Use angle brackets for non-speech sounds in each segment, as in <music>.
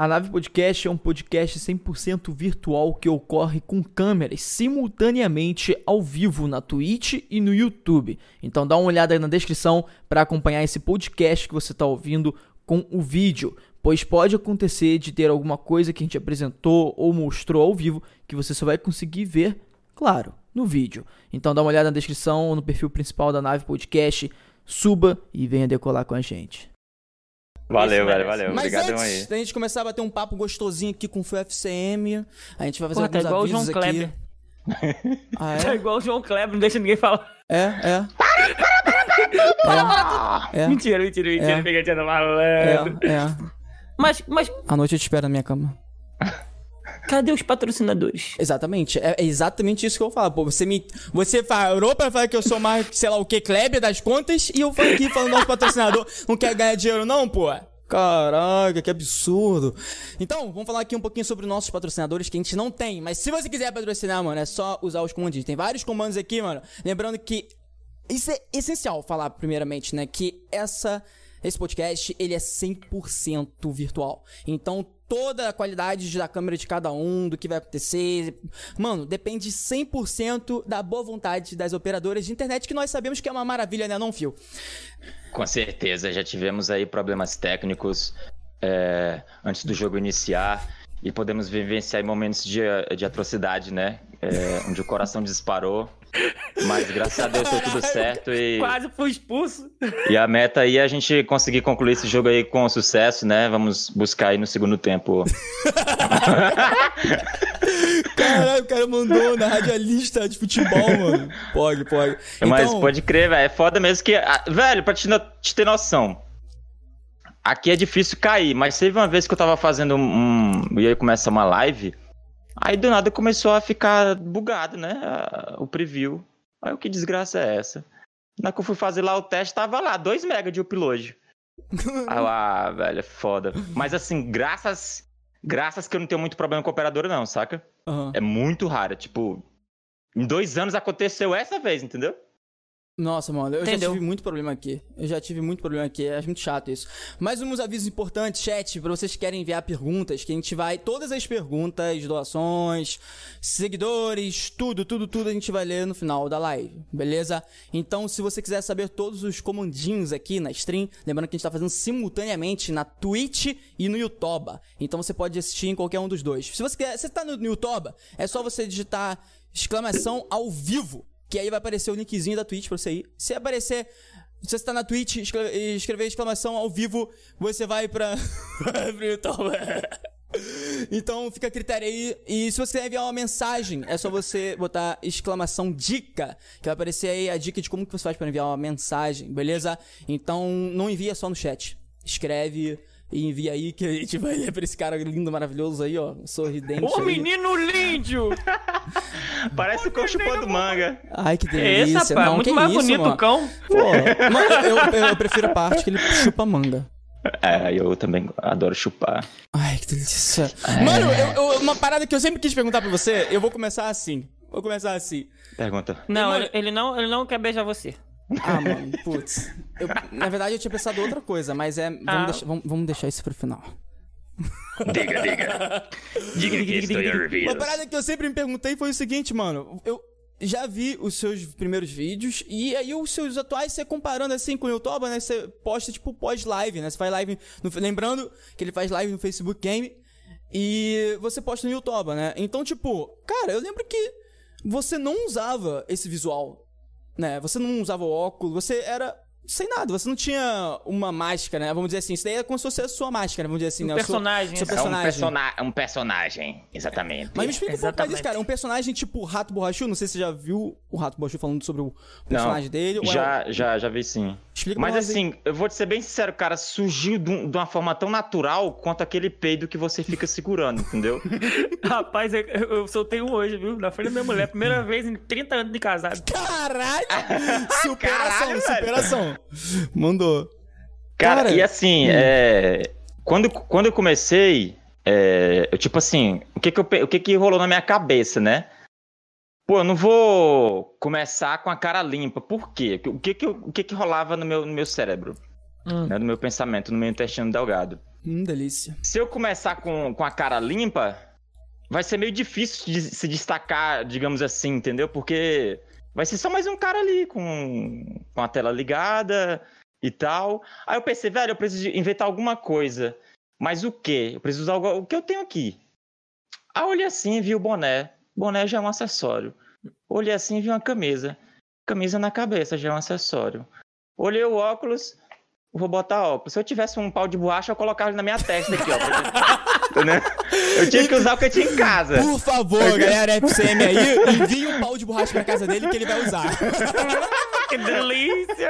A Nave Podcast é um podcast 100% virtual que ocorre com câmeras simultaneamente ao vivo na Twitch e no YouTube. Então dá uma olhada aí na descrição para acompanhar esse podcast que você está ouvindo com o vídeo, pois pode acontecer de ter alguma coisa que a gente apresentou ou mostrou ao vivo que você só vai conseguir ver, claro, no vídeo. Então dá uma olhada na descrição ou no perfil principal da Nave Podcast, suba e venha decolar com a gente. Valeu, velho, valeu. Mas Obrigadão antes aí. da gente começar a bater um papo gostosinho aqui com o FCM, a gente vai fazer Porra, tá alguns igual o avisos João aqui. Kleber. Ah, <laughs> Tá é? igual o João Kleber, não deixa ninguém falar. É, é. É, é, Mentira, mentira, mentira. É. Pegadinha do malandro. é, é. Mas, mas, À noite eu te espero na minha cama. Cadê os patrocinadores? Exatamente, é, exatamente isso que eu falo. Pô, você me. Você parou pra falar que eu sou mais, sei lá o que, Kleber das contas, e eu falo aqui falando nosso patrocinador não quer ganhar dinheiro, não, pô. Caraca, que absurdo. Então, vamos falar aqui um pouquinho sobre nossos patrocinadores que a gente não tem. Mas se você quiser patrocinar, mano, é só usar os comandos. Tem vários comandos aqui, mano. Lembrando que isso é essencial falar primeiramente, né? Que essa esse podcast, ele é 100% virtual. Então, toda a qualidade da câmera de cada um, do que vai acontecer, mano, depende 100% da boa vontade das operadoras de internet, que nós sabemos que é uma maravilha, né, não, Fio? Com certeza, já tivemos aí problemas técnicos é, antes do jogo iniciar e podemos vivenciar momentos de, de atrocidade, né? É, onde o coração <laughs> disparou. Mas graças a Deus deu tudo certo e, Quase fui expulso. e a meta aí é a gente conseguir concluir esse jogo aí com sucesso, né? Vamos buscar aí no segundo tempo. Caralho, o cara mandou na radialista de futebol, mano. Pode, pode. Mas Então, pode crer, velho. É foda mesmo que. ah, Velho, pra te, no- te ter noção. Aqui é difícil cair, mas teve uma vez que eu tava fazendo um. um ia começar uma live. Aí do nada começou a ficar bugado, né? O preview. Aí o que desgraça é essa? Na que eu fui fazer lá o teste, tava lá, 2 MB de upload. Ah, velho, é foda. Mas assim, graças. Graças que eu não tenho muito problema com a operadora, não, saca? aham. É muito raro. Tipo, em dois anos aconteceu essa vez, entendeu? Nossa, mano, eu Entendeu? já tive muito problema aqui. Eu já tive muito problema aqui, é muito chato isso. Mais uns avisos importantes, chat, pra vocês que querem enviar perguntas, que a gente vai. Todas as perguntas, doações, seguidores, tudo, tudo, tudo a gente vai ler no final da live, beleza? Então, se você quiser saber todos os comandinhos aqui na stream, lembrando que a gente tá fazendo simultaneamente na Twitch e no YouTube. Então você pode assistir em qualquer um dos dois. Se você quer, você tá no YouTube, é só você digitar exclamação ao vivo. Que aí vai aparecer o linkzinho da Twitch pra você ir. Se aparecer. Se você tá na Twitch e escre- e escrever exclamação ao vivo, você vai pra. <laughs> Então fica a critério aí. E se você enviar uma mensagem, é só você botar exclamação dica, que vai aparecer aí a dica de como que você faz pra enviar uma mensagem, beleza? Então não envia só no chat. Escreve e envia aí que a gente vai ler pra esse cara lindo, maravilhoso aí, ó. Sorridente. Ô, aí. menino lindo! <laughs> Parece o cão chupando manga. Ai, que É delícia. esse, rapaz. Não, Muito que mais isso, bonito mano. o cão. Pô, mano, eu, eu- eu prefiro a parte que ele chupa manga. É, eu também adoro chupar. Ai, que delícia. Mano, eu- eu- uma parada que eu sempre quis perguntar pra você, eu vou começar assim. Vou começar assim. Pergunta. Não, ele, ele não, ele não quer beijar você. Ah, mano, putz. Eu- na verdade, eu tinha pensado outra coisa, mas é. Vamos, Ah. deixar, vamos, vamos deixar isso pro final. Diga, diga. Diga que estou Uma parada que eu sempre me perguntei foi o seguinte, mano. Eu já vi os seus primeiros vídeos e aí os seus atuais, você comparando assim com o YouTube, né? Você posta tipo pós-live, né? Você faz live. No, lembrando que ele faz live no Facebook Game e você posta no YouTube, né? Então, tipo, cara, eu lembro que você não usava esse visual, né? Você não usava óculos, você era. Sem nada, você não tinha uma máscara, né? Vamos dizer assim, isso daí é como se fosse a sua máscara, vamos dizer assim, Um né? O seu- personagem, seu assim. É um, personagem. persona um personagem, exatamente. Mas me explica um pouco mais disso, cara. É um personagem tipo Rato Borrachu? Não sei se você já viu o Rato Borrachu falando sobre o personagem Não, dele. é Já, já, já vi sim. Explica Mas assim, eu vou te ser bem sincero, cara, surgiu de, um- de uma forma tão natural quanto aquele peido que você fica segurando, entendeu? <laughs> Rapaz, eu, eu soltei um hoje, viu? Na frente da minha mulher. Primeira vez em 30 anos de casado. Caralho! <laughs> superação, Caralho, velho. superação. Mandou. Cara, Cara, e assim, é, quando, quando eu comecei, é, eu, tipo assim, o que que, eu o que que rolou na minha cabeça, né? Pô, eu não vou começar com a cara limpa. Por quê? O que que, eu- o que, que rolava no meu, no meu cérebro, Hum. né, no meu pensamento, no meu intestino delgado? Hum, delícia. Se eu começar com, com a cara limpa, vai ser meio difícil de se destacar, digamos assim, entendeu? Porque vai ser só mais um cara ali com, com a tela ligada e tal. Aí eu pensei, velho, eu preciso inventar alguma coisa. Mas o quê? Eu preciso usar o que eu tenho aqui. Aí eu olhei assim e vi o boné. Boné já é um acessório. Olhei assim e vi uma camisa. Camisa na cabeça já é um acessório. Olhei o óculos, vou botar óculos. Se eu tivesse um pau de borracha, eu colocava na minha testa aqui, ó. <laughs> Entendeu? Eu tinha que usar o que eu tinha em casa. Por favor, galera FCM aí, envie um pau de borracha pra casa dele que ele vai usar. <laughs> Que delícia!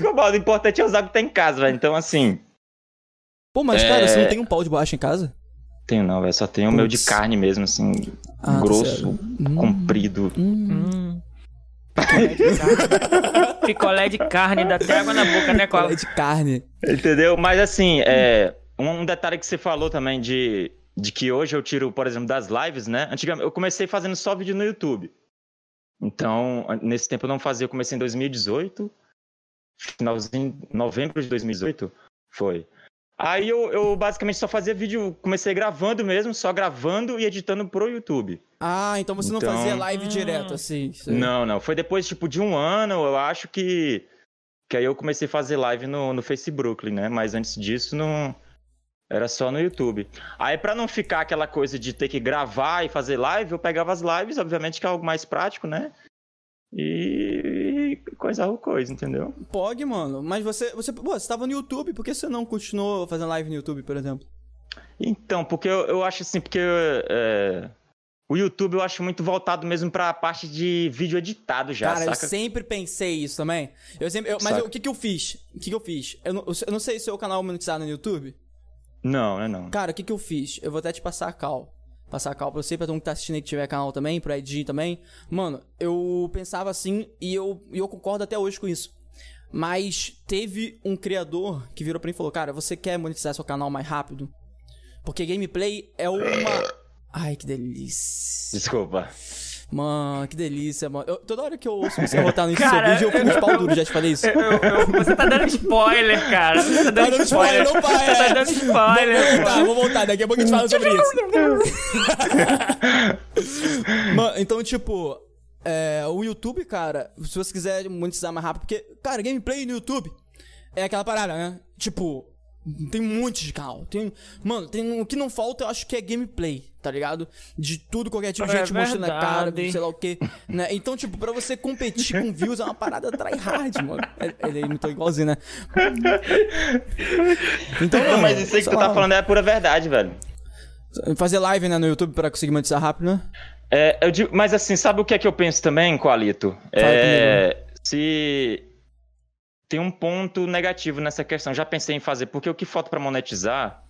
Com o pau. O importante é usar o que tem em casa, velho. Então, assim. Pô, mas É. cara, você não tem um pau de borracha em casa? Tenho não, velho. Só tenho o meu de carne mesmo, assim. Ah, tá grosso, sério. Hum. comprido. Hum. Picolé de carne. Picolé de carne, dá até água na boca, né, Qual Cola? é de carne. Entendeu? Mas assim, é, um detalhe que você falou também de, de que hoje eu tiro, por exemplo, das lives, né? Antigamente eu comecei fazendo só vídeo no YouTube. Então, nesse tempo eu não fazia, eu comecei em 2018, finalzinho, novembro de 2018, foi. Aí eu, eu basicamente só fazia vídeo, comecei gravando mesmo, só gravando e editando pro YouTube. Ah, então você não Então- fazia live Hum. direto, assim. sei. Não, não. Foi depois, tipo, de um ano, eu acho que. Que aí eu comecei a fazer live no, no Facebook, né? Mas antes disso, não. Era só no YouTube. Aí, pra não ficar aquela coisa de ter que gravar e fazer live, eu pegava as lives, obviamente, que é algo mais prático, né? E. e coisava o coisa, entendeu? Pog, mano. Mas você, você, pô, você tava no YouTube, por que você não continuou fazendo live no YouTube, por exemplo? Então, porque eu, eu acho assim, porque. é, o YouTube eu acho muito voltado mesmo pra parte de vídeo editado já, Cara, eu saca? sempre pensei isso também. Eu sempre, eu- mas eu- o que que eu fiz? O que que eu fiz? Eu não, eu não sei se o canal é monetizado no YouTube. Não, né? Não. Cara, o que que eu fiz? Eu vou até te passar a cal. Passar a cal pra você, pra todo mundo que tá assistindo aí que tiver canal também, pro Ed também. Mano, eu pensava assim e eu, e eu concordo até hoje com isso. Mas teve um criador que virou pra mim e falou: Cara, você quer monetizar seu canal mais rápido? Porque gameplay é uma. Ai, que delícia. Desculpa. Mano, que delícia, mano. Eu- toda hora que eu ouço você <laughs> botar no seu vídeo, eu fico uns pau duro, já te falei isso. Eu- eu- você tá dando spoiler, cara. Você tá Tá dando dando spoiler, spoiler. não Você tá é. dando spoiler. Vou voltar, vou voltar, daqui a pouco a gente fala sobre isso. <laughs> Mano, então, tipo, é, o YouTube, cara, se você quiser monetizar mais rápido, porque, cara, gameplay no YouTube é aquela parada, né? Tipo, tem um monte de canal. Tem, mano, tem, o que não falta, eu acho que é gameplay, tá ligado? De tudo, qualquer tipo de É gente mostrando a cara, verdade. sei lá o quê. Né? Então, tipo, pra você competir com views é uma parada tryhard, mano. Ele- Ele imitou igualzinho, né? Então, Não, mano, mas isso aí que tu tá falando é a pura verdade, velho. Fazer live, né, no YouTube pra conseguir monetizar rápido, né? É, eu digo, mas assim, sabe o que é que eu penso também, Coalito? É, se tem um ponto negativo nessa questão, já pensei em fazer, porque o que falta pra monetizar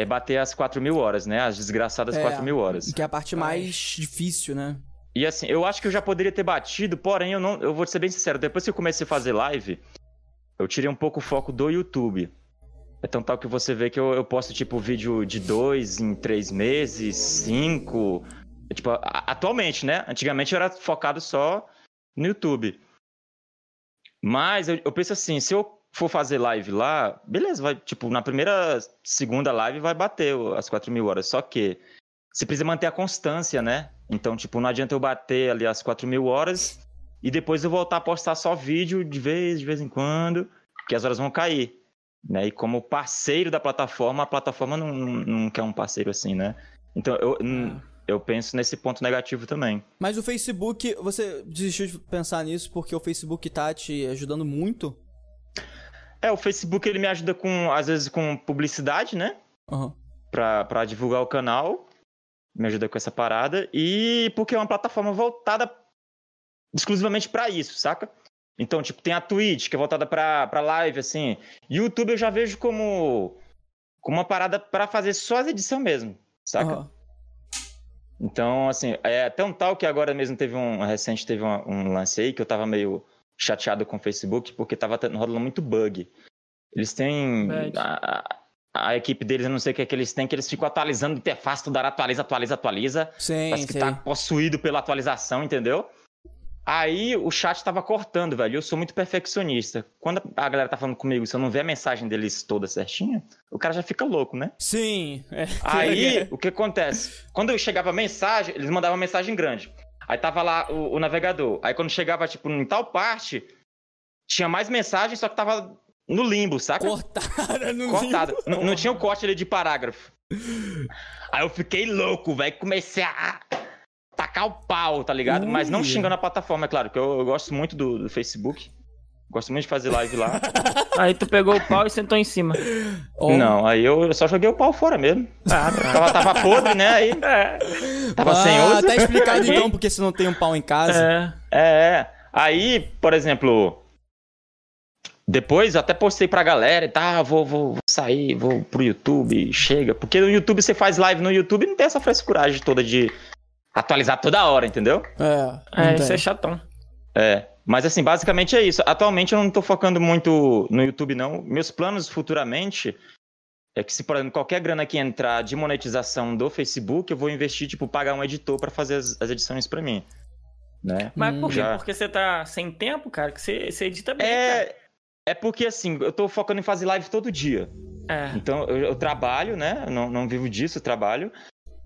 é bater as 4 mil horas, né? As desgraçadas É, 4 mil horas. Que é a parte mais difícil, né? E assim, eu acho que eu já poderia ter batido, porém, eu não. Eu vou ser bem sincero, depois que eu comecei a fazer live, eu tirei um pouco o foco do YouTube. Então tal que você vê que eu, eu posto, tipo, vídeo de dois em três meses, cinco. É, Tipo, a- atualmente, né? Antigamente eu era focado só no YouTube. Mas eu, eu penso assim, se eu for fazer live lá, beleza, vai, tipo, na primeira, segunda live vai bater as 4 mil horas. Só que você precisa manter a constância, né? Então, tipo, não adianta eu bater ali as 4 mil horas e depois eu voltar a postar só vídeo de vez, de vez em quando, que as horas vão cair. Né? E como parceiro da plataforma, a plataforma não, não quer um parceiro assim, né? Então, eu, hum, eu penso nesse ponto negativo também. Mas o Facebook, você desistiu de pensar nisso porque o Facebook tá te ajudando muito? É, o Facebook ele me ajuda com, às vezes, com publicidade, né? Aham. Pra, pra divulgar o canal. Me ajuda com essa parada. E porque é uma plataforma voltada exclusivamente pra isso, saca? Então, tipo, tem a Twitch, que é voltada pra, pra live, assim. YouTube eu já vejo como, como uma parada pra fazer só as edições mesmo, saca? Aham. Então, assim, é tão tal que agora mesmo teve um. Recente teve um, um lance aí que eu tava meio chateado com o Facebook porque tava tendo- rolando muito bug. Eles têm. A- a equipe deles, eu não sei o que é que eles têm, que eles ficam atualizando interface, toda hora atualiza, atualiza, atualiza. Sim, Parece que sim. tá possuído pela atualização, entendeu? Aí o chat tava cortando, velho. Eu sou muito perfeccionista. Quando a galera tá falando comigo, se eu não ver a mensagem deles toda certinha, o cara já fica louco, né? Sim. É. Aí, <laughs> o que acontece? Quando eu chegava a mensagem, eles mandavam mensagem grande. Aí tava lá o, o navegador. Aí quando chegava, tipo, em tal parte, tinha mais mensagem, só que tava no limbo, saca? Cortada no Cortado. limbo. Não, não tinha o corte ali de parágrafo. Aí eu fiquei louco, velho. Comecei a tacar o pau, tá ligado? Mas não Ui. xingando a plataforma, é claro, que eu, eu gosto muito do, do Facebook. Gosto muito de fazer live lá. <laughs> Aí tu pegou o pau e sentou em cima. Não, aí eu só joguei o pau fora mesmo. Ah, Tava, tava podre, né? Aí é. tava ah, sem uso. Tá explicado então porque você não tem um pau em casa. É. É, é. Aí, por exemplo, depois eu até postei pra galera e tá, vou, vou, vou sair, vou pro YouTube, chega. Porque no YouTube você faz live no YouTube e não tem essa frescuragem toda de atualizar toda hora, entendeu? É. É, isso é chatão. É. Mas assim, basicamente é isso. Atualmente eu não tô focando muito no YouTube, não. Meus planos futuramente é que se, por exemplo, qualquer grana que entrar de monetização do Facebook, eu vou investir, tipo, pagar um editor pra fazer as, as edições pra mim. Né? Mas por quê? já. Porque você tá sem tempo, cara, que você, você edita bem, cara. É, é porque assim, eu tô focando em fazer live todo dia. É. Então eu, eu trabalho, né? Eu não, não vivo disso, eu trabalho.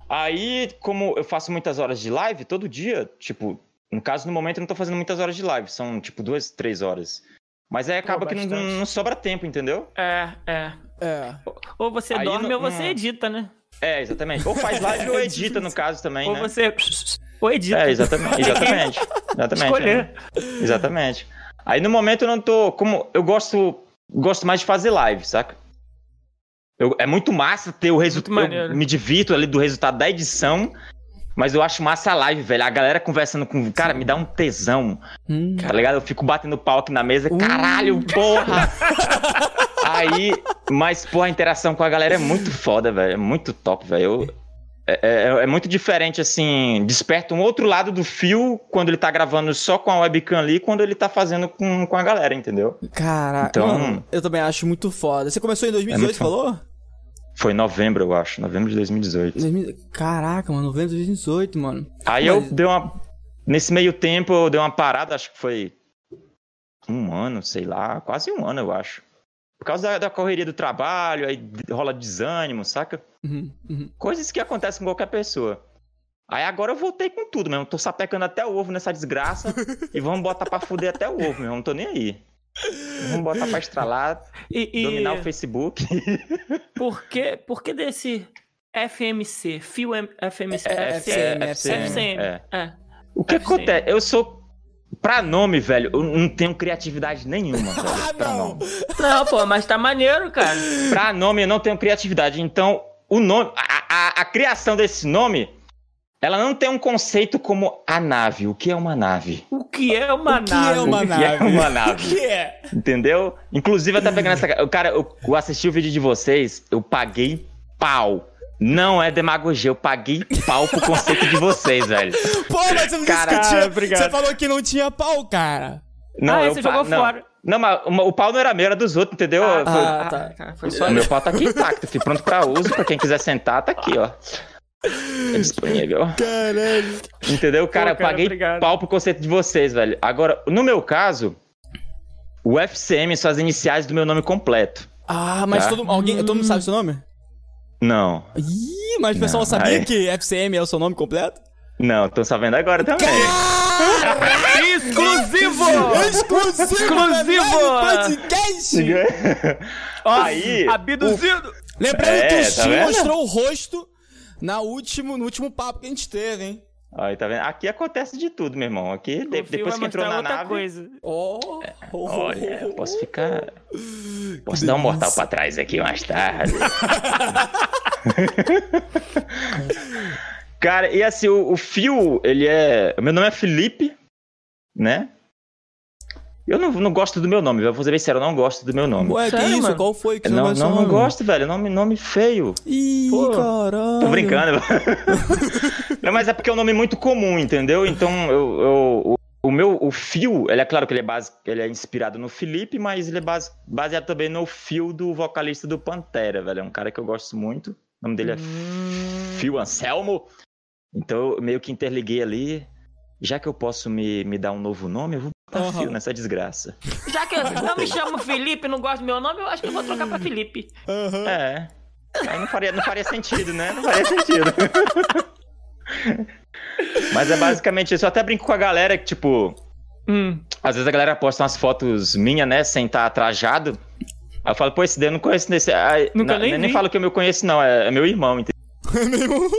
Aí, como eu faço muitas horas de live todo dia, tipo, no caso, no momento eu não tô fazendo muitas horas de live, são tipo duas, três horas. Mas aí acaba que não, não sobra tempo, entendeu? É, é. É. Ou você Aí dorme não- ou você não- edita, né? É, exatamente. Ou faz live ou edita, no caso também, ou né? você. <laughs> Ou edita. É, exatamente. Exatamente. exatamente Escolher. é. Exatamente. Aí no momento eu não tô. Como eu gosto. Gosto mais de fazer live, saca? Eu- é muito massa ter o resultado. me divirto ali do resultado da edição. Mas eu acho massa a live, velho. A galera conversando com. Cara, me dá um tesão. Hum. Tá ligado? Eu fico batendo pau aqui na mesa. Caralho, porra! <laughs> Aí. Mas, pô, a interação com a galera é muito foda, velho. É muito top, velho. Eu- É, é- é muito diferente, assim. Desperta um outro lado do fio quando ele tá gravando só com a webcam ali, quando ele tá fazendo com, com a galera, entendeu? Caraca. Então- Mano, eu também acho muito foda. Você começou em 2018, muito você falou? Foi em novembro, eu acho. Novembro de 2018. 2000 Caraca, mano, novembro de 2018, mano. Aí Mas- eu dei uma. Nesse meio tempo eu dei uma parada, acho que foi um ano, sei lá, quase um ano, eu acho. Por causa da, da correria do trabalho, aí rola desânimo, saca? Uhum, uhum. Coisas que acontecem com qualquer pessoa. Aí agora eu voltei com tudo mesmo. Tô sapecando até o ovo nessa desgraça <laughs> e vamos botar pra fuder até o ovo mesmo. Não tô nem aí. Vamos botar pra estralar, E, e dominar o Facebook. <laughs> por, que, por que desse FMC? Fio M- FMC? É, FCM. FCM, FCM. é. É. O que FCM. acontece? Eu sou. Pra nome, velho, eu não tenho criatividade nenhuma, <laughs> velho. Ah, pra não. nome. Não, pô, mas tá maneiro, cara. Pra nome eu não tenho criatividade. Então, o nome. A, a- a criação desse nome, ela não tem um conceito como a nave. O que é uma nave? O que é uma O que nave? é uma O que é nave? uma nave? O que é? Entendeu? Inclusive, até pegando essa. Cara, eu, eu assisti o vídeo de vocês, eu paguei pau. Não é demagogia, eu paguei pau pro conceito de vocês, velho. Pô, mas você não disse Cara, que tinha... obrigado. Você falou que não tinha pau, cara. Não, Ah, eu você pa- jogou não. fora. Não, mas o, o pau não era meu, era dos outros, entendeu? Ah, Foi- ah, tá. tá. Foi só O meu pau tá aqui intacto, fui pronto pra uso. Pra quem quiser sentar, tá aqui, ó. É disponível. Caralho. Entendeu? Cara, cara, eu paguei obrigado. pau pro conceito de vocês, velho. Agora, no meu caso, o FCM são as iniciais do meu nome completo. Ah, mas Tá. todo, alguém, todo mundo sabe seu nome? Não, Ih, mas o pessoal Não, sabia aí- que FCM é o seu nome completo? não, tô sabendo agora também. <laughs> Exclusivo! Exclusivo! Exclusivo! Podcast! <laughs> Aí, Abduzido! Lembrando É, que o tá Steve vendo? mostrou o rosto na último, no último papo que a gente teve, hein? Aí, tá vendo? Aqui acontece de tudo, meu irmão. Aqui, de- depois que entrou na outra nave. coisa. Oh, oh, Olha, eu posso ficar. Que Posso dar um mortal pra trás aqui mais tarde. <laughs> Cara, e assim, o, o Fio, ele é. Meu nome é Felipe, né? Eu não, não gosto do meu nome, eu vou ser bem sério, eu não gosto do meu nome. Ué, que Sério, isso? mano? Qual foi que você não, não, não nome? gosto, velho. Nome, nome feio. Ih, Pô, caralho. Tô brincando. <laughs> não, mas é porque é um nome muito comum, entendeu? Então, eu, eu- o, o meu, o Fio, ele é claro que ele é, base, ele é inspirado no Felipe, mas ele é base- baseado também no Fio do vocalista do Pantera, velho. É um cara que eu gosto muito. O nome dele é Hum. Phil Anselmo. Então eu meio que interliguei ali. Já que eu posso me, me dar um novo nome, eu vou botar Aham. fio nessa desgraça. Já que eu não me chamo Felipe, não gosto do meu nome, eu acho que eu vou trocar pra Felipe. Aham. É. Aí não faria, não faria sentido, né? Não faria sentido. <laughs> Mas é basicamente isso. Eu até brinco com a galera que, tipo, Hum. às vezes a galera posta umas fotos minhas, né, sem estar trajado. Aí eu falo, pô, esse daí eu não conheço nesse. Aí, Nunca não, nem nem vi. falo que eu me conheço, não. É, é meu irmão, entendeu? <laughs>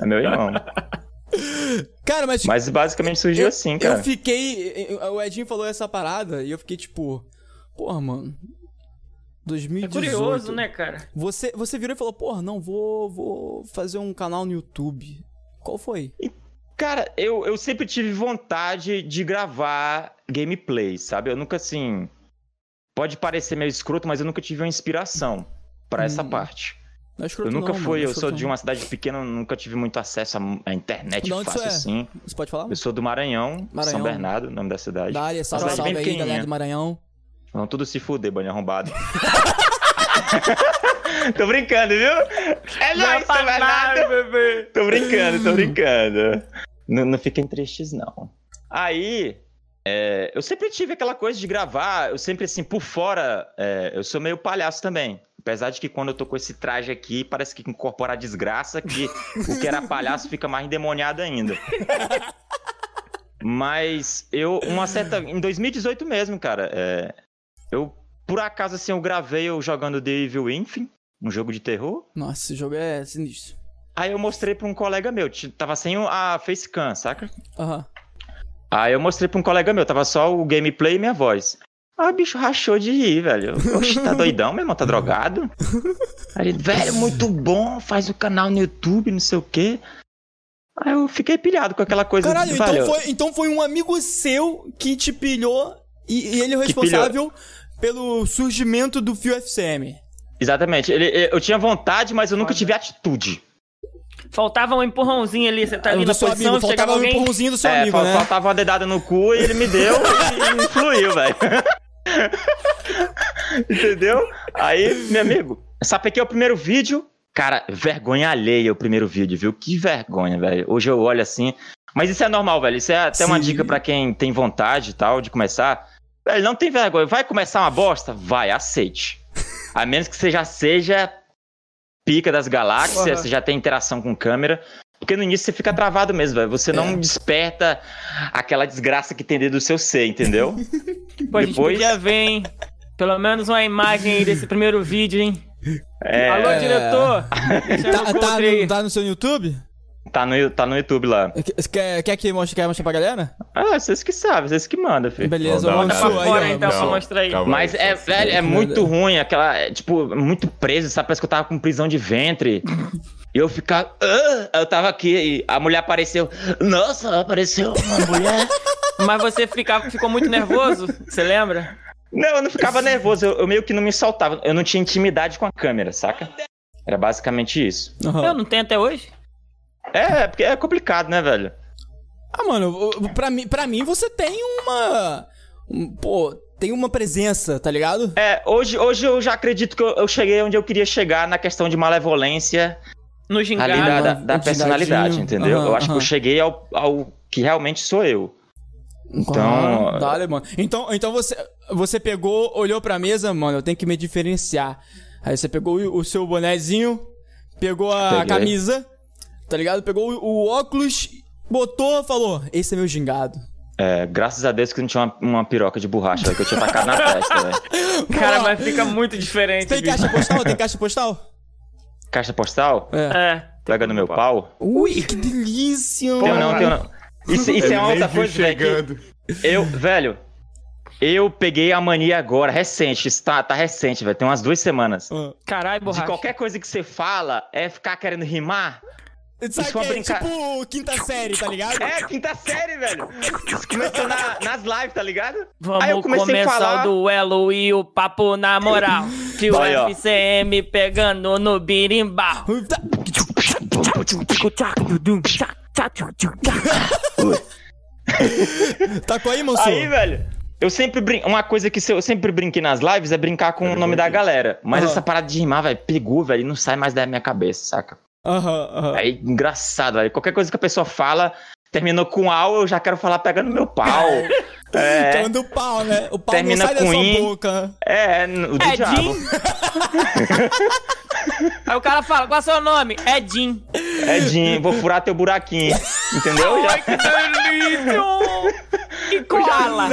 É meu irmão. <laughs> Cara, mas, Mas basicamente surgiu eu, assim, eu cara. fiquei. O Edinho falou essa parada e eu fiquei tipo. Porra, mano. É 2018. curioso, né, cara? Você, você virou e falou, porra, não, vou, vou fazer um canal no YouTube. Qual foi? Cara, eu, eu sempre tive vontade de gravar gameplay, sabe? Eu nunca, assim. Pode parecer meio escroto, mas eu nunca tive uma inspiração pra essa Hum. parte. Não é escroto Eu nunca não, fui, mano, não é eu sou de não. uma cidade pequena, nunca tive muito acesso à- internet onde fácil é? assim. Você pode falar? Eu sou do Maranhão, Maranhão. São Bernardo, nome da cidade. Da área, salve, salve bem aí, galera do Maranhão. Vão tudo se fuder, banho arrombado. <laughs> tô brincando, viu? É Não é nóis, São Bernardo. nada, bebê. Tô brincando, tô brincando. Não, não fiquem tristes, não. Aí, é, eu sempre tive aquela coisa de gravar, eu sempre, assim, por fora, é, eu sou meio palhaço também. Apesar de que quando eu tô com esse traje aqui, parece que incorpora a desgraça, que o que era palhaço fica mais endemoniado ainda. Mas eu, uma certa. Em 2018 mesmo, cara, é, eu, por acaso, assim, eu gravei eu jogando The Evil Infinite, um jogo de terror. Nossa, esse jogo é sinistro. Aí eu mostrei pra um colega meu, tava sem a facecam, saca? Aham. Aí eu mostrei pra um colega meu, tava só o gameplay e minha voz. Ah, o bicho rachou de rir, velho. Oxe, tá <laughs> doidão mesmo? Tá drogado? Aí ele, velho, muito bom, faz o canal no YouTube, não sei o quê. Aí eu fiquei pilhado com aquela coisa. Caralho, então velho, foi, então foi um amigo seu que te pilhou e, e ele é o responsável pelo surgimento do Fio FCM. Exatamente. Ele, eu tinha vontade, mas eu nunca tive atitude. Faltava um empurrãozinho ali, você tá ali do na seu posição, amigo, faltava um alguém... empurrãozinho do seu é, amigo, fal- né? faltava uma dedada no cu e ele me deu e, e fluiu, velho. <laughs> <laughs> Entendeu? Aí, meu amigo, sapequei o primeiro vídeo. Cara, vergonha alheia o primeiro vídeo, viu? Que vergonha, velho. Hoje eu olho assim. Mas isso é normal, velho. Isso é até uma Sim. dica pra quem tem vontade e tal de começar. Velho, não tem vergonha. Vai começar uma bosta? Vai, aceite. A menos que você já seja pica das galáxias, você já tem interação com câmera. Porque no início você fica travado mesmo, velho. Você não É. desperta aquela desgraça que tem dentro do seu ser, entendeu? <laughs> Pô, Depois- ver, hein? Pelo menos uma imagem aí desse primeiro vídeo, hein? É, Alô, diretor! <laughs> Tá, tá, aí. no, tá no seu YouTube? tá, no, tá no YouTube lá. Quer, quer que mostre, quer mostrar pra galera? Ah, vocês que sabem, vocês que mandam, filho. Beleza, lanço pra aí, fora, ó, então, pra mostrar aí. Calma. Mas é, velho, é muito ruim, aquela, é, tipo, muito preso, sabe? Parece que eu tava com prisão de ventre. E eu ficava. "Ah!" eu tava aqui e a mulher apareceu. Nossa, apareceu uma mulher. <laughs> Mas você ficava, ficou muito nervoso, você lembra? Não, eu não ficava nervoso, eu, eu meio que não me soltava. Eu não tinha intimidade com a câmera, saca? Era basicamente isso. Aham. Eu não tenho até hoje. É, porque é complicado, né, velho? Ah, mano, pra mim, pra mim você tem uma. um- pô, tem uma presença, tá ligado? É, hoje, hoje eu já acredito que eu, eu cheguei onde eu queria chegar na questão de malevolência No ali gingado. da, da, um da personalidade, gingadinho. entendeu? Aham, eu acho que aham. eu cheguei ao, ao que realmente sou eu. Então. Ah, dale, mano. Então, então você, você pegou, olhou pra mesa, mano, eu tenho que me diferenciar. Aí você pegou o, o seu bonezinho, pegou a Peguei. camisa, tá ligado? Pegou o, o óculos, botou, falou: Esse é meu gingado. É, graças a Deus que não tinha uma, uma piroca de borracha que eu tinha tacado na testa, velho. <laughs> Cara, mas fica muito diferente. Tem bicho. caixa postal? Tem caixa postal? Caixa postal? É. É. Pega no meu pau? Ui, que delícia, Tenho não, tenho não. Isso, isso é uma outra coisa, velho. que chegando. Eu, velho, eu peguei a mania agora, recente. Isso tá, tá recente, velho. Tem umas duas semanas. Ah. Caralho, De borracha. qualquer coisa que você fala é ficar querendo rimar. Sabe é que é brinca- tipo quinta série, tá ligado? É, quinta série, velho. Isso começou na- nas lives, tá ligado? Vamos Aí eu comecei a falar. o duelo e o papo na moral. <laughs> Que o ó. FCM pegando no birimbau. Tá- Tacou aí, moço? Aí, velho, eu sempre brin... Uma coisa que eu sempre brinquei nas lives é brincar com o nome da galera. Mas Aham. essa parada de rimar, velho, pegou, velho, e não sai mais da minha cabeça, saca? Aham, aham. Aí, engraçado, velho. Qualquer coisa que a pessoa fala, terminou com al, eu já quero falar pegando meu pau. <laughs> É, Falando do pau, né? O pau Termina não sai da com sua in. boca. é, o do É diabo. Jim. <laughs> Aí o cara fala, qual é o seu nome? É Jim. É Jim, vou furar teu buraquinho. Entendeu? Já- Ai, que delícia! <laughs> E koala.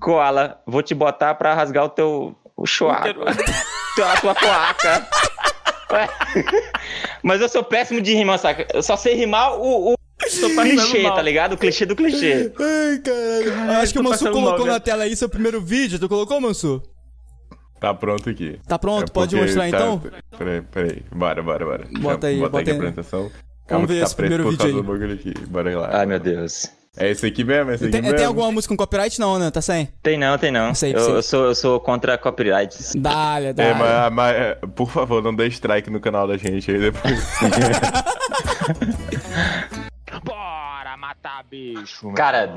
Koala, vou te botar pra rasgar o teu o choaco. Útero. a tua coaca. Ué. <laughs> Mas eu sou péssimo de rimar, saca? Eu só sei rimar o, o clichê, mal. tá ligado? O clichê do clichê. Ai, caralho. Acho que o passando colocou mal, na tela aí seu primeiro vídeo. Tu colocou, Mansur? Tá pronto aqui. Tá pronto? É Pode mostrar tá- então? Peraí, peraí. Bora, bora, bora. Bota aí, bota bota aqui a aí. apresentação. Calma ver que tá esse primeiro vídeo aí. Bora lá. Ai, meu Deus. É esse aqui mesmo? É esse aqui Tem, mesmo? tem alguma música com copyright? Não, né? Tá sem? Tem não, tem não. Sei, eu, sei. eu sou, eu sou contra copyrights. Dá-lhe, dá-lhe. É, mas, mas, é, por favor, não dê strike no canal da gente aí depois. <laughs> Bora matar bicho, Cara.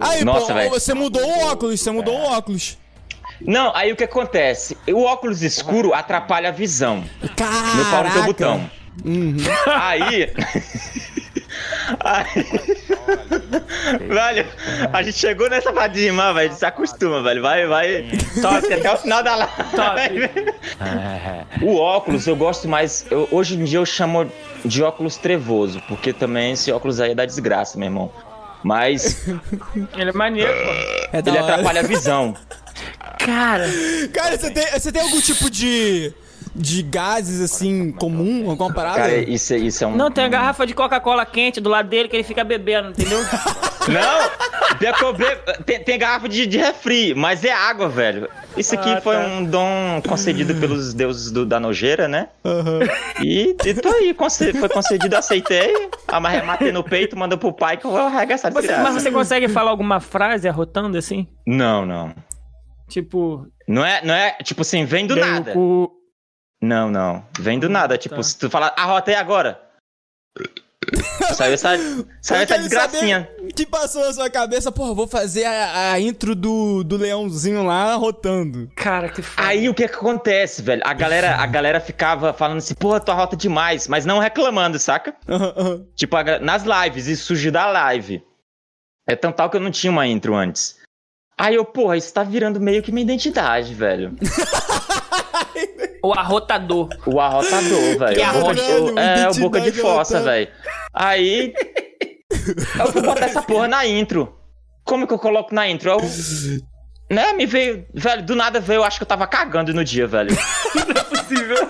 Aí, Nossa, pô, você mudou o óculos, você mudou o óculos. Não, aí o que acontece? O óculos escuro atrapalha a visão. Caraca. Meu pau no teu botão. Uhum. Aí. <laughs> Aí. velho, a gente chegou nessa parte de rimar, velho. Se acostuma, velho. Vai, vai. Top até o final da live. O óculos eu gosto mais. eu- hoje em dia eu chamo de óculos trevoso, porque também esse óculos aí é da desgraça, meu irmão. Mas <laughs> Ele é maneiro, pô. É ele hora. atrapalha a visão. Cara, Cara, você tem, você tem algum tipo de. De gases assim, comum? Alguma parada? Cara, isso, é- isso é um. não, tem a garrafa de Coca-Cola quente do lado dele que ele fica bebendo, entendeu? <laughs> Não! pior que eu bebo- tem, tem garrafa de, de refri, mas é água, velho. Isso aqui Ah, foi tá. um dom concedido <laughs> pelos deuses do- da nojeira, né? Aham. E, e tô aí, conce- foi concedido, aceitei. Amarrei, matei no peito, mandou pro pai que eu vou arregaçar de Você- graça. mas você consegue falar alguma frase arrotando assim? Não, não. Tipo, Não é, não é, tipo assim, vem do deu nada. o cu. Não, não. Vem do nada. Tipo, tá. se tu falar, arrota aí agora. Saiu essa, saiu essa quero desgracinha. que passou na sua cabeça? Porra, vou fazer a, a intro do, do leãozinho lá rotando. Cara, que foda. Aí o que que acontece, velho? A galera, a galera ficava falando assim, porra, tu arrota demais, mas não reclamando, saca? <laughs> Tipo, a nas lives, isso surgiu da live. É tão tal que eu não tinha uma intro antes. Aí eu, porra, isso tá virando meio que minha identidade, velho. <laughs> O arrotador. O arrotador, <laughs> velho. Arrotador, É, o boca de identidade fossa, velho. Aí. <laughs> Eu botar essa porra na intro. Como que eu coloco na intro? Eu. Né, me veio. Velho, do nada veio, eu acho que eu tava cagando no dia, velho. <laughs> Possível.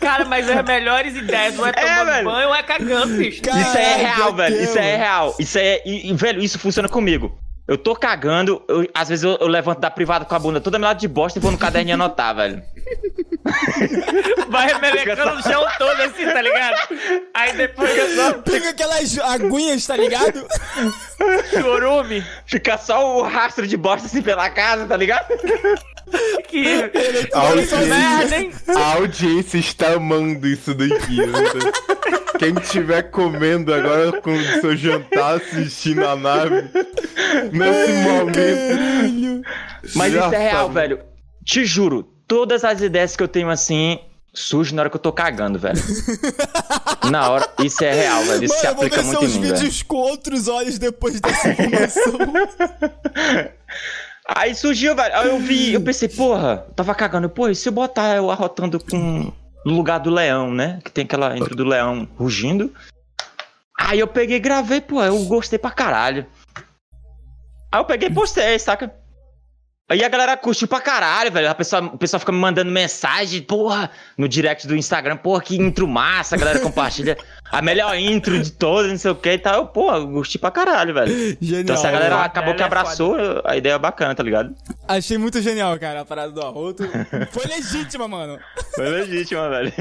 Cara, mas as melhores ideias não é tomando velho. banho ou é cagando, bicho. Isso é real, velho. Isso é real. Isso é. E, e, velho, isso funciona comigo. Eu tô cagando, eu- às vezes eu, eu levanto da privada com a bunda toda melada de bosta e vou no caderninho anotar, velho. Vai remelecando o chão todo assim, tá ligado? Aí depois eu só Pega aquelas aguinhas, tá ligado? chorume. Fica só o rastro de bosta assim pela casa, tá ligado? Que A audiência, merda, hein? a audiência está amando isso daqui. né? Quem estiver comendo agora com o seu jantar assistindo a nave, nesse momento. Mas isso é real, velho. Te juro, todas as ideias que eu tenho assim surgem na hora que eu tô cagando, velho. <laughs> na hora, isso é real, velho. Isso Mano, se eu vou aplica muito em mim, velho. vídeos com outros olhos depois dessa informação. <laughs> Aí surgiu, velho. Aí eu vi, eu pensei, porra, eu tava cagando. Pô, e se eu botar eu arrotando com. No lugar do leão, né? Que tem aquela intro do leão rugindo. Aí eu peguei e gravei, pô, eu gostei pra caralho. Aí eu peguei e postei, saca? Aí a galera curtiu pra caralho, velho. A pessoa, o pessoal fica me mandando mensagem, porra, no direct do Instagram, porra, que intro massa, a galera compartilha a melhor intro de todas, não sei o que e tal. Eu, porra, gostei pra caralho, velho. Genial. Então se a galera foda, acabou que é abraçou, a ideia é bacana, tá ligado? Achei muito genial, cara, a parada do arroto. <laughs> Foi legítima, mano. Foi legítima, velho.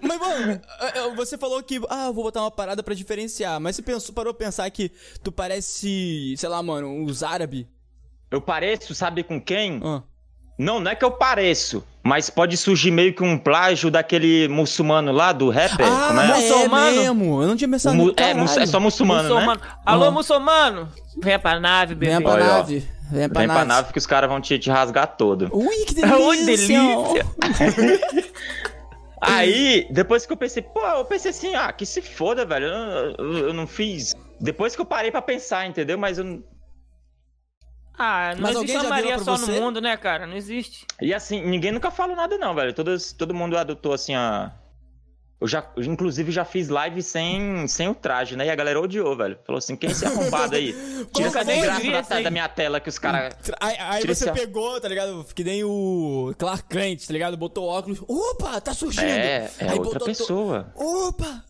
Mas, mano, eh, eh, você falou que, ah, eu vou botar uma parada pra diferenciar. Mas você pensou, parou pra pensar que tu parece, sei lá, mano, os árabes? Eu pareço, sabe com quem? Ah. Não, não é que eu pareço, mas pode surgir meio que um plágio daquele muçulmano lá, do rapper. Ah, como é? é Muçulmano? mesmo. Eu não tinha O pensado é, é só muçulmano, Muçulmano. né? Alô, Aham. muçulmano. Venha pra nave, bebê. Vem pra Olha, ó. nave. Vem pra Vem nave. pra nave que os caras vão te, te rasgar todo. Ui, que delícia. <laughs> Ui, delícia. <laughs> Aí, depois que eu pensei, pô, eu pensei assim, ah, que se foda, velho. Eu, eu- eu não fiz. Depois que eu parei pra pensar, entendeu? Mas eu não. Ah, não Mas existe uma Maria só você? no mundo, né, cara? Não existe. E assim, ninguém nunca falou nada, não, velho. Todas, todo mundo adotou assim a. Eu já, eu, inclusive, já fiz live sem, sem o traje, né? E a galera odiou, velho. Falou assim: quem é esse <laughs> arrombado aí? Tira essa desgraça da, minha tela que os caras. Aí, aí você esse- pegou, tá ligado? Que nem o Clark Kent, tá ligado? Botou óculos. Opa, tá surgindo. É, é Aí outra botou to- pessoa. Opa!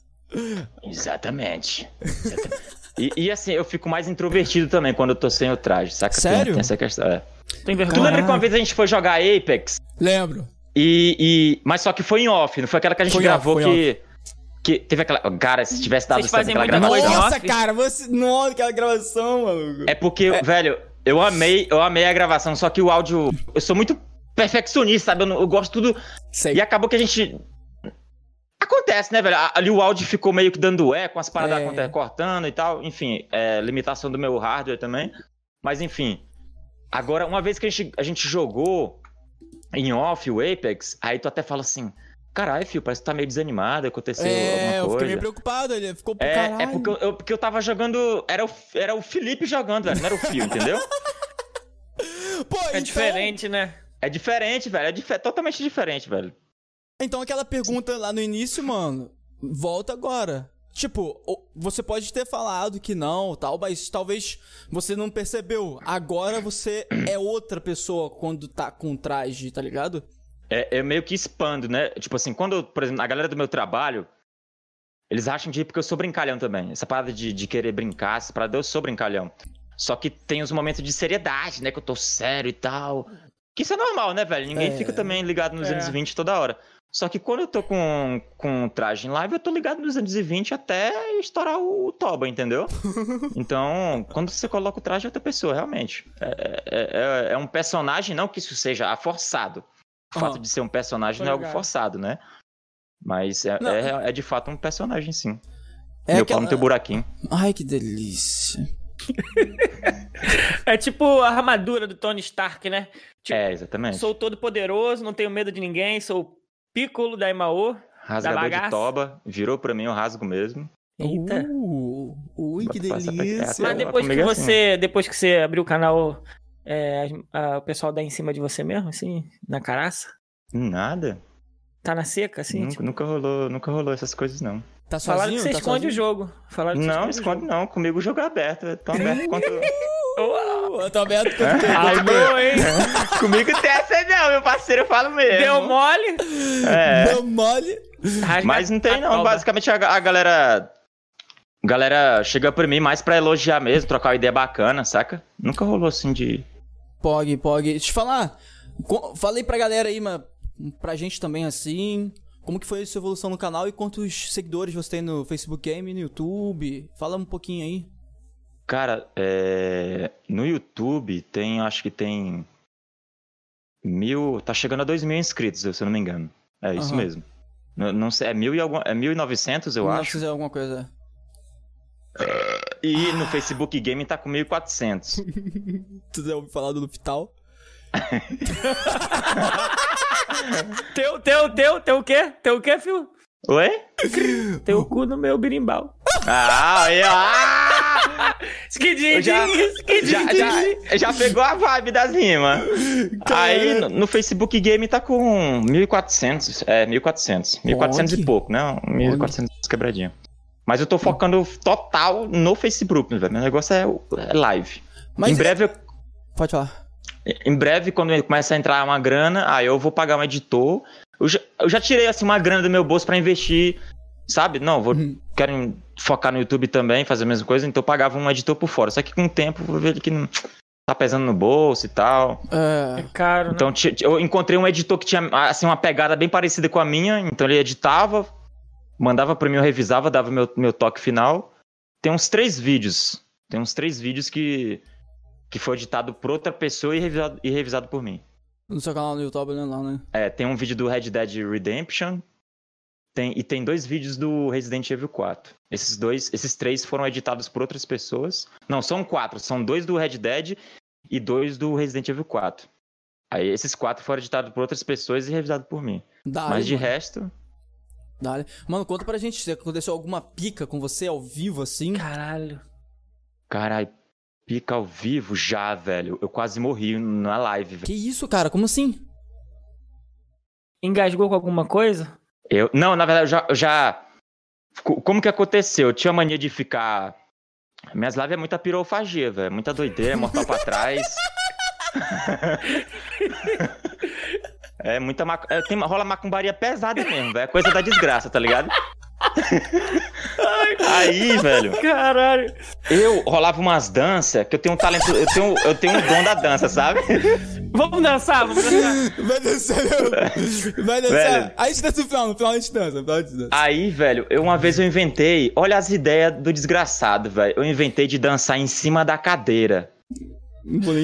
Exatamente. Exatamente. <laughs> E, e, assim, eu fico mais introvertido também quando eu tô sem o traje, saca? Tem- Sério? Tem, essa questão. É. Tem Tu vergonha. lembra que uma vez a gente foi jogar Apex? Lembro. E, e- Mas só que foi em off, não foi aquela que a gente Foi off, gravou foi que. Que teve aquela. Cara, se tivesse dado certo aquela gravação. Nossa, off? cara, você. Nossa, aquela gravação, maluco. É porque, velho, eu amei, eu amei a gravação, só que o áudio. Eu sou muito perfeccionista, sabe? Eu, não- eu gosto tudo. Sei. E acabou que a gente. Acontece, né, velho? Ali o áudio ficou meio que dando eco, as paradas É. cortando e tal. Enfim, é, limitação do meu hardware também. Mas enfim. Agora, uma vez que a gente, a gente jogou em off o Apex, aí tu até fala assim: caralho, filho, parece que tá meio desanimado, aconteceu É, eu alguma fiquei coisa. meio preocupado. Ele ficou pro É, caralho. é porque eu, eu- porque eu tava jogando. Era o, era o Felipe jogando, velho. Não era o Fio, entendeu? <laughs> Pô, É então- diferente, né? É diferente, velho. É dif- totalmente diferente, velho. Então aquela pergunta lá no início, mano, volta agora. Tipo, você pode ter falado que não, tal, mas talvez você não percebeu. Agora você é outra pessoa quando tá com traje, tá ligado? É, é meio que expando, né? Tipo assim, quando, por exemplo, a galera do meu trabalho, eles acham de porque eu sou brincalhão também. Essa parada de, de querer brincar, essa parada eu sou brincalhão. Só que tem os momentos de seriedade, né? Que eu tô sério e tal. Que isso é normal, né, velho? Ninguém É. fica também ligado nos É. 220 toda hora. Só que quando eu tô com, com traje em live, eu tô ligado nos 220 até estourar o, toba, entendeu? <laughs> então, quando você coloca o traje, é outra pessoa, realmente. É, é- é- é um personagem, não que isso seja forçado. O fato Aham. de ser um personagem não é algo forçado, né? Mas é, Não. é, é de fato um personagem, sim. É Meu aquela- pau no teu buraquinho. Ai, que delícia. <laughs> É tipo a armadura do Tony Stark, né? Tipo, É, exatamente. Sou todo poderoso, não tenho medo de ninguém, sou Piccolo da Imaô. Rasgador de bagaça. toba, virou pra mim, eu rasgo mesmo. Eita. Uh, ui, que delícia. peça. Mas depois que é assim. você, depois que você abriu o canal, é, as- a- o pessoal dá em cima de você mesmo, assim, na caraça? Nada. Tá na seca, assim? nunca, tipo, nunca rolou, nunca rolou essas coisas, não. Tá falaram sozinho? que você tá esconde sozinho? o jogo. Falaram que Não, esconde jogo. não. Comigo o jogo é aberto. É tão aberto quanto. <laughs> Uh, eu tô aberto quanto tempo. Alô, hein? Comigo tem essa não, meu parceiro, eu falo mesmo. Deu mole? É. Deu mole. Mas não tem a não. Basicamente a, a galera. A galera chega pra mim mais pra elogiar mesmo, trocar uma ideia bacana, saca? Nunca rolou assim de. Pog, Pog. Deixa eu te falar. Falei pra galera aí, mas pra gente também assim. Como que foi a sua evolução no canal e quantos seguidores você tem no Facebook Game no YouTube? Fala um pouquinho aí. Cara, é... no YouTube tem, acho que tem. Mil. Tá chegando a dois mil inscritos, se eu não me engano. É isso Aham. mesmo. Não, não sei, é mil e algum, é 1.900, eu Não acho. fizer alguma coisa. E no Facebook Game tá com 1.400. <laughs> Tu já ouviu falar do Luftal? Teu, <laughs> teu, teu, teu o quê? Teu o quê, filho? Oi? Teu cu no meu birimbau. Ah, aí, ó. <laughs> Skidinho, já- já, já, já pegou a vibe das rimas. Aí no, no Facebook Game tá com 1.400. É, 1.400. 1.400 Pode. e pouco, não? 1.400 quebradinha. Mas eu tô focando total no Facebook, velho. Meu negócio é, é live. Mas em breve eu Pode falar. Em breve, quando começa a entrar uma grana, aí eu vou pagar um editor. Eu já, eu já tirei assim uma grana do meu bolso pra investir, sabe? Não, vou, Uhum. quero focar no YouTube também, fazer a mesma coisa, então eu pagava um editor por fora. Só que com o tempo eu vou ver que não tá pesando no bolso e tal. É, É caro, né? Então ti- eu encontrei um editor que tinha assim uma pegada bem parecida com a minha, então ele editava, mandava pra mim, eu revisava, dava meu, meu toque final. Tem uns três vídeos, tem uns três vídeos que que foi editado por outra pessoa e revisado, e revisado por mim. no seu canal no YouTube, né? Lá, né? É, tem um vídeo do Red Dead Redemption tem, e tem dois vídeos do Resident Evil 4. Esses dois, esses três foram editados por outras pessoas. Não, são quatro. São dois do Red Dead e dois do Resident Evil 4. Aí esses quatro foram editados por outras pessoas e revisados por mim. Dá, Mas de mano. resto, Dale. Mano, conta pra gente se aconteceu alguma pica com você ao vivo assim. Caralho. Caralho, pica ao vivo já, velho. Eu quase morri na live, velho. Que isso, cara? Como assim? Engasgou com alguma coisa? Eu, não, na verdade, eu já, eu já. Co- Como que aconteceu? Eu tinha mania de ficar. Minhas lives é muita pirofagia, velho. Muita doideira, mortal pra trás. <laughs> É muita mac... é, tem, rola macumbaria pesada mesmo, velho. É coisa da desgraça, tá ligado? <laughs> Aí, velho, Caralho. eu rolava umas danças que eu tenho um talento. Eu tenho, eu tenho um dom da dança, sabe? Vamos dançar, vamos dançar. Vai dançar, não. Vai dançar. Velho. A gente dança no final, no final a gente dança, no final a gente dança. Aí, velho, eu uma vez eu inventei. Olha as ideias do desgraçado, velho. Eu inventei de dançar em cima da cadeira.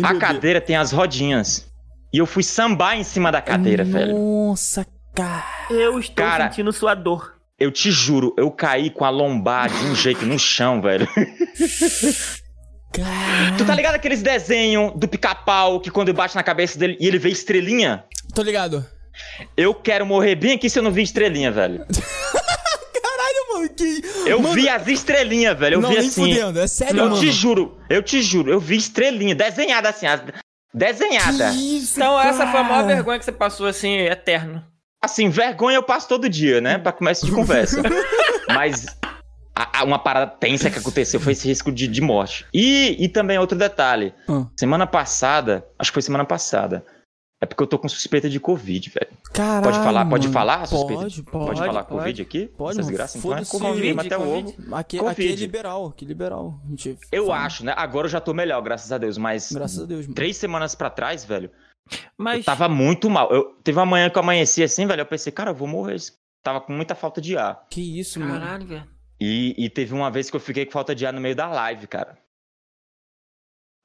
A cadeira tem as rodinhas. E eu fui sambar em cima da cadeira, velho. Nossa, cara. Eu estou Cara. sentindo sua dor. Eu te juro, eu caí com a lombar de um jeito no chão, velho. Cara. Tu tá ligado aqueles desenhos do pica-pau que quando bate na cabeça dele e ele vê estrelinha? Tô ligado. Eu quero morrer bem aqui se eu não vi estrelinha, velho. <laughs> Caralho, mano, que. Eu Mano, vi as estrelinhas, velho. Eu não, vi nem assim. fudendo, é sério, eu mano. te juro, eu te juro, eu vi estrelinha, desenhada assim, as... desenhada. Que isso, Então essa foi a maior cara? vergonha que você passou, assim, eterno. Assim, vergonha eu passo todo dia, né? Pra começo de <laughs> conversa. Mas a- a- uma parada tensa que aconteceu foi esse risco de, de morte. E, e também outro detalhe. Ah. Semana passada, acho que foi semana passada. É porque eu tô com suspeita de Covid, velho. Caralho, Pode falar, pode mano. falar suspeita? Pode, Pode, pode. falar pode. Covid aqui? Pode, Essas graças, então é. Covid, Covid, até o ovo. Aqui, Covid. aqui é liberal, aqui é liberal. Eu fala. acho, né? Agora eu já tô melhor, graças a Deus. Mas Graças a Deus, mano. três semanas pra trás, velho, eu Mas. tava muito mal. Eu, teve uma manhã que eu amanheci assim, velho. Eu pensei, cara, eu vou morrer. Tava com muita falta de ar. Que isso, mano. Caralho, velho. E, e teve uma vez que eu fiquei com falta de ar no meio da live, cara.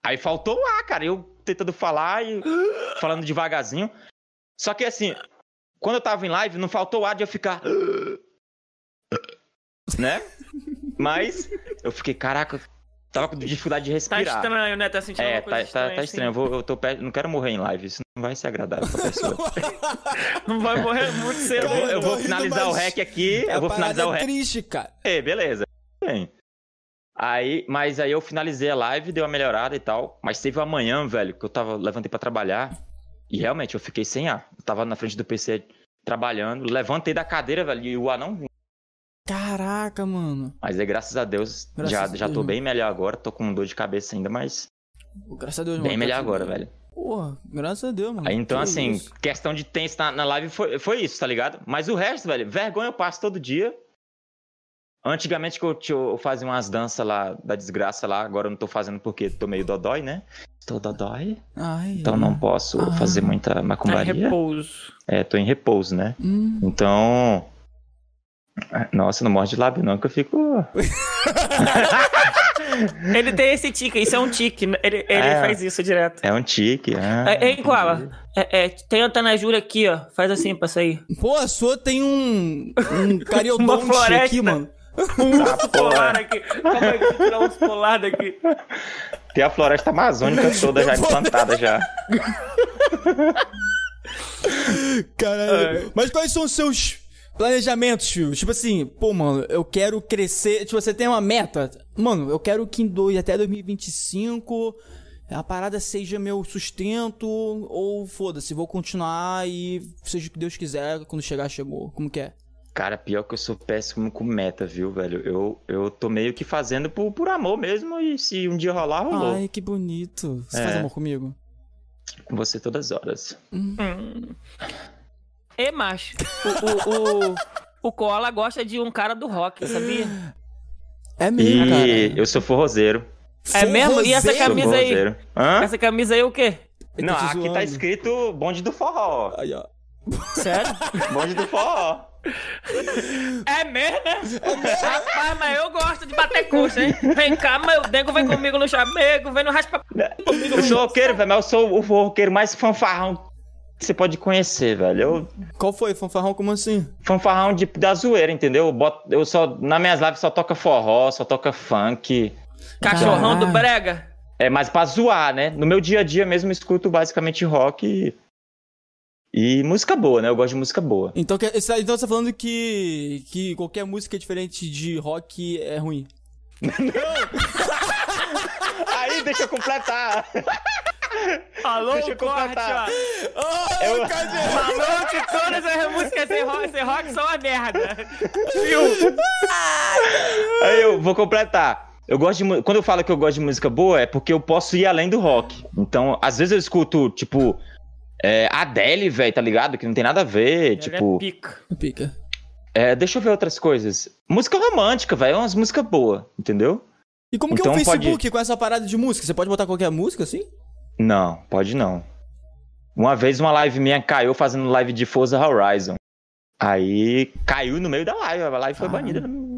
Aí faltou o ar, cara. Eu tentando falar e <gasps> falando devagarzinho. Só que assim, quando eu tava em live, não faltou ar de eu ficar. <gasps> Né? Mas eu fiquei, caraca, tava com dificuldade de Tá respirar. estranho, né? Tá sentindo É, uma coisa tá, tá, estranha, tá assim. estranho. Eu, vou, eu tô perto, não quero morrer em live. Isso não vai ser agradável pra pessoa. <laughs> Não vai morrer muito cedo. Eu vou, eu eu vou rindo, finalizar o rec aqui. A Eu vou finalizar o é rec. triste, cara. É, beleza. Bem. Aí, mas aí eu finalizei a live, deu uma melhorada e tal. Mas teve uma manhã, velho, que eu tava, levantei pra trabalhar. E realmente eu fiquei sem ar. Eu tava na frente do PC trabalhando, levantei da cadeira, velho, e o ar não vinha. Caraca, mano. Mas aí, graças a Deus, Graças já, a já Deus, tô mano. bem melhor agora. Tô com dor de cabeça ainda, mas Graças a Deus, mano. bem tá melhor agora, bem. velho. Porra, graças a Deus, mano. Aí, então, Que assim, isso. questão de tenso na, na live foi, foi isso, tá ligado? Mas o resto, velho, vergonha eu passo todo dia. Antigamente que eu, eu fazia umas danças lá da desgraça lá, agora eu não tô fazendo porque tô meio dodói, né? Tô dodói, Ai, então não posso Ah. fazer muita Tá em macumbaria. repouso. É, tô em repouso, né? Hum. Então. Nossa, não morde lábio não, que eu fico. <laughs> Ele tem esse tique, isso é um tique. Ele, ele É. faz isso direto. É um tique. Ah, É, hein, Koala? entendi. É, é, tem a Tanajura aqui, ó. Faz assim pra sair. Pô, a sua tem um. Um cariodonte <laughs> Uma floresta. aqui, mano. <laughs> Um Ah, urso porra. polar aqui. Aí, deixa eu tirar um urso polar daqui. Tem a floresta amazônica toda já implantada já. Caralho. Mas quais são os seus planejamentos, filho? Tipo assim, pô, mano, eu quero crescer. Tipo, você tem uma meta. Mano, eu quero que em dois, até 2025 a parada seja meu sustento. Ou foda-se, vou continuar e seja o que Deus quiser, quando chegar, chegou. Como que é? Cara, pior que eu sou péssimo com meta, viu, velho? Eu, eu tô meio que fazendo por, por amor mesmo, e se um dia rolar, rolou. Ai, que bonito. Você É. faz amor comigo? Com você todas as horas. Hum. E macho. O, o, o, o Koala gosta de um cara do rock, sabia? É mesmo, E cara. eu sou forrozeiro. É mesmo? E essa camisa aí? Hã? Essa camisa aí é o quê? Não, aqui tá zoando. escrito bonde do forró. Aí, ó. Sério? <laughs> Bonde do forró. É mesmo, né? Rapaz, mas eu gosto de bater coxa, hein? Vem cá, meu nego vem comigo no chamego, vem no raspa... Eu sou roqueiro, velho, mas eu sou o roqueiro mais fanfarrão que você pode conhecer, velho. Eu, Qual foi? Fanfarrão, como assim? fanfarrão de, da zoeira, entendeu? Eu, boto, eu só, nas minhas lives só toca forró, só toca funk. Cachorrão do Caralho. brega. É mais pra zoar, né? No meu dia a dia mesmo eu escuto basicamente rock e E música boa, né? Eu gosto de música boa. Então, então você tá falando que, que qualquer música diferente de rock é ruim. <laughs> <laughs> Aí, deixa eu completar. Falou Deixa eu o corte, completar. ó. Eu- Falou que todas as músicas sem rock, sem rock são uma merda. Aí eu vou completar. Eu gosto de quando eu falo que eu gosto de música boa é porque eu posso ir além do rock. Então, às vezes eu escuto tipo é, Adele, velho, tá ligado? Que não tem nada a ver, Ela tipo, é pica. Pica. é, deixa eu ver outras coisas. Música romântica, velho, é umas músicas boas, entendeu? E como que é Então o pode- Facebook com essa parada de música? Você pode botar qualquer música assim? Não, pode não. Uma vez uma live minha caiu fazendo live de Forza Horizon. Aí caiu no meio da live, a live foi banida. no-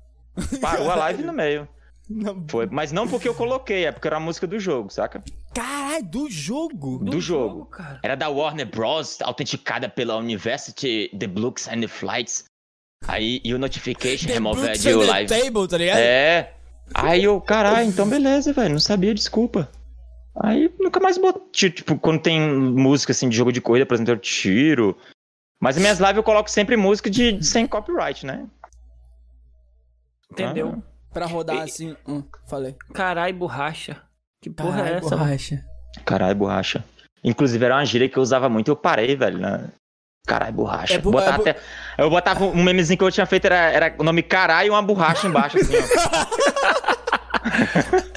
Parou a live no meio. Não. Foi, mas não porque eu coloquei, é porque era a música do jogo, saca? Caralho, do jogo. Do, jogo. cara. Era da Warner Bros, autenticada pela University The Books and the Flights. Aí, e o notification The removed o the live. Table, tá ligado? É. Aí eu, caralho, então beleza, velho, não sabia, desculpa. Aí nunca mais botei, tipo, quando tem música assim de jogo de corrida, por exemplo, eu tiro. Mas nas minhas lives eu coloco sempre música de, de sem copyright, né? Entendeu? Pra rodar E- assim. Hum, falei. Carai, borracha. Que porra Caralho, é essa? borracha. Caralho, borracha. Inclusive era uma gíria que eu usava muito e eu parei, velho. Né? Caralho, borracha. É bu- Botava é bu- até- Eu botava um memezinho que eu tinha feito, era, era o nome caralho e uma borracha embaixo, assim, ó. <laughs>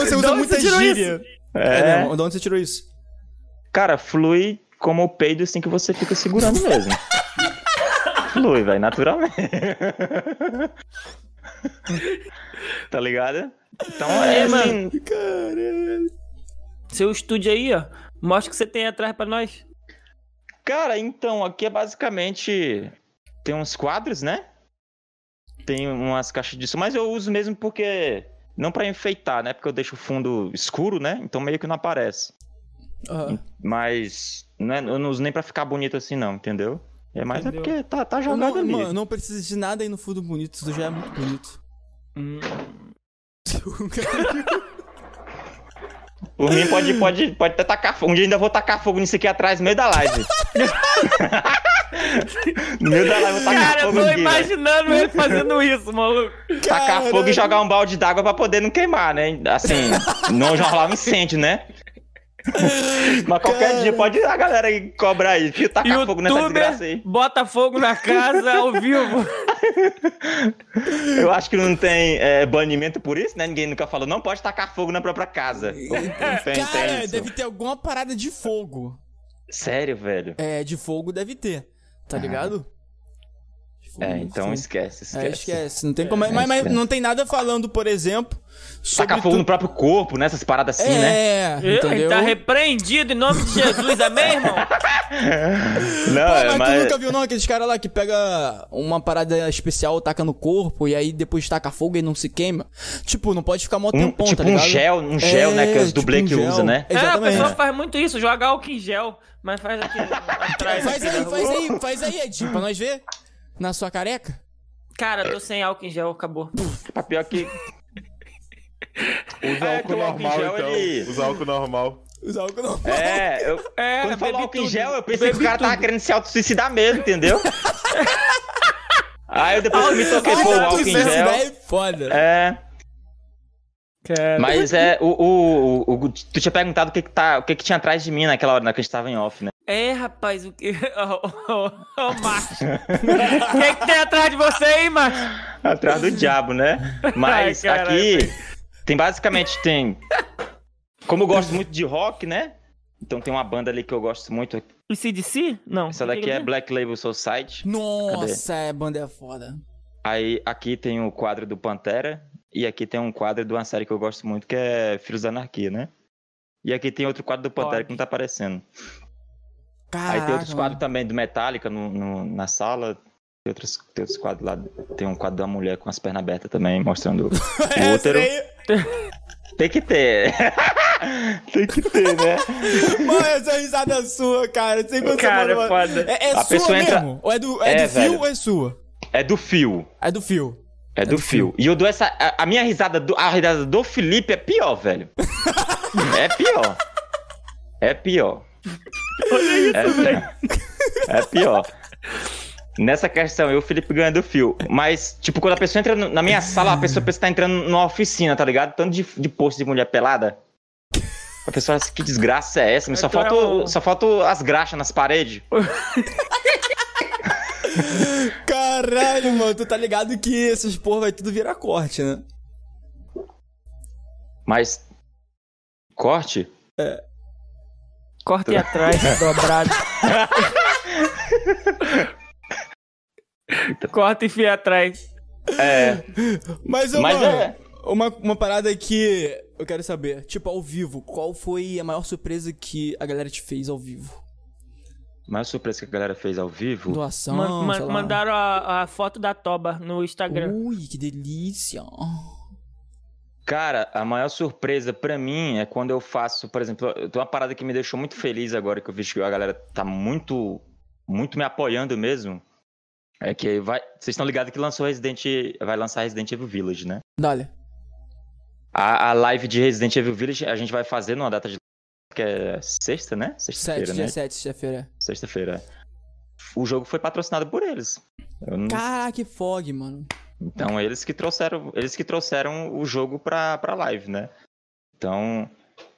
Você usa onde muita você tirou gíria. É, É, mesmo. De onde você tirou isso? cara, flui como o peido assim que você fica segurando mesmo. flui, velho, naturalmente. tá ligado? Então é É, mano. assim. Caralho. Seu estúdio aí, ó. Mostra o que você tem atrás pra nós. Cara, então, aqui é basicamente. Tem uns quadros, né? Tem umas caixas de som, mas eu uso mesmo porque. Não pra enfeitar, né? Porque eu deixo o fundo escuro, né? Então meio que não aparece. Aham. Mas. Não é- eu não uso nem pra ficar bonito assim, não, entendeu? É mais é Entendeu? porque tá, tá jogado não, ali. mano, não precisa de nada aí no fundo bonito, isso já é muito bonito. Hum. <laughs> Por mim, pode, pode, pode até tacar fogo. Um dia ainda vou tacar fogo nisso aqui atrás, no meio da live. no meio da live, eu vou tacar Cara, eu fogo tô aqui, velho. imaginando ele fazendo isso, maluco. tacar Caralho. fogo e jogar um balde d'água pra poder não queimar, né? Assim, não rolar um incêndio, né? <laughs> Mas qualquer Cara. dia pode a galera aí cobrar aí, fio, tacar fogo nessa desgraça aí. Bota fogo na casa ao vivo. Eu acho que não tem é, banimento por isso, né? Ninguém nunca falou, não pode tacar fogo na própria casa. Tem, tem Cara, isso. deve ter alguma parada de fogo. Sério, velho? É, de fogo deve ter. Tá ligado? É, então fogo. esquece, esquece. É, esquece. Não tem como. mas, mas esquece. não tem nada falando, por exemplo. Sobre Tacar fogo tu- no próprio corpo, né? Essas paradas assim, né? É, Ele entendeu? tá repreendido em nome de Jesus, amém, irmão? <laughs> Não, Pô, é, mas, tu mas... nunca viu, não, aqueles caras lá que pega uma parada especial, taca no corpo e aí depois taca fogo e não se queima? Tipo, não pode ficar mó Um, tempão, tipo tá um ligado? gel, um gel, né? Que os tipo dublê um que gel. usa, né? É, a Exatamente. pessoa faz muito isso, joga álcool em gel, mas faz aqui <laughs> atrás. Faz aí, faz aí, faz aí, Edinho, pra nós ver. Na sua careca. Cara, tô sem álcool em gel, acabou. Pra pior que... Usa É, álcool normal, gel, então. ele- Usa álcool normal. Os álcool não. É, eu... É, Quando falou álcool em gel, eu pensei que o cara tava tudo. querendo se auto-suicidar mesmo, entendeu? Aí eu depois que me toquei, pô, o álcool em gel... é foda. É, Cara. mas é, o, o, o, o- tu tinha perguntado o que que, tá, o que que tinha atrás de mim naquela hora, na que a gente tava em off, né? É, rapaz, o que. Ô, ô, ô, macho. O que, que tem atrás de você aí, macho? Atrás do diabo, né? <laughs> Mas Ai, aqui tem basicamente tem. Como eu gosto muito de rock, né? Então tem uma banda ali que eu gosto muito. O CDC? Não. Essa daqui é Black Label Society. Nossa, é banda é foda. Aí aqui tem o quadro do Pantera. E aqui tem um quadro de uma série que eu gosto muito, que é Filhos da Anarquia, né? E aqui tem outro quadro do Pantera Pode. que não tá aparecendo. Caraca, Aí tem outros mano. quadros também do Metallica no, no- na sala. Tem outros, tem outros quadros lá. Tem um quadro da mulher com as pernas abertas também, mostrando <laughs> o útero. <laughs> Tem que ter. <laughs> tem que ter, né? Mano, essa risada sua, cara. Sem Cara, é fala- foda. É, é A sua pessoa entra- mesmo? Ou é do, é É, do fio velho. ou é sua? É do fio. É do fio. É, do, do fio. E eu dou essa. A, a minha risada do. A risada do Felipe é pior, velho. é pior. É pior. É, é pior. Nessa questão, eu, Felipe, ganho do fio. Mas, tipo, quando a pessoa entra no- na minha sala, a pessoa pensa que tá entrando numa oficina, tá ligado? Tanto de, de posto de mulher pelada. A pessoa, assim, que desgraça é essa? Só Então é falta, um- só falta as graxas nas paredes. <laughs> Caralho, mano, tu tá ligado que essas porra vai tudo virar corte, né? Mas. Corte? Corte atrás, <laughs> dobrado. Corta e fia atrás. É. Mas, Mas mano, é. uma, uma parada que eu quero saber. Tipo, ao vivo, qual foi a maior surpresa que a galera te fez ao vivo? Maior surpresa que a galera fez ao vivo. Doação, Man- mandaram a, a foto da toba no Instagram. Ui, que delícia. Cara, a maior surpresa pra mim é quando eu faço, por exemplo, eu tenho uma parada que me deixou muito feliz agora que eu vi que a galera tá muito, muito me apoiando mesmo. É que vai, vocês estão ligados que lançou Resident, vai lançar Resident Evil Village, né? Dale. A, a live de Resident Evil Village a gente vai fazer numa data de que é sexta, né? Sexta-feira, dia né? 7, sexta-feira. Sexta-feira. O jogo foi patrocinado por eles. Não- Caraca, que fog, mano. Então eles que trouxeram, eles que trouxeram o jogo pra, pra live, né? Então,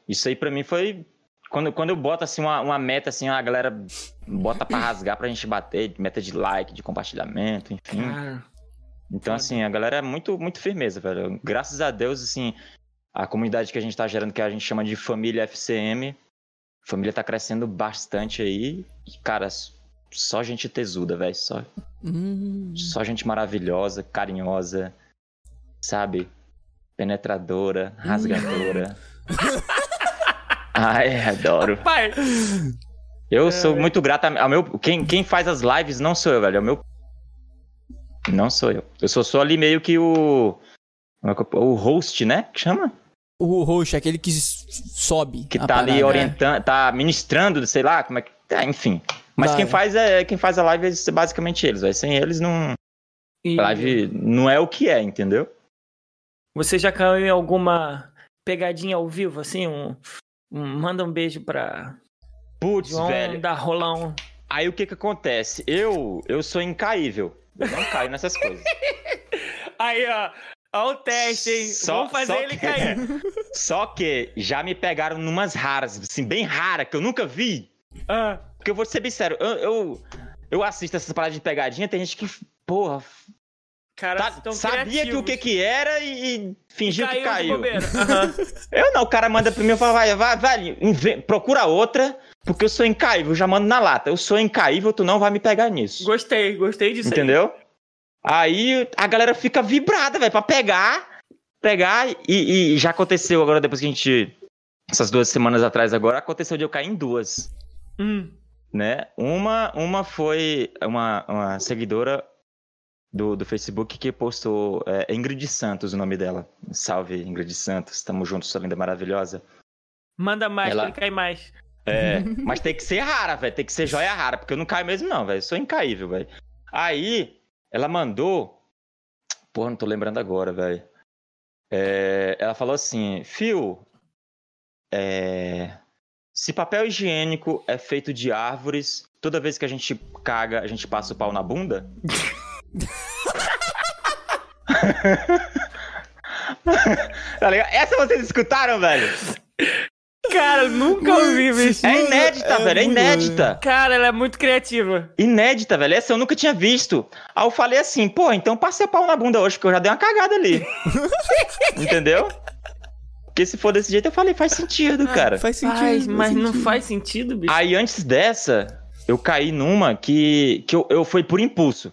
isso aí pra mim foi quando, quando eu boto assim uma, uma meta assim, a galera bota pra <laughs> rasgar pra gente bater, meta de like, de compartilhamento, enfim. Cara, Então assim, a galera é muito muito firmeza, velho. Graças a Deus assim, a comunidade que a gente tá gerando que a gente chama de família FCM, a família tá crescendo bastante aí. E, cara, só gente tesuda, velho, só Hum. só gente maravilhosa, carinhosa, sabe? Penetradora, rasgadora. Ai, <laughs> adoro. pai, Eu sou muito grato ao meu. Quem, quem faz as lives não sou eu, velho. É o meu. Não sou eu. Eu sou só ali meio que o. é O host, né? Que chama? O roxo, aquele que sobe. Que tá ali parada. orientando, tá ministrando, sei lá, como é que. Ah, enfim. Mas Vai. quem faz é quem faz a live é basicamente eles, velho. Sem eles não. e A live não é o que é, entendeu? você já caiu em alguma pegadinha ao vivo, assim? Um, um- manda um beijo pra Putz, João velho. da Rolão. Aí o que que acontece? Eu, eu sou incaível. Eu não caio nessas coisas. <laughs> Aí, ó. Ó o teste, hein? Só- Vamos fazer só ele que- cair. <laughs> Só que já me pegaram numas raras, assim, bem rara, que eu nunca vi. Ah, Porque eu vou ser bem sério, eu, eu, eu assisto essas paradas de pegadinha, tem gente que, porra, cara, tá- sabia que o que que era e, e fingiu caiu que caiu. <laughs> Aham. Eu não, o cara manda pra mim e fala, vai, vai, vai, inven- procura outra, porque eu sou incaível, eu já mando na lata. Eu sou incaível, tu não vai me pegar nisso. Gostei, gostei disso aí. Entendeu? Aí a galera fica vibrada, velho, pra pegar, pegar, e, e já aconteceu agora, depois que a gente. Essas duas semanas atrás agora, aconteceu de eu cair em duas, Hum. Né? Uma, uma foi uma, uma seguidora do, do Facebook que postou é, Ingrid Santos, o nome dela. Salve, Ingrid Santos, tamo juntos, sua linda maravilhosa. Manda mais, Ela- ele cair mais. É, <laughs> mas tem que ser rara, velho. Tem que ser joia rara, porque eu não caio mesmo, não, velho. Sou incaível, velho. Aí, ela mandou. Porra, não tô lembrando agora, velho. É, ela falou assim: Fio, é, se papel higiênico é feito de árvores, toda vez que a gente caga, a gente passa o pau na bunda? <laughs> tá ligado? Essa vocês escutaram, velho? Cara, eu nunca ouvi, bicho. É inédita, velho. É inédita. Cara, ela é muito criativa. Inédita, velho. Essa eu nunca tinha visto. Aí eu falei assim, pô, então passei o pau na bunda hoje, porque eu já dei uma cagada ali. <laughs> Entendeu? Porque se for desse jeito, eu falei, faz sentido, <laughs> cara. Faz sentido. Faz, faz mas não sentido. faz sentido, bicho. Aí antes dessa, eu caí numa que, que eu, eu fui por impulso.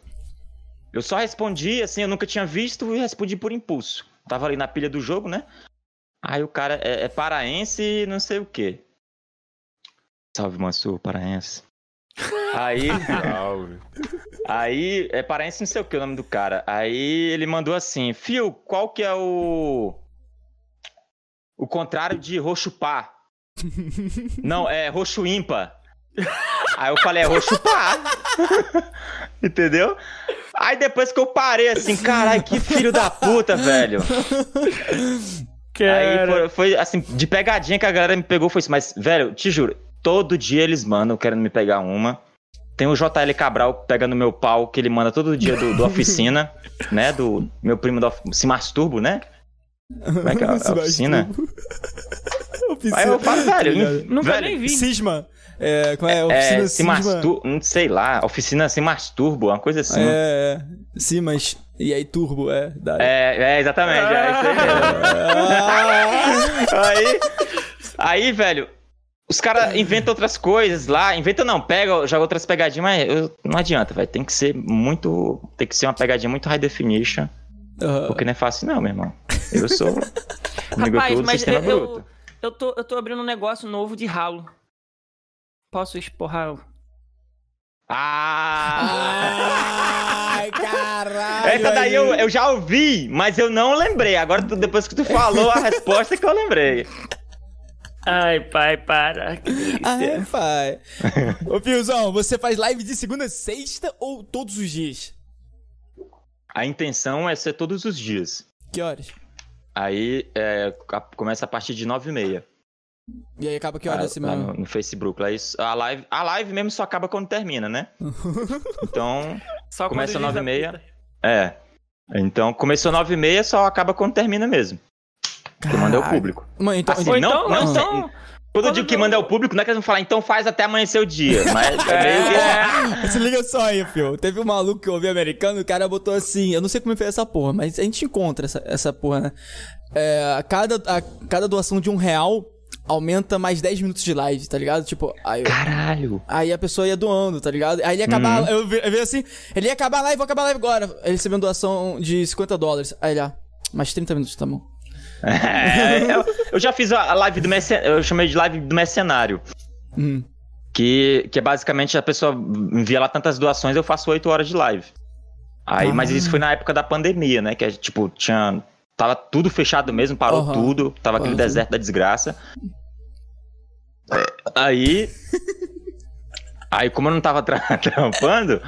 Eu só respondi, assim, eu nunca tinha visto e respondi por impulso. Tava ali na pilha do jogo, né? Aí o cara é, é paraense e não sei o quê. Salve, Mansur, paraense. Aí. <laughs> Salve. Aí, é paraense não sei o que o nome do cara. Aí ele mandou assim, Fio, qual que é o... O contrário de roxo pá? não, é roxo ímpar. Aí eu falei, é roxo pá. <laughs> Entendeu? Aí depois que eu parei assim, caralho, que filho da puta, velho. Aí Cara. foi, foi, assim, de pegadinha que a galera me pegou, foi isso. Mas, velho, te juro, Todo dia eles mandam querendo me pegar uma. Tem o JL Cabral pegando meu pau, que ele manda todo dia do, do <laughs> oficina, né? Do meu primo do se masturbo, né? Como é que é a, <laughs> <laughs> a oficina? Oficina. Aí eu falo, velho, Nunca velho, nem vi. Cisma. É, como é? Oficina É, se Cisma. masturbo, não sei lá, oficina se masturbo, uma coisa assim. É, é. Simas. E aí, Turbo, é. É, é, exatamente, é isso aí. Ah, <laughs> aí, aí, velho, os caras inventam outras coisas lá. Inventam não, pega, joga outras pegadinhas, mas eu- não adianta, velho. Tem que ser muito. Tem que ser uma pegadinha muito high definition. Aham. Porque não é fácil, não, meu irmão. Eu sou. <laughs> Rapaz, tudo, mas eu, eu, bruto. eu tô, eu tô abrindo um negócio novo de ralo. Posso esporrar? Ah! Ai, caralho. Essa daí eu, eu já ouvi, mas eu não lembrei. Agora, tu- depois que tu falou a resposta, é que eu lembrei. Ai, pai, para. Ai, pai. Ô, Piozão, você faz live de segunda a sexta ou todos os dias? A intenção é ser todos os dias. Que horas? Aí é, começa a partir de 9h30. E aí acaba que horas assim lá mesmo? no, no Facebook. Lá, isso- a, live, a live mesmo só acaba quando termina, né? <laughs> Então, <laughs> Só Começa eles 9h30. apitam. é. Então, começou 9h30, só acaba quando termina mesmo. Que manda é o público. Mano, então. Assim, não- então, não sei. então Quando eu digo que manda é o público, não é que eles vão falar, então faz até amanhecer o dia. <laughs> Mas é meio que... <laughs> Se liga só aí, fio. Teve um maluco que eu ouvi americano, o cara botou assim, eu não sei como ele fez essa porra, mas a gente encontra essa, essa porra, né? É, a, cada, a cada doação de um real aumenta mais 10 minutos de live, tá ligado? Tipo, aí, Caralho. aí a pessoa ia doando, tá ligado? Aí ele ia acabar, eu, vi, eu vi assim, ele ia acabar a live, vou acabar a live agora. Ele recebeu uma doação de 50 dólares. Aí ele, ah, mais 30 minutos, tá bom. <laughs> É, eu, eu já fiz a live do mercenário, eu chamei de live do mercenário. Hum. Que, que é basicamente a pessoa envia lá tantas doações, eu faço 8 horas de live. Aí, Mas Ah. isso foi na época da pandemia, né? Que é, tipo, tinha. Tava tudo fechado mesmo, parou Aham. tudo, tava aquele deserto da desgraça. Aí. Aí, como eu não tava tra- <laughs> trampando,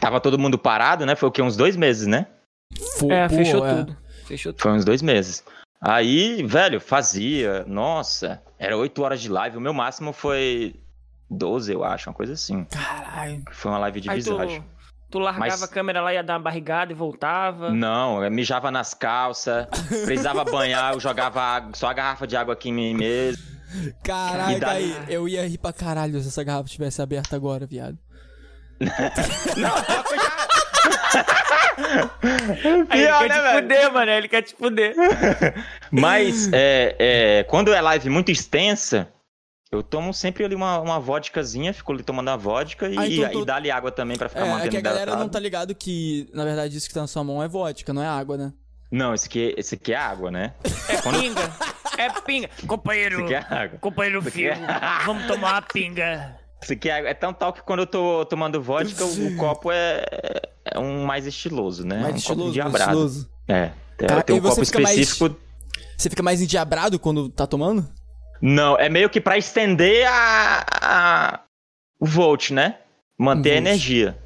tava todo mundo parado, né? Foi o quê? Uns dois meses, né? Fu- É, fechou é. tudo. Fechou tudo. Foi uns dois meses. Aí, velho, fazia. Nossa, era oito horas de live. O meu máximo foi 12, eu acho, uma coisa assim. Caralho. Foi uma live de Aí tu, visagem. tu largava Mas- a câmera lá, ia dar uma barrigada e voltava. Não, eu mijava nas calças, precisava <laughs> banhar, eu jogava água- só a garrafa de água aqui em mim mesmo. Caralho, E daí- aí, eu ia rir pra caralho se essa garrafa tivesse aberta agora, viado. <laughs> Não, eu <laughs> Aí ele Pior, quer né, te velho? fuder, mano. Ele quer te fuder. <laughs> Mas é, é, quando é live muito extensa, eu tomo sempre ali uma, uma vodkazinha, fico ali tomando a vodka e, Ah, então tô- e dá-lhe água também pra ficar É, é mantendo que a galera não hidratado. tá ligado que, na verdade, isso que tá na sua mão é vodka, não é água, né? Não, esse aqui, esse aqui é água, né? É pinga. É pinga. Companheiro. Esse aqui é água. Companheiro Isso filho. é- Vamos tomar uma pinga. Isso aqui é, é tão tal que quando eu tô tomando vodka, o, o copo é, é um mais estiloso, né? Mais um estiloso, copo mais diabrado. estiloso. É. Tem, Cara, tem um copo fica mais- específico. Você fica mais endiabrado quando tá tomando? Não, é meio que pra estender a, a- o volt, né? Manter a Volt. energia.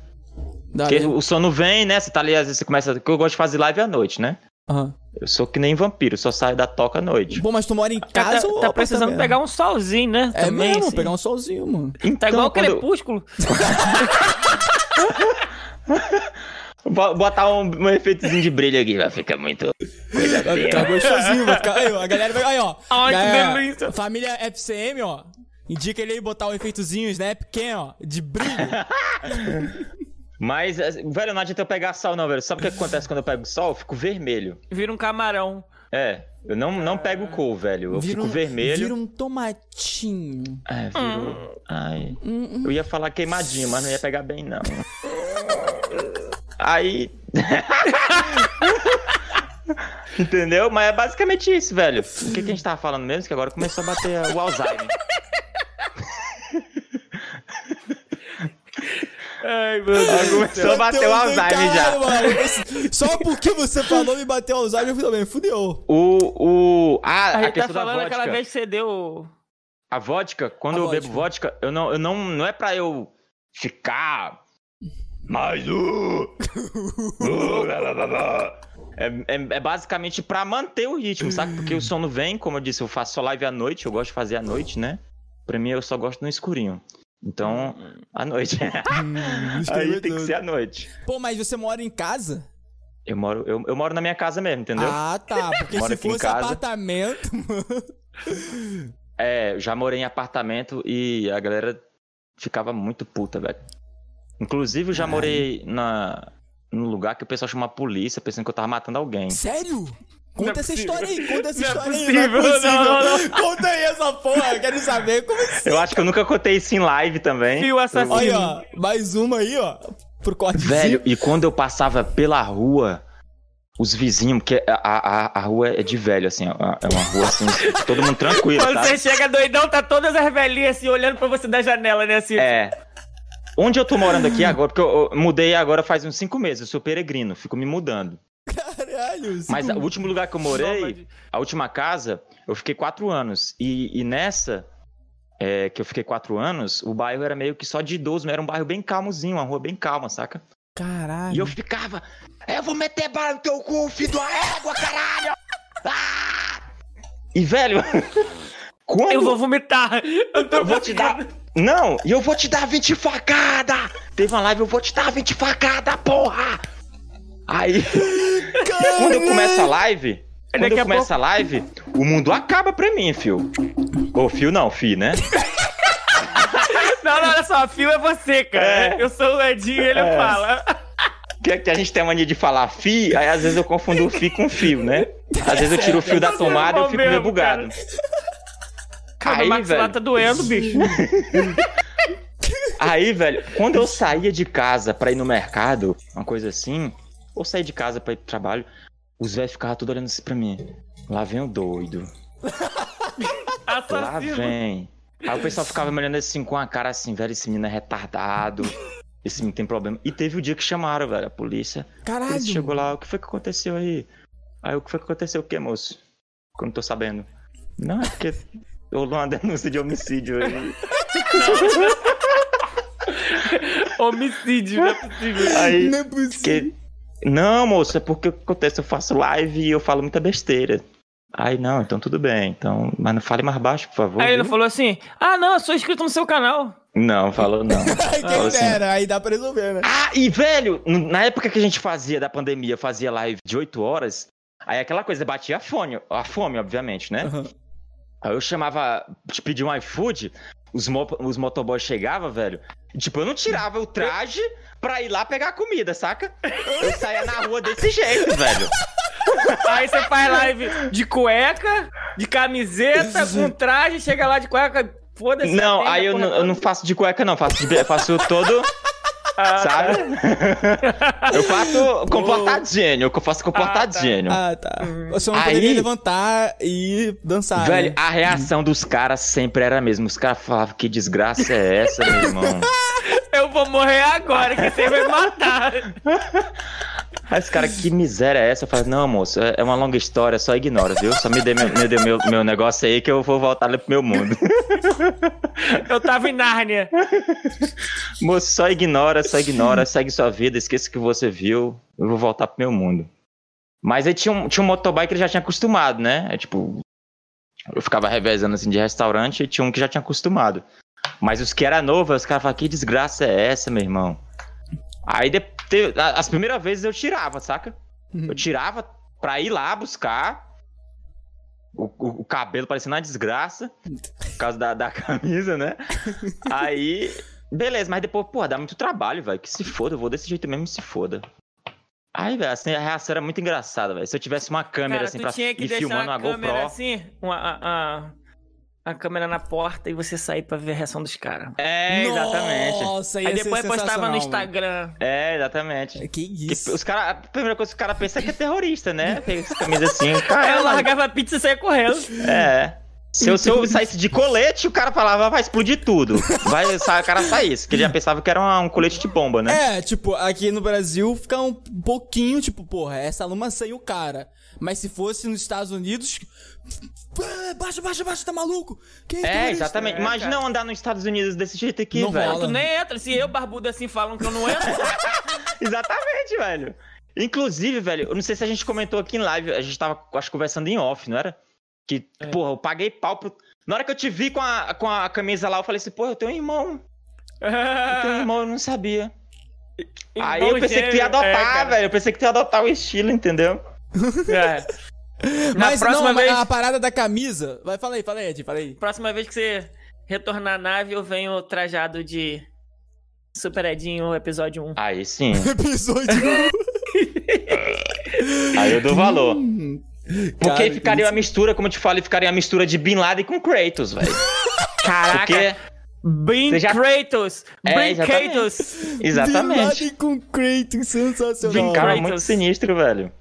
Da Porque o sono vem, né? Você tá ali, às vezes você começa. Que eu gosto de fazer live à noite, né? Aham. Eu sou que nem vampiro, só saio da toca à noite. Bom, mas tu mora em Tá, casa ou tá precisando pegar um solzinho, né? É Também, mesmo, assim. pegar um solzinho, mano. Tá Então, igual o quando- crepúsculo. <laughs> Bo- Botar um, um efeitozinho de brilho aqui, vai ficar muito. Coisa Vai ficar gostosinho, vai ficar. Aí, ó, a galera vai. Aí, ó. Ai, que Galera, delícia. Família FCM, ó. Indica ele aí botar o efeitozinho Snap Cam, ó, de brilho. <laughs> Mas, eh, velho, não adianta eu pegar sol, não, velho. Sabe o que acontece quando eu pego sol? Eu fico vermelho. Vira um camarão. É, eu não, não pego cor, velho. Eu Vira fico um, vermelho. Vira um tomatinho. É, virou. Ai. Eu ia falar queimadinho, mas não ia pegar bem, não. Aí. <laughs> Entendeu? Mas é basicamente isso, velho. O que, que a gente tava falando mesmo? Que agora começou a bater o Alzheimer. <laughs> Ai, meu Deus. Começou a bater o Alzheimer já. Mano, Só porque você falou me bateu o Alzheimer, eu falei, bem, fudeu. O. o ah, A a, gente tá questão da falando vodka. aquela vez que você deu. A vodka, quando A eu vodka. bebo vodka, eu não, eu não, não é pra eu ficar mais um. Uh, blá. É, é, é basicamente pra manter o ritmo, sabe? Porque o sono vem, como eu disse, eu faço só live à noite, eu gosto de fazer à noite, né? pra mim eu só gosto no escurinho. Então, à noite. Hum, <laughs> Aí tem que ser à noite. Pô, mas você mora em casa? Eu moro, eu, eu moro na minha casa mesmo, entendeu? Ah, tá. Porque se fosse apartamento. <laughs> É, eu já morei em apartamento e a galera ficava muito puta, velho. Inclusive, eu já morei na, num lugar que o pessoal chama a polícia, pensando que eu tava matando alguém. Sério? Conta Não é essa possível. história aí, conta essa Não é história aí. possível, não é possível. não, não, Conta aí essa porra, eu quero saber como assim. Eu acho que eu nunca contei isso em live também. Fio assassino. Olha aí, ó, mais uma aí, ó, pro cortezinho. Velho, e quando eu passava pela rua, os vizinhos, porque a, a, a rua é de velho, assim, é uma é uma rua assim, todo mundo tranquilo, Quando tá? você chega doidão, tá todas as velhinhas assim, olhando pra você da janela, né? Assim, É. Onde eu tô morando aqui agora, porque eu, eu mudei agora faz uns cinco meses, eu sou peregrino, fico me mudando. Caralho. Mas o último lugar que eu morei, Nômade. a última casa, eu fiquei quatro anos. E, e nessa, é, que eu fiquei quatro anos, o bairro era meio que só de idoso, era um bairro bem calmozinho, uma rua bem calma, saca? Caralho. E eu ficava, eu vou meter bala no teu cu, filho da égua, caralho! Ah! E, velho, <laughs> quando Eu vou vomitar. Eu, tô eu vou te dar... Não, e eu vou te dar 20 facadas! Teve uma live, eu vou te dar 20 facadas, porra! Aí, <laughs> quando eu começo a live, quando Daqui eu a começo a live, o mundo acaba pra mim, fio. Ô, fio não, fi, né? <laughs> Não, não, olha só, fio é você, cara. É. Eu sou o Edinho e ele É. fala. Que, que a gente tem a mania de falar fi, aí às vezes eu confundo o fi com fio, né? Às vezes eu tiro o fio da é tomada e eu fico meio bugado. Cara, o Aí, velho. tá doendo, bicho. <laughs> Aí, velho, quando eu saía de casa pra ir no mercado, uma coisa assim, ou sair de casa pra ir pro trabalho, os velhos ficavam tudo olhando assim pra mim. Lá vem o doido. <laughs> Lá vem. Aí o pessoal ficava me olhando assim com a cara assim, velho, esse menino é retardado. Esse menino tem problema. E teve o dia que chamaram, velho, a polícia. Caralho. polícia chegou lá, o que foi que aconteceu aí? Aí o que foi que aconteceu o quê, moço? Que eu não tô sabendo. Não, é porque rolou uma denúncia de homicídio aí. <laughs> Homicídio, não é possível. Aí, Não é possível. que... Não, moço, é porque o que acontece? Eu faço live e eu falo muita besteira. Aí, não, então tudo bem. Então, mas não fale mais baixo, por favor. Aí ele viu? falou assim: Ah, não, eu sou inscrito no seu canal. Não, falou não. <laughs> Ai, Falou quem assim, dera, aí dá pra resolver, né? Ah, e velho, na época que a gente fazia da pandemia, fazia live de 8 horas, aí aquela coisa batia a fome, a fome, obviamente, né? Aham. Aí eu chamava, te pedir um iFood, os, mo os motoboys chegavam, velho. Tipo, eu não tirava o traje pra ir lá pegar a comida, saca? Eu saía na rua desse jeito, <laughs> velho. Aí você faz live de cueca, de camiseta, com traje, chega lá de cueca, foda-se. Não, aí eu eu não faço de cueca, não. Faço, de, faço todo, Ah, sabe? <laughs> Eu faço comportadinho. Eu faço comportadinho. Ah, tá. Você não Aí- poderia levantar e dançar. Velho, né? a reação dos caras sempre era a mesma. Os caras falavam, que desgraça é essa, meu irmão? <laughs> Eu vou morrer agora, que você vai matar. <laughs> Aí os caras, que miséria é essa? Eu falei, não, moço, é é uma longa história, só ignora, viu? Só me dê meu, me dê meu, meu negócio aí que eu vou voltar ali pro meu mundo. <laughs> Eu tava em Nárnia. moço, só ignora, só ignora, segue sua vida, esqueça o que você viu, eu vou voltar pro meu mundo. Mas aí tinha um, tinha um motoboy que ele já tinha acostumado, né? É tipo, eu ficava revezando assim de restaurante e tinha um que já tinha acostumado. Mas os que era novo, os caras falavam, que desgraça é essa, meu irmão? Aí de, te- as primeiras vezes eu tirava, saca? Eu tirava pra ir lá buscar o, o- o cabelo parecendo uma desgraça, por causa da, da <laughs> camisa, né? Aí, beleza, mas depois, pô, dá muito trabalho, velho. Que se foda, eu vou desse jeito mesmo, se foda. Aí, velho, assim, a reação era muito engraçada, velho. Se eu tivesse uma câmera, Cara, assim, pra deixar filmando a uma câmera GoPro. assim, uma, a, a, a câmera na porta e você sair pra ver a reação dos caras. É, exatamente. Nossa, ia Aí ser depois postava no Instagram. É, exatamente. mano. Que Que isso. os cara, a primeira coisa que os caras pensam é que é terrorista, né? Pega essa camisa assim, <laughs> Aí eu cara. largava a pizza e saia correndo. É. Se eu, se eu saísse de colete, o cara falava, vai explodir tudo. Vai, o cara saísse, que ele já pensava que era uma- um colete de bomba, né? É, tipo, aqui no Brasil fica um pouquinho, tipo, porra, essa luma sem o cara. Mas se fosse nos Estados Unidos. "Ah, Baixa, baixa, baixa, tá maluco? Quem É, terrorista?" exatamente. É, Imagina cara. eu andar nos Estados Unidos desse jeito aqui, Não velho. rola. Tu nem entra. Se eu, barbudo assim, falam que eu não entro. <laughs> Exatamente, velho. Inclusive, velho, eu não sei se a gente comentou aqui em live, a gente tava, acho, conversando em off, não era? Que, porra, eu paguei pau pro. Na hora que eu te vi com a, com a camisa lá, eu falei assim, pô, eu tenho um irmão. Eu tenho um irmão, eu não sabia. <laughs> Aí eu Irmão pensei que tu ia é, adotar, cara. velho. Eu pensei que tu ia adotar o estilo, entendeu? <laughs> É. Na Mas próxima não, mas vez, a parada da camisa. Vai, fala aí, fala aí, Ed, fala aí. próxima vez que você retornar à nave, eu venho trajado de Super Edinho, episódio 1. Aí sim. <laughs> Episódio. <laughs> Aí eu dou valor. Hum. Porque Cara, aí ficaria uma mistura, como eu te falei, ficaria uma mistura de Bin Laden com Kratos, velho. Caraca, Porque. Bin já- Kratos! É, Bin exatamente. Kratos! Bin Exatamente. Laden com Kratos, sensacional. Bin Cara, Kratos. muito sinistro, velho.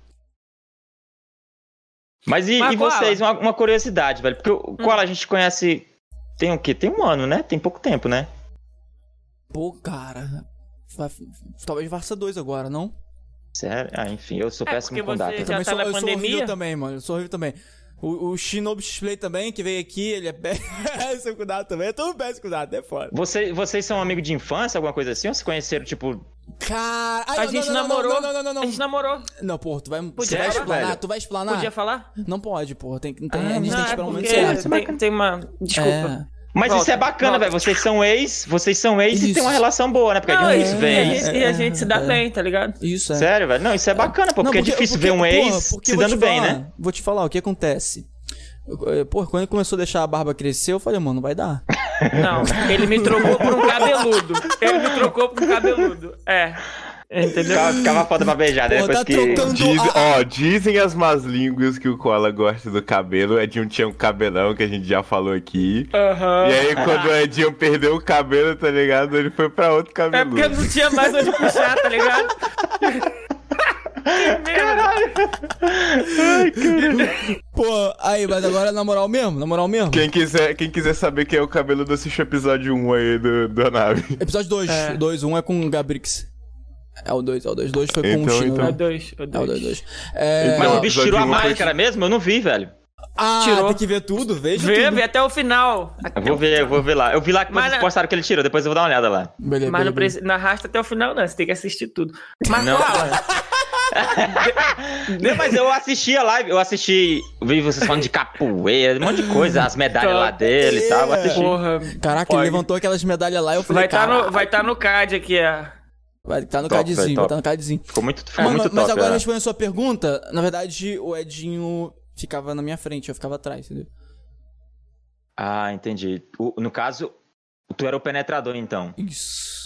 Mas e, Mas, e vocês, uma, uma curiosidade, velho? Porque o Koala a gente conhece. Tem o quê? Tem um ano, né? Tem pouco tempo, né? Pô, cara. Talvez Varsa 2 agora, não? Sério? Ah, enfim, eu sou É, péssimo com data. já também tá sou, na eu sou horrível também, mano. Eu sou horrível também. O, o Shinobi Display também, que veio aqui, ele é <laughs> péssimo com data também. É todo péssimo com data, é foda. Você, vocês são amigos de infância, alguma coisa assim? Ou se conheceram, tipo. Cara... Ai, A não, gente não, não, namorou. Não, não, não, não, não. A gente namorou. Não, pô, tu vai, Podia você vai falar, explanar? velho. Tu vai explanar? Podia falar? Não pode, pô. Tem, tem, a Ah, gente tem Não, que é esperar um momento porque certo. tem, tem uma... Desculpa. É. Mas Volta, isso é bacana, velho. Vocês são ex, vocês são ex e Isso. tem uma relação boa, né? Porque Não, é e, difícil e ver a ex. gente, e a gente se dá é. bem, tá ligado? Isso, é. Sério, velho? Não, isso é bacana, pô. Não, Porque, é difícil ver um porra, ex porque se dando te bem, falar, né? Vou te falar, o que acontece? Pô, quando ele começou a deixar a barba crescer, eu falei, mano, não vai dar. Não, ele me trocou por um cabeludo. Ele me trocou por um cabeludo. É. Entendeu? Ficava, ficava foda pra beijar, né? Pô, Depois tá que. Diz, a- ó, dizem as más línguas que o Koala gosta do cabelo. O Edinho tinha um cabelão que a gente já falou aqui. Aham. E aí, quando o Edinho perdeu o cabelo, tá ligado? Ele foi pra outro É cabelo. porque não tinha mais onde puxar, tá ligado? <laughs> Que merda. Pô, aí, mas agora na moral mesmo? Na moral mesmo? Quem quiser, quem quiser saber quem é o cabelo, assiste o episódio 1 aí do, da nave. Episódio 2. É. 2, 1 é com o Gabrix. É o 2, é o 2. 2 foi com Então, o Chino. então. É o dois, é o É o dois. 2, 2. É... Mas Não, o bicho tirou a um foi- máscara mesmo? Eu não vi, velho. Ah, Tirou. tem que ver tudo, veja Vê, tudo. vê até o final. Eu vou ver, eu vou ver lá. Eu vi lá que Mas vocês na- postaram que ele tirou, depois eu vou dar uma olhada lá. Beleza, Mas não, beleza, precisa, não arrasta até o final, não. Você tem que assistir tudo. Mas Não. fala. <laughs> Não, mas eu assisti a live, eu assisti, vi vocês falando de capoeira, um monte de coisa, as medalhas lá dele e tal, eu assisti. Porra. Caraca, Pode. ele levantou aquelas medalhas lá e eu falei, Vai estar cara, no, vai tá no card aqui, ó. vai tá no Top, cardzinho, vai, tá no cardzinho. Ficou muito, ficou Mas, muito mas top. agora é. respondendo a sua pergunta, na verdade, o Edinho ficava na minha frente, eu ficava atrás, entendeu? Ah, entendi. O- no caso, tu era o penetrador, então. Isso.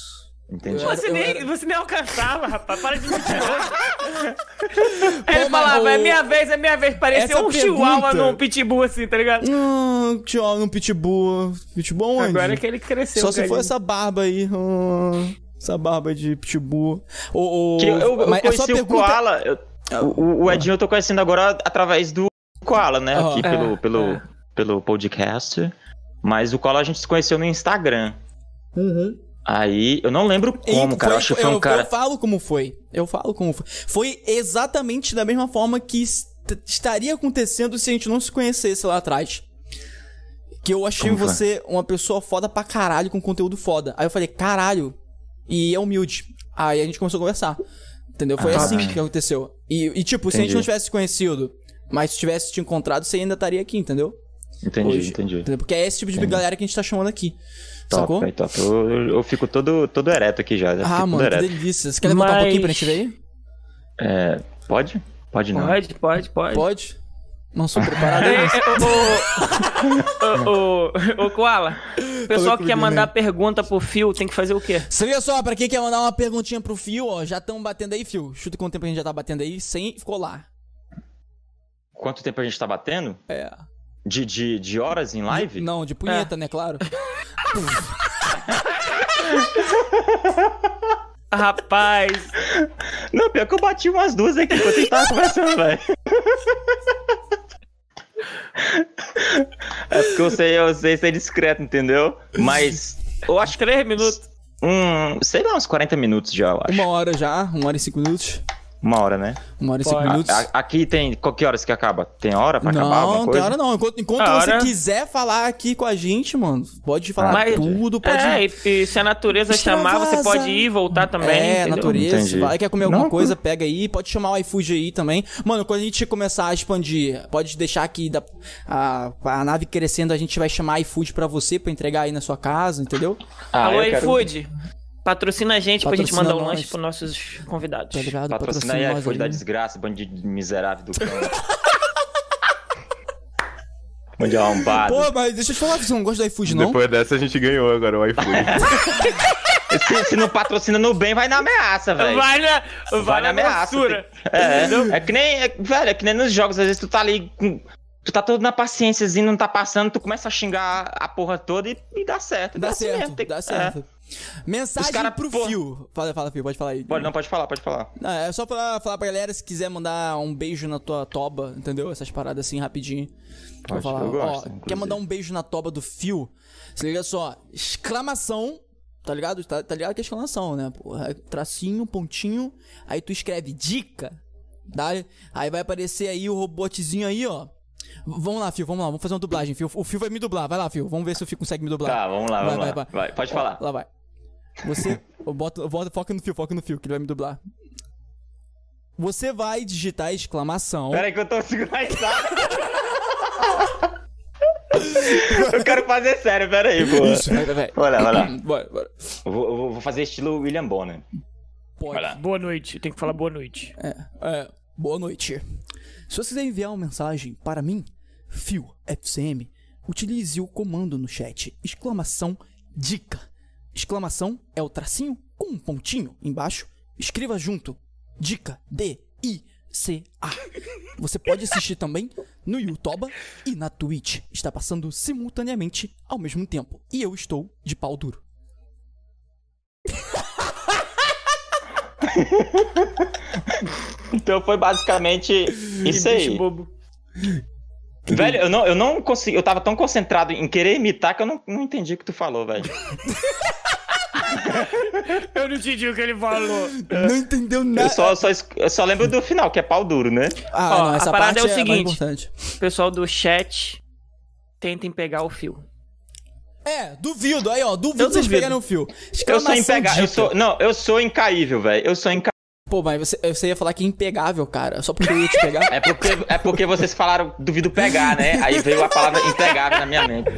Entendi. Eu era- Você, nem, era- você nem alcançava, rapaz. Para de mentiroso. <laughs> Pô, Ele falava, o- é minha vez, é minha vez. Parecia Essa um chihuahua pergunta- num pitbull assim, tá ligado? Hum, tchau, no pitbull. Pitbull onde? Agora é que ele cresceu. Só se for essa barba aí. hum, essa barba de pitbull. O, o, Que eu, eu, eu mas a sua conheci o pergunta... Koala, eu- o, o Edinho eu tô conhecendo agora através do Koala, né? Aqui É, pelo, pelo, é. pelo podcast. Mas o Koala a gente se conheceu no Instagram. Uhum. Aí, eu não lembro como, E cara. Eu foi- acho que foi um eu, cara. Eu falo como foi. Eu falo como foi. Foi exatamente da mesma forma que est- estaria acontecendo se a gente não se conhecesse lá atrás. Que eu achei Como foi? você uma pessoa foda pra caralho com conteúdo foda. Aí eu falei, caralho. E é humilde. Aí a gente começou a conversar. Entendeu? Foi Ah. assim que aconteceu. E, e, tipo, se a gente Entendi. não tivesse se conhecido, mas se tivesse te encontrado, você ainda estaria aqui, entendeu? Entendi, Hoje. entendi. Entendeu? Porque é esse tipo de Entendi. galera que a gente tá chamando aqui. Top, sacou? véi, top. Eu, eu- fico todo, todo ereto aqui já. Ah, mano, que delícia. Você quer levantar um Mas- pouquinho pra gente ver aí? É, pode? Pode não. Pode, pode, pode. Pode? Não sou preparado É, ainda. é, ô, ô, ô, ô, Koala, o pessoal que quer mandar né? pergunta pro Fio tem que fazer o quê? Você viu só, pra quem quer mandar uma perguntinha pro Fio, ó, já estão batendo aí, Fio. Chuta quanto tempo a gente já tá batendo aí, sem colar. Quanto tempo a gente tá batendo? É. De, de, de horas em live? Não, de punheta, né, claro. <laughs> <laughs> Rapaz, Não, pior que eu bati umas duas aqui enquanto a gente tava conversando, velho. É porque eu sei, eu sei ser discreto, entendeu? Mas eu acho que três minutos. um, sei lá, uns 40 minutos já, eu acho. Uma hora já, uma hora e cinco minutos. Uma hora, né? Uma hora e cinco minutos. A- aqui tem. qual- Que horas que acaba? Tem hora pra acabar alguma Não, tem coisa? hora não. Enquanto, enquanto A você hora- quiser falar aqui com a gente, mano, pode falar Mas- tudo, pode. É, e, se a natureza chamar, você Extravasa. pode ir e voltar também. É, entendeu? natureza. Entendi. Vai, quer comer alguma Não, coisa, pega aí. Pode chamar o iFood aí também. Mano, quando a gente começar a expandir, pode deixar aqui da, a, a nave crescendo, a gente vai chamar iFood pra você, pra entregar aí na sua casa, entendeu? Ah, Alô, eu quero- iFood. Patrocina a gente pra gente Patrocina mandar um lanche pros nossos convidados. Tá ligado? Patrocina aí, nós iFood da aí. desgraça, bandido miserável do cão. <laughs> Bandido arrombado. Pô, mas deixa eu te falar, você não gosta do iFood, não? Depois dessa a gente ganhou agora o iFood. <laughs> Se, se não patrocina no bem, vai na ameaça, velho. Vai na, vai Vai na ameaça. É, é que nem. é- velho, é que nem nos jogos, às vezes tu tá ali. com- Tu tá todo na paciênciazinha, não tá passando, tu começa a xingar a porra toda e, e dá certo. Dá assim certo, mesmo, tem- dá é. Mensagem cara, pro pô- Fio. Fala, fala, Fio, pode falar aí. Pode, não, pode falar, pode falar. Não, é só pra falar pra galera se quiser mandar um beijo na tua toba, entendeu? Essas paradas assim rapidinho. Pode, falar, eu gosto, ó, inclusive. quer mandar um beijo na toba do fio? Se liga só, exclamação, tá ligado? Tá, tá ligado que é exclamação, né? Porra, tracinho, pontinho, aí tu escreve dica, tá? Aí vai aparecer aí o robotzinho aí, ó. Vamos lá, Fio, vamos lá, vamos fazer uma dublagem, Fio. O Fio vai me dublar, vai lá, Fio. Vamos ver se o Fio consegue me dublar. Tá, vamos lá, Vai, vamos vai, lá. vai. Vai, pode Ó, falar. Lá vai. Você. eu boto, eu boto, foca no fio, foca no fio, que ele vai me dublar. Você vai digitar exclamação. Pera aí que eu tô segurando a risada. <laughs> eu quero fazer sério, pera aí, pô. Isso, vai, vai, vai. Vai lá, vai lá. <clears throat> Bora, bora. Vou, vou- fazer estilo William Bonner. Pode. Boa noite, tem que falar boa noite. É, é, boa noite. Se você quiser enviar uma mensagem para mim, Fio FCM, utilize o comando no chat. Exclamação dica. Exclamação é o tracinho com um pontinho embaixo. Escreva junto. Dica D I C A. Você pode assistir também no YouTube e na Twitch. Está passando simultaneamente ao mesmo tempo. E eu estou de pau duro. Então foi basicamente isso aí. Bicho bobo. Velho, eu não, eu não consegui. Eu tava tão concentrado em querer imitar que eu não, não entendi o que tu falou, velho. <laughs> Eu não entendi o que ele falou. Não entendeu nada. Eu só, só, eu só lembro do final, que é pau duro, né? Ah, Ó, não, essa a parada parte é o mais seguinte. importante. Pessoal do chat, tentem pegar o fio. É, duvido. Aí, ó, duvido Eu vocês duvido. pegarem o fio. Eu sou Exclamação impegável. Eu sou, não, eu sou incaível, velho. Eu sou incaível. Pô, mas você, você ia falar que é impegável, cara. Só porque eu ia te pegar. É porque, é porque vocês falaram duvido pegar, né? Aí veio a palavra impegável na minha mente.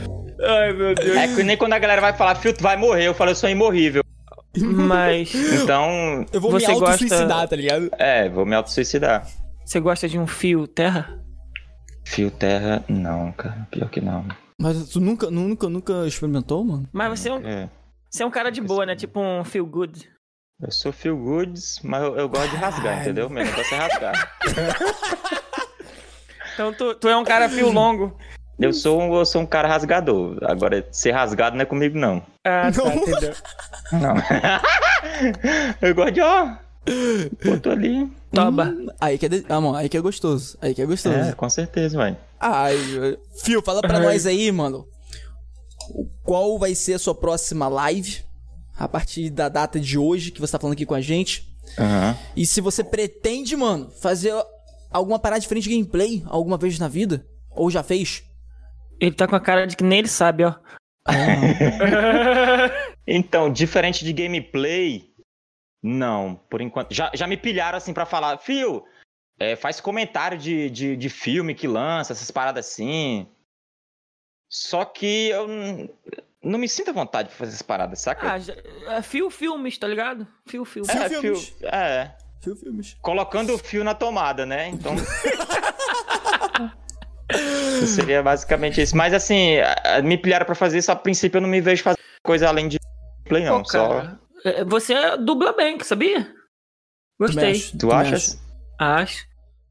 Ai, meu Deus. É que nem quando a galera vai falar, Fio, tu vai morrer. Eu falo, eu sou imorrível. Mas Então, Eu vou Você me gosta- auto-suicidar, tá ligado? é, vou me auto-suicidar. você gosta de um fio terra? Fio terra, não, cara. Pior que não. Mas tu nunca, nunca, nunca experimentou, mano? Mas você é um, É. você é um cara de boa, né? Tipo um feel good. Eu sou feel goods, mas eu, eu gosto de rasgar, entendeu? Meu negócio é rasgar. <laughs> Então tu, tu é um cara fio <laughs> longo. Eu sou, um, eu sou um cara rasgador. Agora, ser rasgado não é comigo, não. Ah, tá, Não. entendeu? Não. <laughs> eu gosto de, ó. Boto ali. Toba. Hum, aí que é, de... ah, mano, aí que é gostoso. Aí que é gostoso. É, com certeza, vai. Ai, Fio, fala pra Ai. nós aí, mano. Qual vai ser a sua próxima live? A partir da data de hoje que você tá falando aqui com a gente. Aham. E se você pretende, mano, fazer alguma parada diferente de gameplay alguma vez na vida? Ou já fez? Ele tá com a cara de que nem ele sabe, ó. <laughs> Então, diferente de gameplay, não, por enquanto. Já, já me pilharam assim pra falar, Fio, é, faz comentário de, de, de filme que lança, essas paradas assim. Só que eu não me sinto à vontade de fazer essas paradas, saca? Ah, já, é fio filmes, tá ligado? Fio filmes. Fio é, filmes. fio, é, Fio filmes. colocando o fio na tomada, né? Então. <laughs> Seria basicamente isso. Mas assim, me pilharam pra fazer isso, a princípio eu não me vejo fazer coisa além de gameplay, não. Pô, só. é, Você dubla bem, sabia? Gostei. Tu também achas? Acho.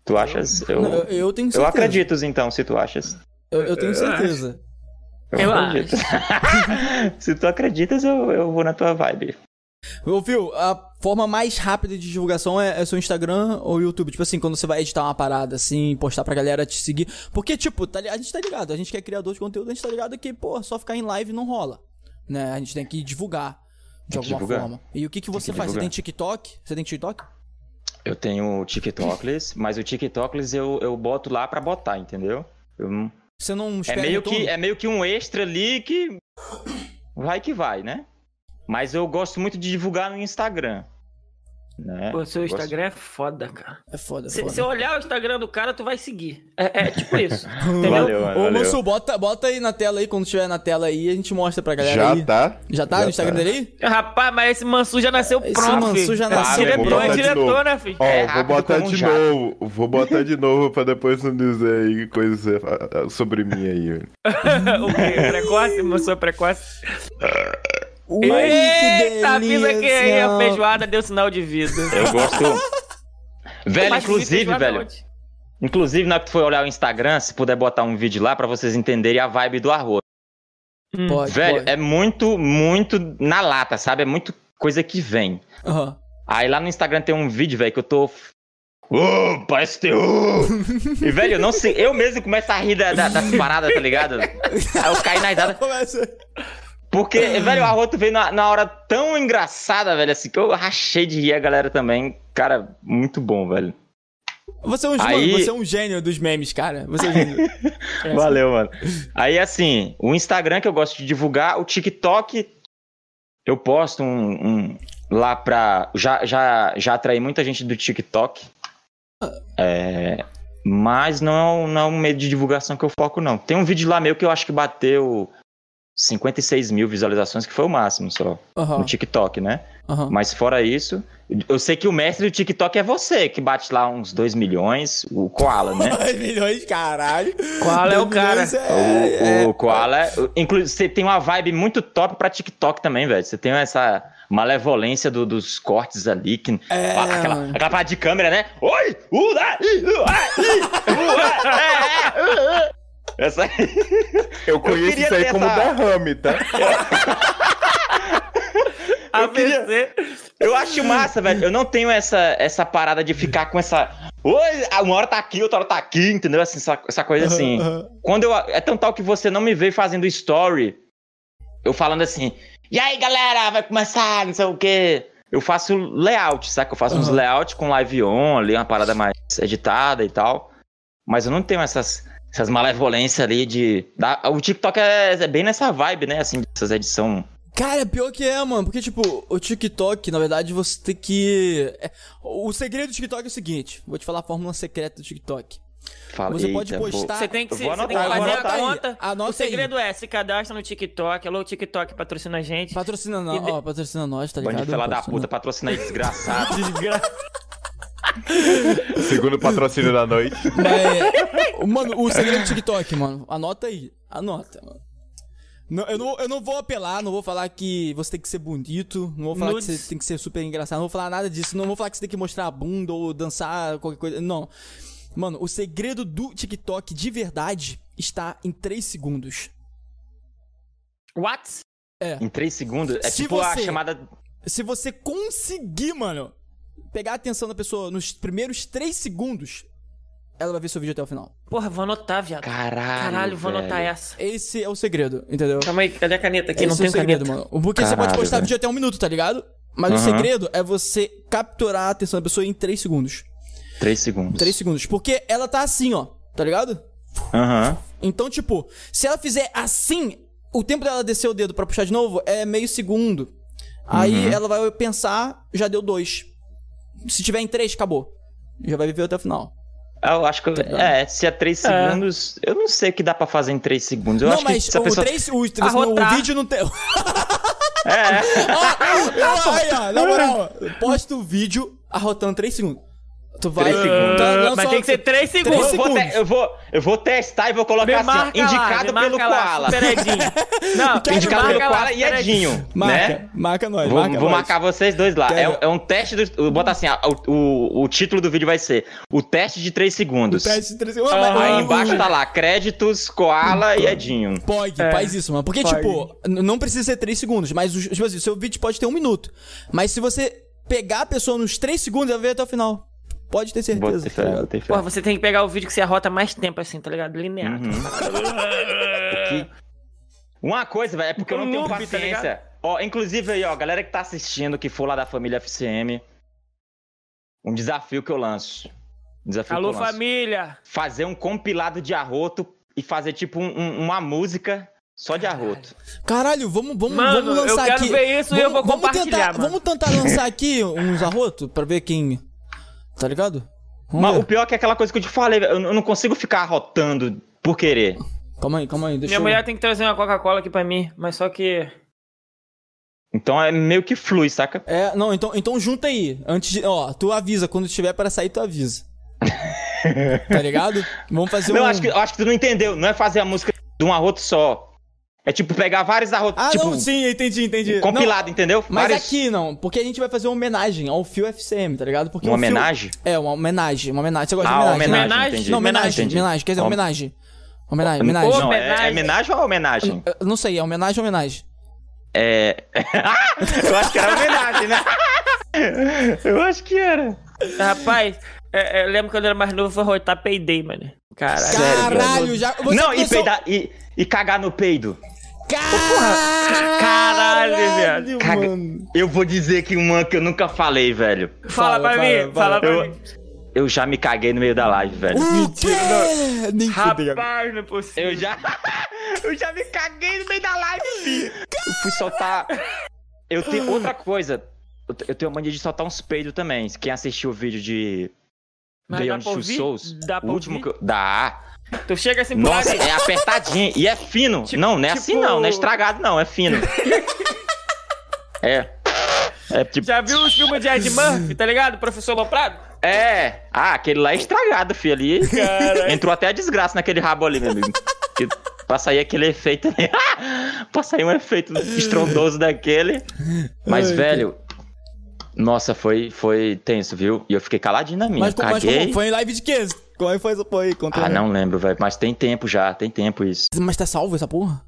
Tu achas? Eu, Não, Eu, eu tenho eu certeza. acredito, então, se tu achas. Eu, eu tenho Eu certeza. Eu acredito. <laughs> se tu acreditas, eu, eu vou na tua vibe. Ô, Phil, a forma mais rápida de divulgação é, é seu Instagram ou YouTube? Tipo assim, quando você vai editar uma parada, assim, postar pra galera te seguir. Porque, tipo, tá a gente tá ligado, a gente que é criador de conteúdo, a gente tá ligado que, pô, só ficar em live não rola. Né? A gente tem que divulgar de alguma divulgar. forma. E o que, que você que faz? Você divulgar. tem TikTok? Você tem TikTok? Eu tenho o TikTokless, mas o TikTokless eu, eu boto lá pra botar, entendeu? Eu não- Você não é, espera meio retorno? que, é meio que um extra ali que vai que vai, né? Mas eu gosto muito de divulgar no Instagram. Né? Pô, seu Gosto- Instagram é foda, cara. É foda, é Se, eu olhar o Instagram do cara, tu vai seguir. É, é tipo isso. <laughs> Entendeu? Valeu, mano, Ô. Mansu, bota, bota aí na tela aí, quando tiver na tela aí, a gente mostra pra galera Já aí. tá? Já tá no Instagram dele aí? Rapaz, mas esse Mansu já nasceu Esse pronto. Mansu filho. já É nasceu diretor, pronto. é diretor, né, filho? Ó, É vou botar de jato. novo. Vou botar de novo pra depois não dizer aí coisa ah, ah, sobre mim aí. <laughs> o quê? Precoce? Mansu é precoce? <laughs> Eita, avisa que aí a delícia. feijoada deu sinal de vida. Eu gosto. Velho, Mas inclusive, feijoada velho. onde? Inclusive, na hora que tu for olhar o Instagram, se puder botar um vídeo lá pra vocês entenderem a vibe do arroz. Hum. Pode, Velho, pode. é muito, muito na lata, sabe? É muito coisa que vem. Aham. Aí lá no Instagram tem um vídeo, velho, que eu tô. Ô, parece terror! e, velho, eu não sei. Eu mesmo começo a rir da- da- das paradas, tá ligado? <laughs> Aí eu caí na risada. Começa. Porque, velho, o Arroto veio na, na hora tão engraçada, velho, assim, que eu rachei de rir a galera também. Cara, muito bom, velho. Você é, um, Aí- mano, você é um gênio dos memes, cara. Você é um gênio. <laughs> Valeu, mano. Aí, assim, o Instagram que eu gosto de divulgar, o TikTok, eu posto um, um lá pra. Já, já, já atraí muita gente do TikTok. É, mas não, não é um meio de divulgação que eu foco, não. Tem um vídeo lá meu que eu acho que bateu 56 mil visualizações, que foi o máximo só. Aham, No TikTok, né? aham. Mas fora isso, eu sei que o mestre do TikTok é você, que bate lá uns 2 milhões, o Koala, né? <laughs> 2 milhões, caralho. Qual é o cara? É, O, o Koala, inclusive, você tem uma vibe muito top pra TikTok também, velho. Você tem essa malevolência do- dos cortes ali, que, É, aquela, mano. aquela parte de câmera, né? Oi! Uh, ah, ih, uh, ah, ah. Essa <laughs> Eu conheço queria isso aí como essa- derrame, tá? <laughs> AVC. Eu acho massa, velho. Eu não tenho essa, essa parada de ficar com essa. Oi, uma hora tá aqui, outra hora tá aqui, entendeu? Assim, essa, essa coisa assim. Quando eu. É tão tal que você não me vê fazendo story. Eu falando assim. E aí, galera, vai começar, não sei o quê. Eu faço layout, saca? Eu faço uns Aham. layout com live on ali, uma parada mais editada e tal. Mas eu não tenho essas, essas malevolências ali de. da- o TikTok é, é bem nessa vibe, né? Assim, essas edições. Cara, pior que é, mano. Porque, tipo, o TikTok, na verdade, você tem que. é, O segredo do TikTok é o seguinte: vou te falar a fórmula secreta do TikTok. Fala, Você pode postar- Você tem que, se, você tem que anotar, fazer a anotar aí. conta. Anota o segredo é, se cadastra no TikTok. Alô, TikTok, patrocina a gente. Patrocina nós, de- ó, patrocina nós, tá ligado? Bando de fela da puta, patrocina aí, desgraçado. <laughs> <laughs> <laughs> Segundo patrocínio da noite. Mas, mano, o segredo do TikTok, mano. Anota aí. Anota, mano. Não, eu, não, eu não vou apelar, não vou falar que você tem que ser bonito, não vou falar Nudes. que você tem que ser super engraçado, não vou falar nada disso, não vou falar que você tem que mostrar a bunda ou dançar, qualquer coisa. Não. Mano, o segredo do TikTok de verdade está em 3 segundos. What? Em 3 segundos. É Se tipo a você- chamada. Se você conseguir, mano, pegar a atenção da pessoa nos primeiros 3 segundos, ela vai ver seu vídeo até o final. Porra, vou anotar, viado. Caralho. Caralho, vou anotar velho. essa. Esse é o segredo, entendeu? Calma aí, cadê a caneta aqui? não Esse é tem o segredo, caneta. mano. Porque você pode Caralho, postar velho. vídeo até um minuto, tá ligado? Mas o Aham. segredo é você capturar a atenção da pessoa em 3 segundos. 3 segundos. 3 segundos. Porque ela tá assim, ó. Tá ligado? Aham. Então, tipo, se ela fizer assim, o tempo dela descer o dedo pra puxar de novo é meio segundo. Aí Uhum. ela vai pensar, já deu dois. Se tiver em três, acabou. Já vai viver até o final. Eu acho que. É, se é 3 segundos. Eu não sei o que dá pra fazer em 3 segundos. Eu não, acho mas que se a o, pessoa. três, o, o, Arrotar. vídeo não tem. <laughs> É. Ah, <laughs> aí, ó, na moral, posta o vídeo arrotando 3 segundos. Tu vai. Três segundos. tá, não Mas só- tem que ser 3 Três segundos. Eu vou, segundos. te- eu, vou, eu vou testar e vou colocar assim, ó, lá, indicado marca pelo lá, Koala. <laughs> Não, Indicado pelo lá, Koala e Super Edinho. Marca, né? marca nós, Vou, marca vou nós. marcar vocês dois lá. É, um- é um teste do. botar assim: ó, o, o, o título do vídeo vai ser O teste de 3 segundos. Teste de três segundos. Ah, Aí embaixo tá lá, créditos, Koala e Edinho. Pode, É, faz isso, mano. Porque, pode. tipo, não precisa ser 3 segundos, mas tipo assim, o seu vídeo pode ter um minuto. Mas se você pegar a pessoa nos 3 segundos, ela vai até o final. Pode ter certeza. Tá fé, bota fé. Porra, você tem que pegar o vídeo que você arrota mais tempo assim, tá ligado? Linear. Uhum. Que- <laughs> Uma coisa, velho, é porque eu não tenho tá paciência. ó, inclusive aí, ó, galera que tá assistindo, que for lá da família FCM, Um desafio que eu lanço. Um desafio Alô, que eu lanço. família. Fazer um compilado de arroto e fazer tipo um- um- uma música só de arroto. Caralho, vamos, vamos, Mano, vamos lançar eu quero aqui. ver isso e eu vou vamos compartilhar, tentar, mano. Vamos tentar lançar aqui uns arrotos pra ver quem. Tá ligado? Vamos Mas ver. o pior é que é aquela coisa que eu te falei, eu não consigo ficar arrotando por querer. Calma aí, calma aí. Deixa Minha eu... mulher tem que trazer uma Coca-Cola aqui pra mim, mas só que. Então é meio que flui, saca? É, não, então, então junta aí. Antes de. Ó, tu avisa. Quando tiver para sair, tu avisa. <laughs> tá ligado? Vamos fazer Não, um. acho que, acho que tu não entendeu. Não é fazer a música de um arroto só. É tipo pegar vários arrotos, Ah, tipo, não, sim, entendi, entendi. compilado, entendeu? Não, mas Vários- aqui não, porque a gente vai fazer uma homenagem ao Fio FCM, tá ligado? Porque Uma o Fio- homenagem? É, uma homenagem, uma homenagem. Você gosta Ah, de homenagem? homenagem, né? Homenagem? entendi. Não, homenagem, homenagem, quer dizer, Hom- homenagem. Homenagem, homenagem. Não, é, Homenagem. é homenagem ou homenagem? Eu Não sei, é homenagem ou homenagem? É. <laughs> eu acho que era homenagem, né? eu acho que era. Rapaz, é, é, eu lembro quando eu era mais novo, foi rotar peidei, mano. Caralho. Caralho, já. Você não, e, peidar, e, e cagar no peido. Caralho, viado. Caga- mano. Eu vou dizer que uma que eu nunca falei, velho. Fala, Fala, pra fala, mim, fala. fala pra Eu- mim. Eu já me caguei no meio da live, velho. Mentira, não. Nem fudeu. Rapaz, não é possível. Eu já. <laughs> eu já me caguei no meio da live, filho. Eu fui soltar. Eu tenho outra coisa. Eu te- Eu tenho a mania de soltar uns peidos também. Quem assistiu o vídeo de Beyond Two? Souls, Dá o último ouvir? que eu... Dá. Tu chega assim lado Nossa, é apertadinho e é fino. Tipo- não, não é assim tipo- não, não é estragado não, é fino. <laughs> é. É tipo. Já viu os filmes de Ed Murphy, tá ligado? Professor Loprado? É. Ah, aquele lá é estragado, filho. Ali. Entrou até a desgraça naquele rabo ali, meu amigo. Que- Pra sair aquele efeito ali. <laughs> pra sair um efeito estrondoso daquele. Mas, Ai, velho. Nossa, foi, foi tenso, viu? E eu fiquei caladinho na minha. Mas, mas caguei. como? Foi em live de quê? Como é que foi essa porra aí? Conta Ah, aí. não lembro, velho. Mas tem tempo já, tem tempo isso. Mas tá salvo essa porra?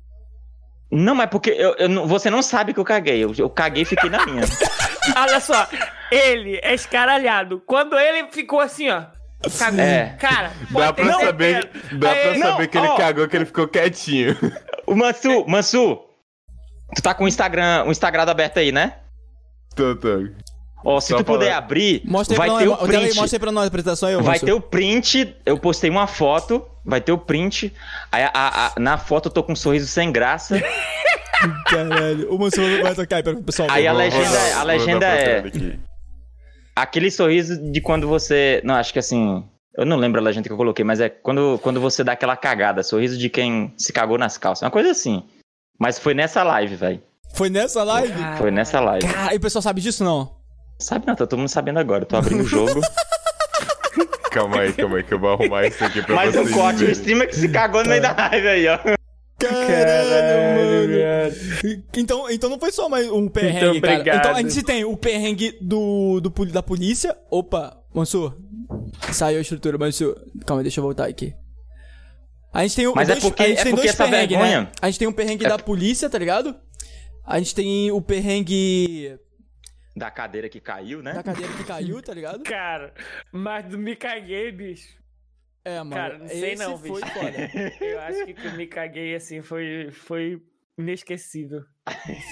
Não, mas porque eu, eu você não sabe que eu caguei. Eu, eu caguei e fiquei na minha. <laughs> Olha só, ele é escaralhado. Quando ele ficou assim, ó. Cagou. É. Cara, Dá pra saber, certeza. dá Aí pra ele- Não, saber que ele ó. cagou, que ele ficou quietinho. O Mansu, Mansu, tu tá com o Instagram, o Instagram aberto aí, né? tô, tô. Ó, se Só tu puder abrir, Mostra aí vai pra ter nós. o print. Mostra aí pra nós a apresentação aí, Vai ter o print, eu postei uma foto, vai ter o print. Aí a- a- a- na foto eu tô com um sorriso sem graça. <laughs> Caralho. O moço vai tocar aí pra pessoal. Aí a legenda, dar- a legenda é aquele sorriso de quando você, não, acho que assim, eu não lembro a legenda que eu coloquei, mas é quando, quando você dá aquela cagada, sorriso de quem se cagou nas calças, uma coisa assim. Mas foi nessa live, velho. Foi nessa live? Foi nessa live. Cara, e o pessoal sabe disso não? Sabe, não, tá todo mundo sabendo agora. Eu tô abrindo o jogo. <laughs> Calma aí, calma aí, que eu vou arrumar isso aqui pra Mas vocês. o corte, o streamer que se cagou no meio da live aí, ó. Caralho, mano. Então, então não foi só mais um perrengue, cara. Então a gente tem o perrengue do, do, da polícia. Opa, Mansur. Saiu a estrutura, Mansur. Calma, deixa eu voltar aqui. A gente tem o Mas é dois, porque- a gente é tem porque dois essa perrengues, vergonha- né? A gente tem um perrengue É- da polícia, tá ligado? A gente tem o perrengue Da cadeira que caiu, né? da cadeira que caiu, tá ligado? <laughs> Cara, mas me caguei, bicho. É, mano. Cara, não sei esse não, foi bicho. foda. <laughs> Eu acho que que eu me caguei assim foi, foi inesquecível.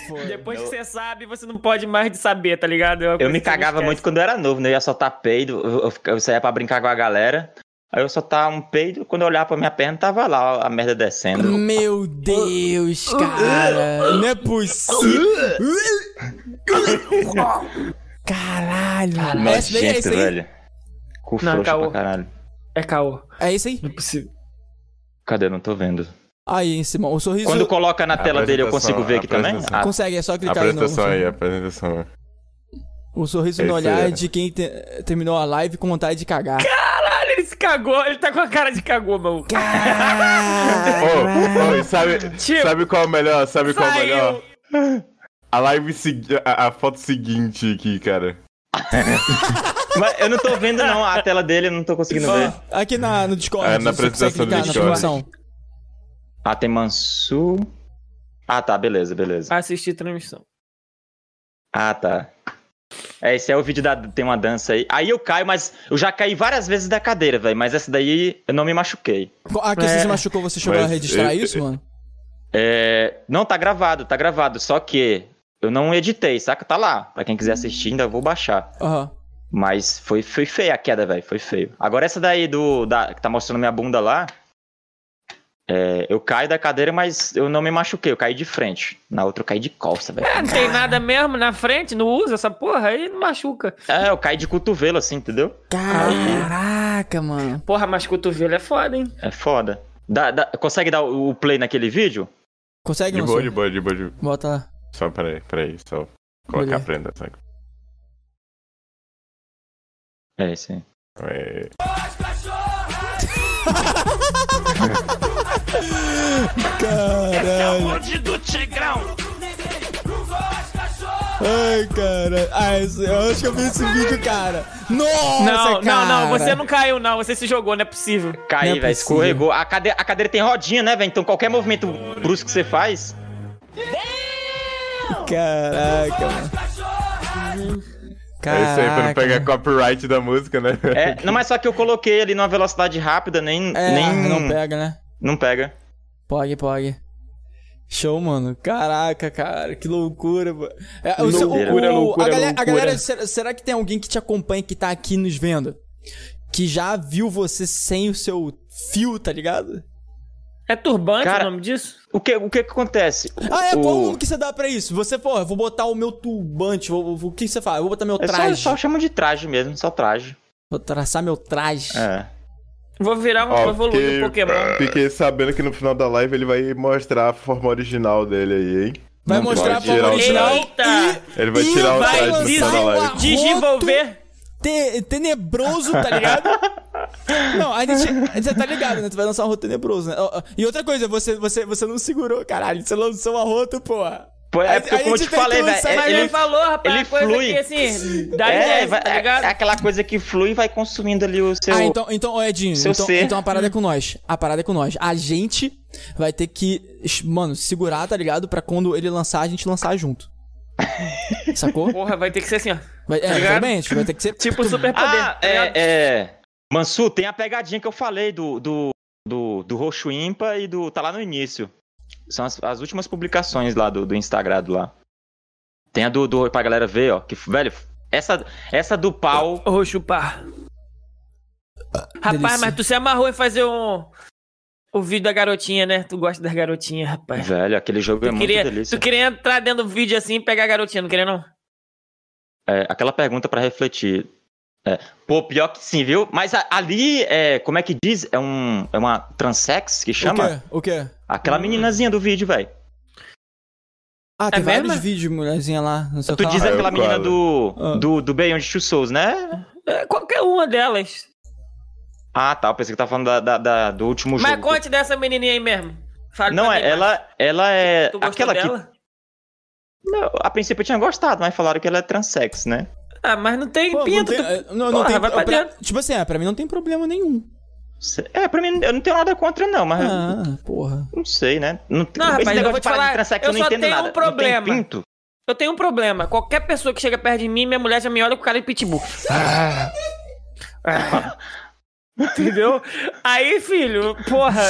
Foi. Depois Não. que você sabe, você não pode mais de saber, tá ligado? É Eu me cagava muito quando eu era novo, né? Eu ia soltar peido, eu, eu, eu saía pra brincar com a galera. Aí eu soltava um peido, quando eu olhava pra minha perna, tava lá a merda descendo. Meu Deus, cara. Não é possível. Caralho. Nojento, Esse daí é esse velho. Cu Não, frouxo caô. pra caralho. É caô. É esse aí? Não é possível. Cadê? Eu não tô vendo. Aí, em cima. O sorriso. Quando coloca na tela dele, eu consigo ver aqui também? Ah, Consegue, é só clicar aí no. Apresentação aí, apresentação. O sorriso É no isso aí, olhar é. de quem te- terminou a live com vontade de cagar. Caralho, ele se cagou. Ele tá com a cara de cagou, mano. Ô, e sabe, Tio, sabe qual é o melhor? Sabe qual é o melhor? A live segui- a, a foto seguinte aqui, cara. Mas eu não tô vendo, não. A tela dele eu não tô conseguindo ver. aqui na, no Discord. É, na apresentação do Discord. transmissão. Ah, tem Mansu. Ah, tá, beleza, beleza. Assisti transmissão. Ah, tá. É, esse é o vídeo da. Tem uma dança aí. Aí eu caio, mas eu já caí várias vezes da cadeira, velho. Mas essa daí eu não me machuquei. Ah, que você É. se machucou, você chegou Mas a registrar eu- isso, mano? É. Não, tá gravado, tá gravado. Só que eu não editei, saca? Tá lá. Pra quem quiser assistir, ainda vou baixar. Aham. Mas foi, foi feia a queda, velho. Foi feio. Agora essa daí do. Da, que tá mostrando minha bunda lá. É, eu caio da cadeira, mas eu não me machuquei. Eu caí de frente. Na outra eu caí de costa, velho. É, não tem nada mesmo na frente, não usa essa porra aí, não machuca. É, eu caí de cotovelo, assim, entendeu? Caraca, mano. Porra, mas cotovelo é foda, hein? É foda. Dá- dá- consegue dar o play naquele vídeo? Consegue, De boa, de boa, de boa. De... Bota lá. Só peraí, peraí. Só colocar Olha. a prenda. Sabe? É, sim. É... <laughs> Caralho. do Tigrão. Ai, cara. Ai, esse- eu acho que eu vi esse vídeo, cara. Nossa, Não, cara. não, não, você não caiu, não. Você se jogou, não é possível. Caí, é velho. Escorregou. A cadeira, a cadeira tem rodinha, né, velho? Então qualquer movimento brusco que você faz. Caraca, mano. É isso aí, pra não pegar copyright da música, né? É, não, mas só que eu coloquei ali numa velocidade rápida, nem. É, nem não pega, né? Não pega. Pode, pode. Show, mano. Caraca, cara, que loucura, mano. É, o seu- o- Loucura, o- loucura, a galera, a loucura. galera será, será que tem alguém que te acompanha, que tá aqui nos vendo? Que já viu você sem o seu fio, tá ligado? É turbante Cara, o nome disso? O que, o que que acontece? Ah, é? o... Qual o nome que você dá pra isso? Você, pô, eu vou botar o meu turbante, vou- o que você faz? Eu vou botar meu É só, traje. só chama de traje mesmo, só traje. Vou traçar meu traje. É. Vou virar um Ó, evoluir fiquei- um Pokémon. Fiquei sabendo que no final da live ele vai mostrar a forma original dele aí, hein? Vai Não mostrar a forma original. Eita! Ele vai E tirar o vai traje no final da live. Desenvolver. te- tenebroso, tá ligado? <laughs> não, a gente. Você tá ligado, né? Tu vai lançar um arroto tenebroso, né? E outra coisa, você, você, você não segurou, caralho. Você lançou um arroto, porra. É porque, como eu te falei, velho. é- Ele, ele falou, rapaz, ele coisa flui. que assim, dá é, ideia, vai- tá é- ligado? é aquela coisa que flui e vai consumindo ali o seu. Ah, então, então, Edinho, Seu então, ser. então a parada é com nós. A parada é com nós. A gente vai ter que, mano, segurar, tá ligado? Pra quando ele lançar, a gente lançar junto. <laughs> Sacou? Porra, vai ter que ser assim, ó. Vai, é, ligado? exatamente. Vai ter que ser. Tipo super poder. Ah, é, é. Mansu, tem a pegadinha que eu falei do, do, do, do Roxo Impa e do. Tá lá no início. São as, as últimas publicações lá do, do Instagram do lá. Tem a do, do pra galera ver, ó. Que, velho, essa, essa do pau. Ô, chupar. Rapaz, delícia. mas tu se amarrou em fazer um. O vídeo da garotinha, né? Tu gosta das garotinhas, rapaz. Velho, aquele jogo é Tu muito queria, delícia. tu queria entrar dentro do vídeo assim e pegar a garotinha, não queria não? É, aquela pergunta pra refletir. É, pô, pior que sim, viu? Mas a- ali, é, como é que diz? É, um, é uma transex que O chama? quê? O quê? Aquela meninazinha do vídeo, velho. Ah, tem É vários mesmo? vídeos, mulherzinha lá no seu Tu canal. diz Ah, eu aquela menina quase. do, Ah. do, do Beyond Two Souls, né? É, qualquer uma delas. Ah, tá. Eu pensei que tava falando da, da- da- do último Mas jogo. conte dessa menininha aí mesmo. Fale Não, é, mim mais. ela, ela é Tu aquela que... dela? Não, a princípio eu tinha gostado, mas falaram que ela é transex, né? Ah, mas não tem Pô, não pinto. tem, tu- é, não, não Porra, tem vai pra. Tipo assim, é, pra mim não tem problema nenhum. É, pra mim, eu não tenho nada contra, não, mas Ah, porra. não sei, né? Não, Não, esse rapaz, eu negócio de te falar, de transex eu eu não só entendo tenho um nada. problema. Não tem pinto? Eu tenho um problema. Qualquer pessoa que chega perto de mim, minha mulher já me olha com cara de pitbull. Ah. Ah. Entendeu? Aí, filho, porra.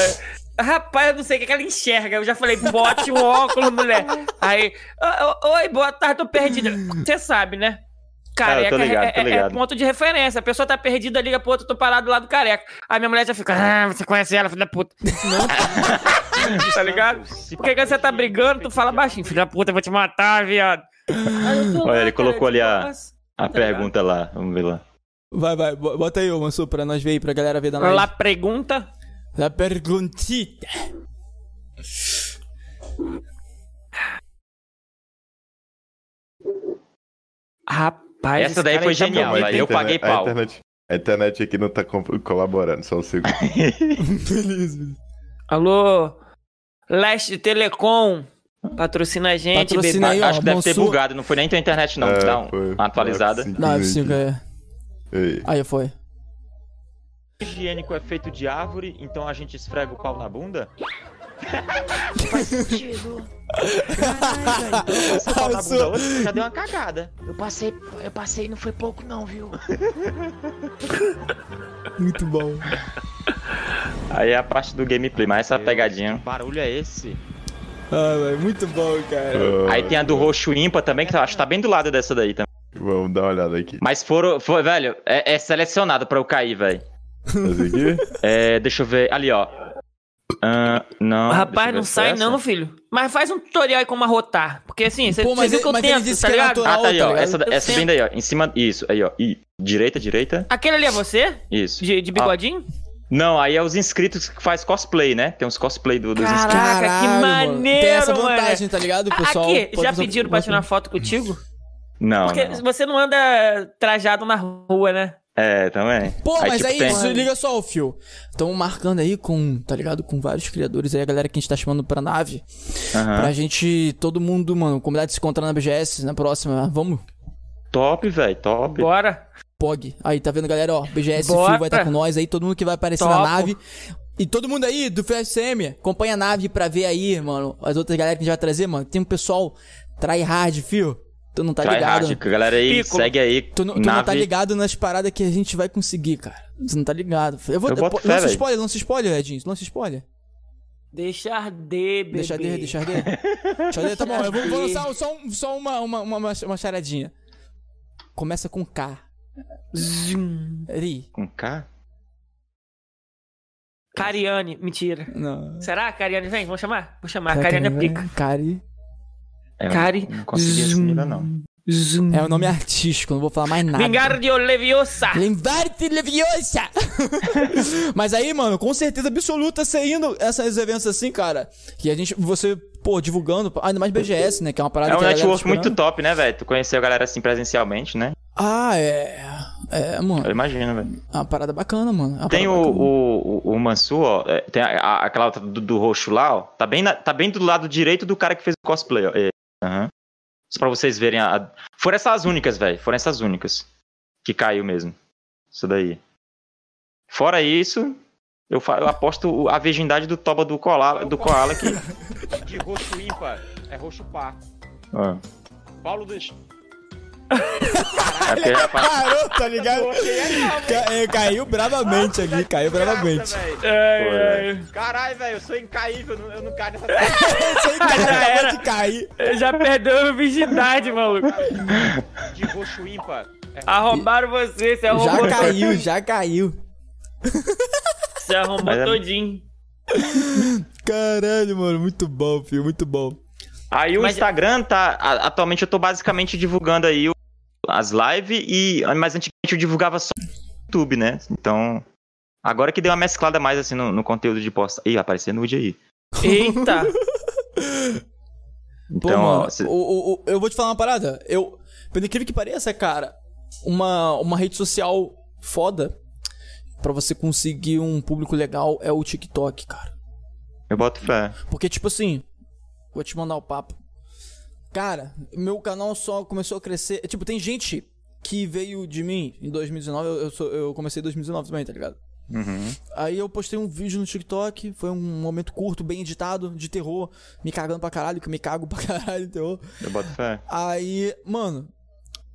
Rapaz, eu não sei o que, que ela enxerga. Eu já falei, bote um óculos, mulher. Aí, "Ô, ô, oi, boa tarde, tô perdida. Você sabe, né? Careca Ah, tô ligado, é, é- é ligado. ponto de referência. A pessoa tá perdida, liga pro outro, tô parado do lado do careca. Aí minha mulher já fica, ah, você conhece ela, filho da puta. Não. tá ligado? Por que, que você tá brigando? Tu fala baixinho, filho da puta, eu vou te matar, viado. Olha, lá, ele colocou ali a- nossa. A Tá pergunta lá, vamos ver lá. Vai, vai, bo- bota aí, ô Mansur, pra nós ver aí, pra galera ver da live. Lá pergunta. La perguntita. Rapaz, Essa esse daí foi tá genial, hein? Eu paguei a pau. internet, a internet aqui não tá co- colaborando, só um segundo. <laughs> Beleza. Alô, Leste Telecom, patrocina a gente, Patrocina bebê. aí, ó, Acho que deve ter bugado, não foi nem tua internet, não. É, Dá um- foi- uma atualizada. Não, cinco F5 é. Ei. Aí foi. higiênico é feito de árvore, então a gente esfrega o pau na bunda? <laughs> Faz sentido. Na <laughs> bunda hoje já deu uma cagada. Eu passei, eu passei, não foi pouco não, viu? <laughs> Muito bom. Aí é a parte do gameplay, mas essa pegadinha. Que barulho é esse? Ah, velho, muito bom, cara. Ah, Aí tem a do roxo ímpar também, que eu acho que tá bem do lado dessa daí também. Vamos dar uma olhada aqui. Mas foram, foi, velho, é, é selecionado pra eu cair, velho. Esse aqui? É, deixa eu ver. Ali, ó. Ah, não. Rapaz, não foi sai essa. não, filho. Mas faz um tutorial aí como arrotar. Porque assim, você viu ele- que eu tento, tá é ligado? Ah, tá aí, ó. tá ligado? essa, Eu essa tento. bem daí, ó. Em cima. Isso, aí, ó. E, direita, direita. Aquele ali é você? Isso. De, de bigodinho? Não, aí é os inscritos que faz cosplay, né? Tem uns cosplay do, dos inscritos. Caraca, que mano. maneiro, Tem essa mano. vantagem, tá ligado, pessoal? Aqui, já pediram pra tirar foto contigo? Não, Porque não. você não anda trajado na rua, né? É, também. Pô, mas tipo, aí, tem- isso, liga só, o fio. Estão marcando aí com, tá ligado? Com vários criadores aí, a galera que a gente tá chamando pra nave. Aham. Pra gente, todo mundo, mano, combinar de se encontrar na BGS na próxima. Vamos? Top, velho, top. Bora. POG. Aí, tá vendo, galera? Ó, BGS Bora. Fio vai estar com nós aí, todo mundo que vai aparecer na Topo. nave. E todo mundo aí do FSM, acompanha a nave pra ver aí, mano, as outras galera que a gente vai trazer, mano. Tem um pessoal tryhard, fio. Tu não tá Try ligado? hard, galera aí, Piccolo. segue aí. Tu, não- tu não tá ligado nas paradas que a gente vai conseguir, cara. Tu não tá ligado. Eu vou. Eu boto po- fé, lança spoiler, lança spoiler, Edinho. Lança spoiler. Deixa arder, bebê. Deixa arder, deixa arder. Deixa arder, tá bom. Eu vou, vou lançar só, um- só uma, uma, uma, uma, uma charadinha. Começa com K. Zum. Ri. Com K? Cariane, mentira. Não. Será? Cariane, vem, vamos chamar? Vou chamar. Cariane é pica. Cari. É, eu Cari. Não consegui esse nível, não. Zum. É o nome artístico, não vou falar mais nada. Vingardio Leviosa. Lembrar-te Leviosa! <laughs> Mas aí, mano, com certeza absoluta, você indo esses eventos assim, cara, que a gente, você, pô, divulgando, ainda mais BGS, né, que é uma parada É um tá network muito top, né, velho? Tu conheceu a galera assim presencialmente, né? Ah, é. É, mano, Eu imagino, velho. é uma parada bacana, mano. É Tem o, bacana. o, o, o Mansu, ó. é, Tem a- a- aquela outra do, do roxo lá, ó. Tá bem, na- tá bem do lado direito do cara que fez o cosplay, ó. É, aham. Só pra vocês verem a. Foram essas únicas, velho. Foram essas únicas. Que caiu mesmo. Isso daí. Fora isso, eu, fa- eu aposto a virgindade do toba do koala, do koala aqui. <laughs> De roxo ímpar, é roxo par. Ó. Paulo dos. Fa- Parou, tá ligado? Ca- é, caiu bravamente aqui, caiu bravamente. Caralho, velho, eu sou incaível, eu não, eu não caio nessa Isso aí, cara, Já acabou era. de cair. Já perdeu a virgindade, <laughs> maluco. de roxo ímpar. É Arrombaram você, você arrombou. Já caiu, já caiu. Você arrombou Mas é- todinho. Caralho, mano, muito bom, filho, muito bom. Aí o Mas- Instagram tá. Atualmente eu tô basicamente divulgando aí o- as lives e. Mas antigamente eu divulgava só no YouTube, né? Então. Agora que deu uma mesclada mais assim no, no conteúdo de posta. Ih, apareceu nude aí. Eita. <laughs> Pô, Então, ó, mano, cê- o- o- o- eu vou te falar uma parada. Eu, pelo incrível que pareça, cara, uma, uma rede social foda pra você conseguir um público legal é o TikTok, cara. eu boto fé. Porque, tipo assim, vou te mandar o papo. Cara, meu canal só começou a crescer. Tipo, tem gente que veio de mim em 2019. Eu, eu, sou- eu comecei em 2019 também, tá ligado? Uhum. Aí eu postei um vídeo no TikTok, foi um momento curto, bem editado, de terror, me cagando pra caralho, que eu me cago pra <laughs> caralho em terror. Eu boto fé. Aí, mano,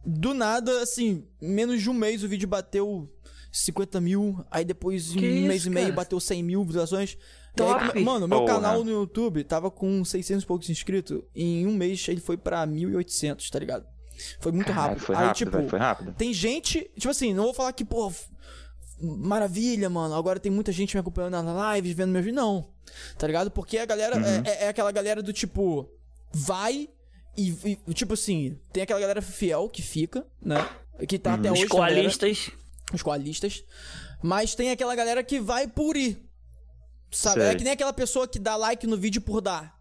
do nada, assim, menos de um mês o vídeo bateu 50 mil, aí depois em Que um isso, mês e meio cara? bateu 100 mil visualizações. Top. aí, mano, meu Porra. canal no YouTube tava com 600 e poucos inscritos, e em um mês ele foi pra 1.800, tá ligado? Foi muito Caralho, rápido. Foi aí, rápido, tipo, velho, foi rápido. tem gente, tipo assim, não vou falar que, pô, maravilha, mano. Agora tem muita gente me acompanhando na live, vendo meus vídeos. Não. Tá ligado? Porque a galera é- é, é aquela galera do tipo, vai e, e, tipo assim, tem aquela galera fiel que fica, né? Que tá até Os hoje. uma galera- coalistas. os coalistas. Mas tem aquela galera que vai por ir. Sabe? É que nem aquela pessoa que dá like no vídeo por dar.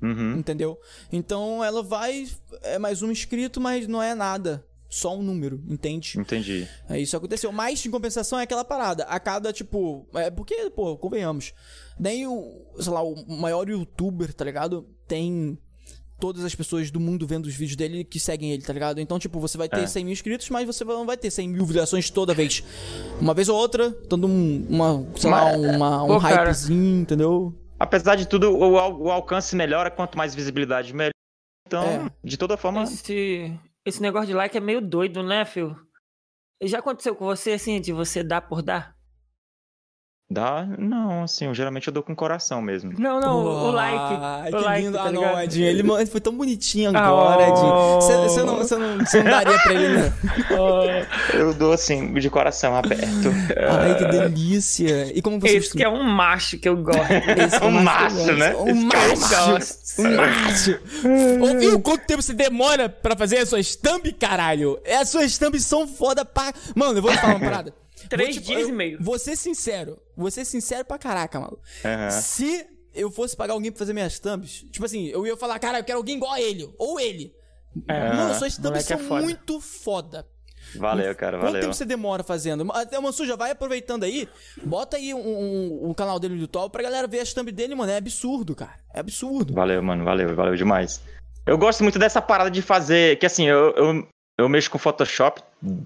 Uhum. Entendeu? Então ela vai. É mais um inscrito, mas não é nada. Só um número, entende? Entendi. É isso aconteceu. Mas em compensação é aquela parada. A cada, tipo. É porque, pô, convenhamos. Nem o, sei lá, o maior youtuber, tá ligado? Tem todas as pessoas do mundo vendo os vídeos dele que seguem ele, tá ligado? Então, tipo, você vai ter É. 100 mil inscritos, mas você não vai ter 100 mil visualizações toda vez. Uma vez ou outra, dando um, uma, sei lá, Mas- uma, um Pô, cara. hypezinho, entendeu? Apesar de tudo, o, o alcance melhora, quanto mais visibilidade melhor. Então, É. de toda forma. Esse, esse negócio de like é meio doido, né, Phil? Já aconteceu com você, assim, de você dar por dar? Dá, não, assim, eu, geralmente eu dou com coração mesmo. Não, não, o like. Ai, o que like, lindo. tá ah, não. Ele, mano, foi tão bonitinho Ah, agora, oh. Edinho. Você você não, você não, você não daria pra ele, né? <laughs> Eu dou assim, de coração aberto. <laughs> Ai, que delícia. E como você Esse que é um macho que eu gosto. <laughs> Esse é Um macho né? Um macho. Um macho. Ouviu quanto tempo você demora pra fazer as suas thumb, caralho? É, As suas thumbs são foda pra... Mano, eu vou te falar uma parada. Três dias eu- e meio. Vou ser sincero. Vou ser sincero pra caraca, mano. Aham. Se eu fosse pagar alguém pra fazer minhas thumbs, tipo assim, eu ia falar, cara, eu quero alguém igual a ele. Ou ele. É. Mano, suas thumbs é são foda. muito foda. Valeu, cara, Quanto valeu. tempo você demora fazendo? Até o Mansur já vai aproveitando aí, bota aí um, um- um canal dele no YouTube pra galera ver as thumb dele, mano. É absurdo, cara. É absurdo. Valeu, mano, valeu, valeu demais. Eu gosto muito dessa parada de fazer, que assim, eu, eu, eu mexo com Photoshop,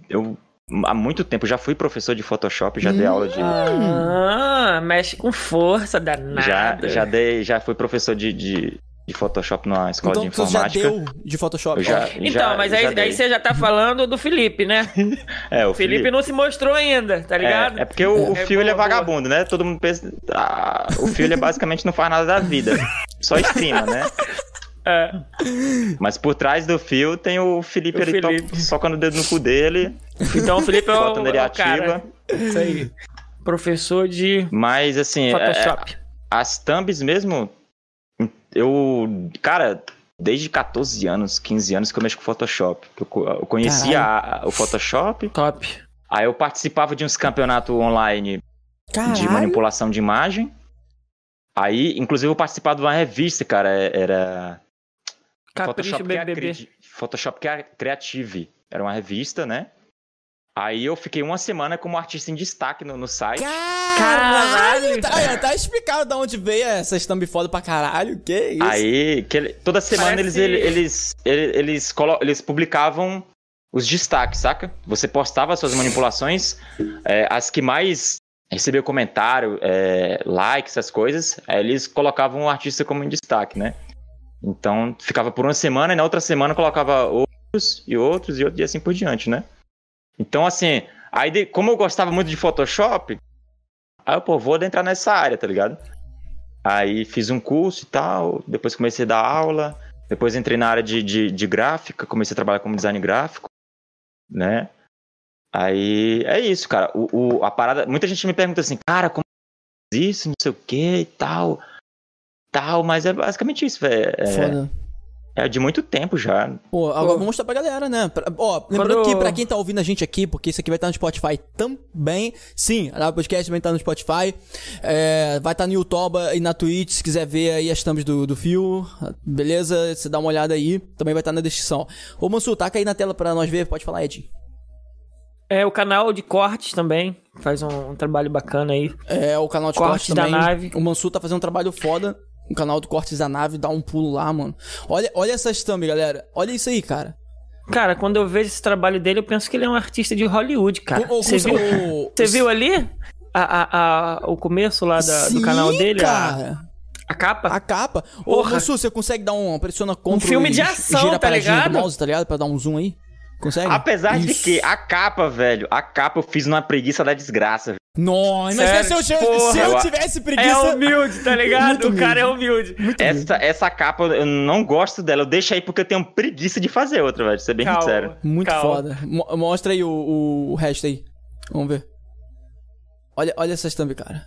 eu há muito tempo já fui professor de Photoshop, já dei aula de... Ah, mexe com força danada. Já, já dei, já fui professor de, de, de Photoshop numa escola então de tu já informática. deu de Photoshop. Já, Então, já- mas já aí, dei. aí você já tá falando do Felipe, né? <laughs> É, o Felipe, Felipe não se mostrou ainda, tá ligado? É, é porque o, o É Fio ele é boa, boa. vagabundo, né? Todo mundo pensa. Ah, o Fio ele basicamente não faz nada da vida. <laughs> Só streama, né? É. Mas por trás do Fio tem o Felipe, O ele Felipe. socando o dedo no cu dele, Então o Felipe é o, ele é o ativa. Isso aí. Professor de Mas assim, é, Photoshop. as thumbs mesmo, eu. Cara, desde 14 anos, 15 anos que eu mexo com Photoshop. Eu, eu conhecia a- o Photoshop, Top. aí eu participava de uns campeonatos online de Caralho. manipulação de imagem. Aí, inclusive, eu participava de uma revista, cara, é- era Capricho Photoshop, BBB. Creati- Photoshop Crea- Creative. Era uma revista, né? Aí eu fiquei uma semana como artista em destaque no, no site. Caralho! Caralho! Tá, tá explicado de onde veio essas thumb foda pra caralho. Que isso? Aí, que ele- toda semana Parece- eles, eles, eles, eles, colo- eles publicavam os destaques, saca? Você postava suas manipulações, é, as que mais recebeu comentário, é, like, essas coisas, aí eles colocavam o artista como em destaque, né? Então ficava por uma semana e na outra semana colocava outros e outros e outros e assim por diante, né? Então, assim, aí como eu gostava muito de Photoshop, aí eu, pô, vou entrar nessa área, tá ligado? Aí fiz um curso e tal, depois comecei a dar aula, depois entrei na área de, de, de gráfica, comecei a trabalhar como design gráfico, né? Aí é isso, cara. O, o- a parada. Muita gente me pergunta assim, cara, como isso, não sei o que e tal. Tal, mas é basicamente isso, velho. É, Foda. é de muito tempo já. Pô, agora vou mostrar pra galera, né? Pra- ó, lembrando Quando- que pra quem tá ouvindo a gente aqui, porque isso aqui vai estar no Spotify também. Sim, a Podcast também tá no Spotify. É, vai estar no YouTube e na Twitch, se quiser ver aí as thumbs do, do fio. Beleza? Você dá uma olhada aí. Também vai estar na descrição. Ô, Mansur, taca aí na tela pra nós ver. Pode falar, Ed. É o canal de cortes também. Faz um, um trabalho bacana aí. É, o canal de Cortes cortes da também. nave. O Mansur tá fazendo um trabalho foda. O canal do Cortes da Nave, dá um pulo lá, mano. Olha, olha essas thumbs, galera. Olha isso aí, cara. Cara, quando eu vejo esse trabalho dele, eu penso que ele é um artista de Hollywood, cara. Você viu, o- viu ali a, a- a- o começo lá da- do Sim, canal dele? A, cara. a capa? A capa. Ô, Porra. Mansu, você consegue dar um. Pressiona Ctrl Um filme de ação, gira a tá ligado? do mouse, tá ligado? Pra dar um zoom aí. Consegue? Apesar de Isso. que a capa, velho, a capa eu fiz numa preguiça da desgraça. Nossa, Sério? se eu, Porra. se eu tivesse É preguiça. humilde, tá ligado? Muito o cara é humilde. humilde. Essa, essa capa eu não gosto dela. Eu deixo aí porque eu tenho preguiça de fazer outra, velho. Ser bem Calma. sincero. Muito Calma. foda. Mo- mostra aí o, o, o resto aí. Vamos ver. Olha, olha essas thumb, cara.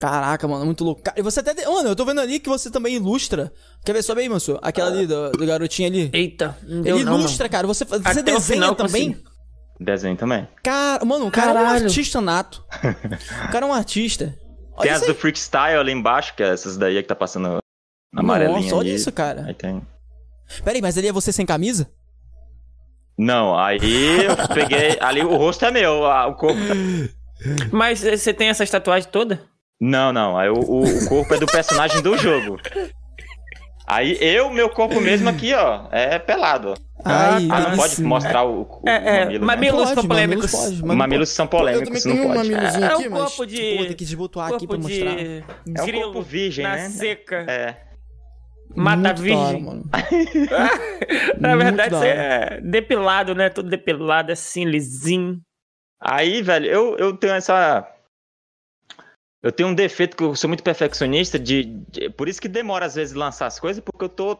Caraca, mano, muito louco. E você até. Mano, eu tô vendo ali que você também ilustra. Quer ver? Sobe aí, Mansu. Aquela ali do, do garotinho ali. Eita, não deu Ele não, ilustra, cara. Você, você Até desenha também? consegui. Desenho também. Cara, mano, o cara é um Caralho. artista nato. o cara é um artista. <laughs> Olha Tem as aí. do Freakstyle ali embaixo, que é essas daí que tá passando na amarelinha Nossa, olha ali. isso, cara. Aí tem. Pera aí, mas ali é você sem camisa? Não, aí eu peguei. <laughs> Ali o rosto é meu, a- o corpo. Mas eh, você tem essas tatuagens todas? Não, não. Aí o- o corpo é do personagem do jogo. <laughs> Aí eu, meu corpo mesmo aqui, ó, é pelado. ó. Ai, Ah, não pode mostrar o, o É, é, mamilo, né? mamilos Pode, são polêmicos. mamilos pode, mas- Mamilos são polêmicos, não tenho um pode. É, é aqui, um mas corpo de- pô, tem que desbotar aqui pra de mostrar. É um corpo virgem, na né? seca. É. Mata Muito hora, virgem. mano. <laughs> Na verdade, da você hora. é depilado, né? Todo depilado, assim, lisinho. Aí, velho, eu, eu tenho essa. Eu tenho um defeito que eu sou muito perfeccionista, de, de- por isso que demora às vezes lançar as coisas, porque eu tô.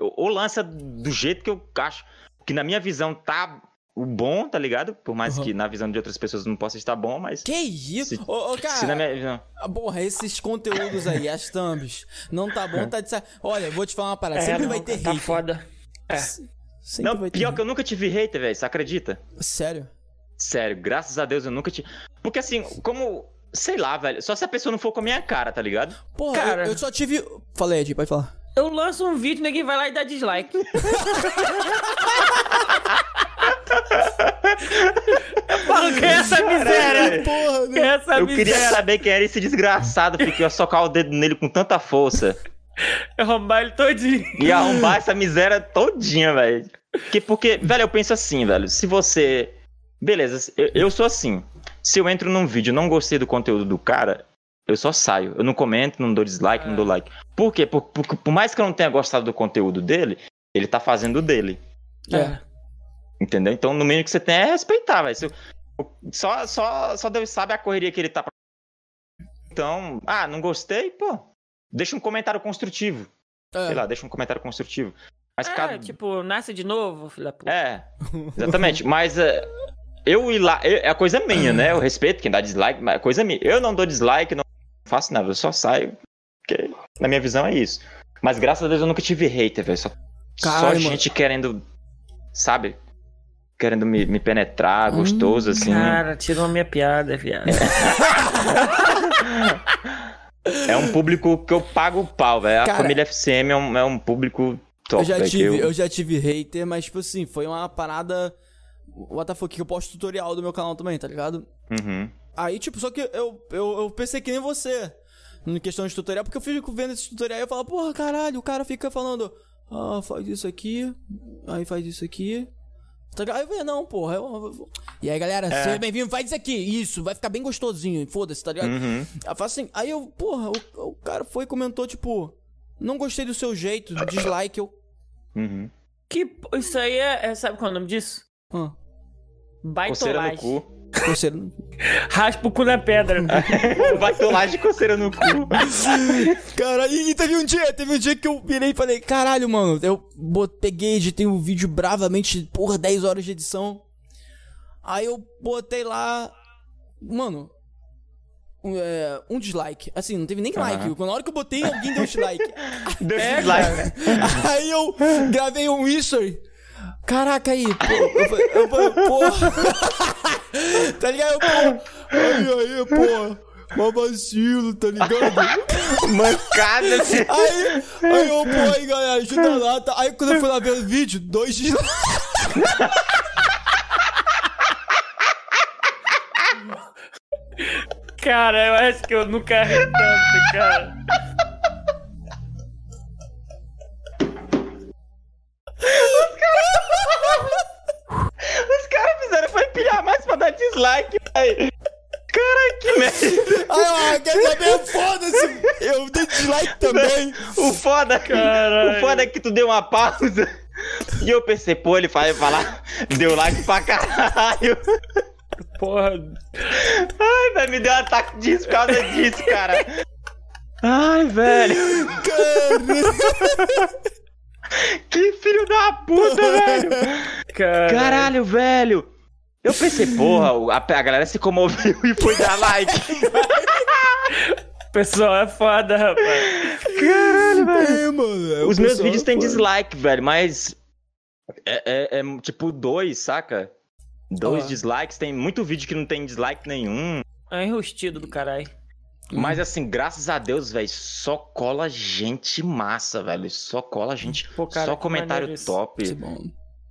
eu- ou lança do jeito que eu acho que na minha visão tá o bom, tá ligado? Por mais Uhum. que na visão de outras pessoas não possa estar bom, mas. Que isso? Se- Ô, ô, Se na cara, minha visão. ah, porra, esses conteúdos aí, as thumbs, não tá bom, tá de. Olha, eu vou te falar uma parada, sempre não, vai ter tá hate. foda. É. Sempre Não, vai ter pior hate. que eu nunca tive hater, velho. Você acredita? Sério? Sério, graças a Deus eu nunca tive. Porque assim, como. Sei lá, velho. Só se a pessoa não for com a minha cara, tá ligado? Porra, Cara. eu, eu só tive... Falei, Ed, pode falar. Eu lanço um vídeo, ninguém vai lá e dá dislike. <laughs> eu falo que é essa miséria. Porra, Que é essa Eu queria miséria. saber quem era esse desgraçado, porque eu ia socar o dedo nele com tanta força. É arrombar ele todinho. E arrombar essa miséria todinha, velho. Que porque, velho, eu penso assim, velho. Se você. Beleza, eu, eu sou assim. Se eu entro num vídeo e não gostei do conteúdo do cara, eu só saio. Eu não comento, não dou dislike, não dou like. Por quê? Por, por, por mais que eu não tenha gostado do conteúdo dele, ele tá fazendo o dele. É. Entendeu? Então, no mínimo que você tem é respeitar, velho. Só, só, só Deus sabe a correria que ele tá. Então, ah, não gostei, pô. Deixa um comentário construtivo. É. Sei lá, deixa um comentário construtivo. Mas É, ficar. tipo, nasce de novo, filha da puta. É, exatamente. mas é, eu ir lá. eu- é a coisa minha, né? Eu respeito quem dá dislike, mas é coisa minha. Eu não dou dislike, não faço nada, eu só saio. Porque na minha visão é isso. Mas graças a Deus eu nunca tive hater, velho. Só, só gente querendo. Sabe? Querendo me, me penetrar, gostoso, assim. Cara, tirou a minha piada, viado. <laughs> É um público que eu pago o pau, velho. A família FCM é um, é um público top, eu já tive, eu- eu... já tive hater, mas tipo assim, foi uma parada. What the fuck, que eu posto tutorial do meu canal também, tá ligado? Uhum. Aí, tipo, só que eu, eu, eu pensei que nem você. Em questão de tutorial, porque eu fico vendo esse tutorial e eu falo, porra, caralho, o cara fica falando, ah, faz isso aqui, aí faz isso aqui. Tá ligado? Aí eu falei, não, porra. eu- eu- E aí, galera, É. seja bem-vindo, faz isso aqui, isso, vai ficar bem gostosinho, foda-se, tá ligado? Uhum. Eu faço assim, aí eu, porra, o, o cara foi e comentou, tipo, não gostei do seu jeito, dislike, eu. Uhum. Que isso aí é, é- Sabe qual é o nome disso? Ah, Coceira no Baitolagem. cu. coceira. <laughs> Raspa o cu na pedra. <laughs> Baitolagem de coceira no cu. <laughs> Cara, e, e teve um dia, teve um dia que eu virei e falei, caralho, mano, eu peguei, editei o vídeo bravamente, porra, 10 horas de edição. Aí eu botei lá, mano, um, é, um dislike. Assim, não teve nem like. Na hora que eu botei, alguém deu dislike. Deu É, dislike. Aí eu gravei um history. Caraca aí, pô, eu falei, eu porra. <laughs> tá ligado? Pô, aí, aí, pô, mó vacilo, tá ligado? Mancada. <laughs> assim. Aí, aí eu, pô, aí galera, ajuda lá. Tá. Aí quando eu fui lá ver o vídeo, dois dislikes. Cara, eu acho que eu nunca ri tanto, cara. Dislike, velho. Caralho, que merda. <laughs> Eu, quer saber, foda-se. Eu dei dislike também. O foda, Caralho. o foda é que tu deu uma pausa. E eu pensei, pô, ele vai falar, deu like pra caralho. Porra. Ai, velho, me deu um ataque disso por causa disso, cara. Ai, velho. Que filho da puta, velho. Cara. Caralho, velho. Eu pensei, porra, a, a galera se comoveu <laughs> e foi dar like. O pessoal é foda, rapaz. Caralho, velho. É, mano. é, Os meus vídeos têm dislike, velho, mas. É, é- é tipo dois, saca? Dois Ah. dislikes. Tem muito vídeo que não tem dislike nenhum. É enrustido do caralho. Mas assim, graças a Deus, velho, só cola gente massa, velho. Só cola gente. Pô, cara, só comentário top.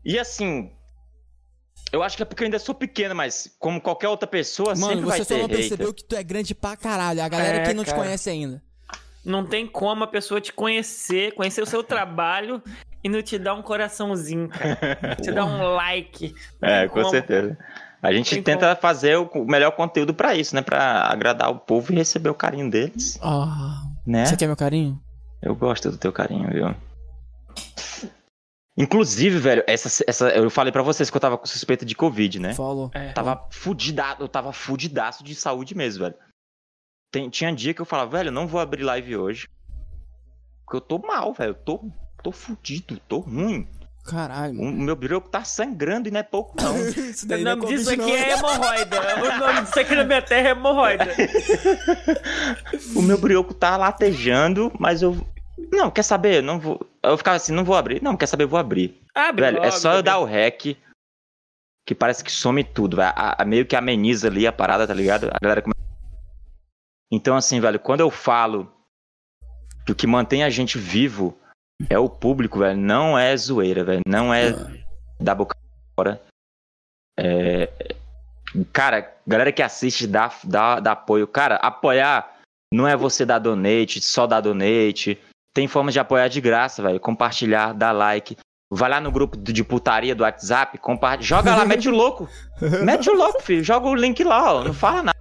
E assim. Eu acho que é porque eu ainda sou pequeno, mas como qualquer outra pessoa, Mano, sempre vai você só ter não hater. percebeu que tu é grande pra caralho. A galera É, que não te cara. conhece ainda. Não tem como a pessoa te conhecer, conhecer o seu trabalho e não te dar um coraçãozinho, cara. te dar um like. Não É, com como. certeza. A gente Tem tenta fazer o melhor conteúdo pra isso, né? Pra agradar o povo e receber o carinho deles, Ah, né? você quer meu carinho? Eu gosto do teu carinho, viu? Inclusive, velho, essa, essa, eu falei pra vocês que eu tava com suspeita de Covid, né? Falou. É. Tava fudidaço, eu tava fudidaço de saúde mesmo, velho. Tem- tinha dia que eu falava, velho, eu não vou abrir live hoje. Porque eu tô mal, velho. Eu tô, tô fudido, tô ruim. Caralho, O meu brioco tá sangrando e não é pouco, não. <laughs> Isso O daí não é nome disso Covid, aqui não. é hemorroida. O nome disso aqui na minha terra é hemorroida. <laughs> o meu brioco tá latejando, mas eu. Não, quer saber? Não vou. Eu ficava assim, não vou abrir. Não, quer saber? Eu vou abrir. Abre velho, é logo, só eu dar o rec. Que parece que some tudo, velho. A- a- meio que ameniza ali a parada, tá ligado? A galera começa. Então, assim, velho, quando eu falo que o que mantém a gente vivo é o público, velho, não é zoeira, velho. Não é da boca fora. É. Cara, galera que assiste, dá, dá, dá apoio. Cara, apoiar não é você dar donate, só dar donate. Tem formas de apoiar de graça, velho. Compartilhar, dar like. Vai lá no grupo de putaria do WhatsApp, compartilha. Joga lá, mete o louco. <laughs> Mete o louco, filho. Joga o link lá, ó. Não fala nada.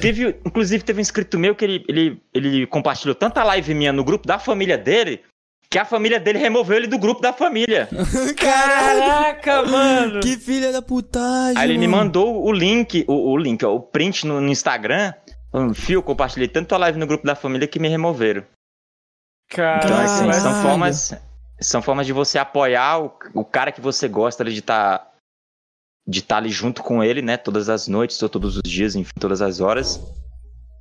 Teve, inclusive, teve um inscrito meu que ele, ele, ele compartilhou tanta live minha no grupo da família dele que a família dele removeu ele do grupo da família. <laughs> Caraca, mano. que filha da putagem, Aí ele me mano. mandou o link, o, o link, ó, o print no, no Instagram. Fio, compartilhei tanto a live no grupo da família que me removeram. Então, assim, são formas, são formas de você apoiar o, o cara que você gosta ali de estar de estar ali junto com ele, né? Todas as noites, ou todos os dias, enfim, todas as horas.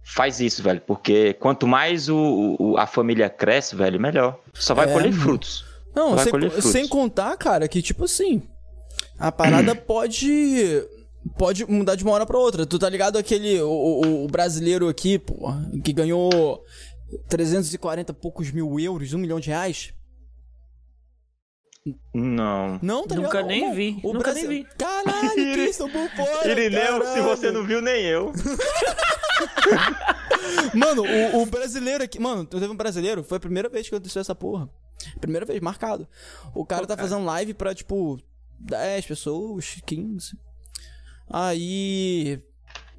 Faz isso, velho, porque quanto mais o, o- a família cresce, velho, melhor. Só vai É, colher frutos. Não, vai sem, colher frutos. sem contar, cara, que tipo assim, a parada <clears throat> pode pode mudar de uma hora pra outra. Tu tá ligado aquele o, o- o brasileiro aqui, pô, que ganhou 340 e poucos mil euros, um milhão de reais? Não. Não, tá Nunca ligado? nem vi, o nunca Brasil- nem vi. Caralho, isso, por Irineu, se você não viu, nem eu. <laughs> Mano, o, o brasileiro aqui. Mano, teve um brasileiro, foi a primeira vez que aconteceu essa porra. Primeira vez, marcado. O cara tá fazendo live pra, tipo, 10 pessoas, 15. Aí.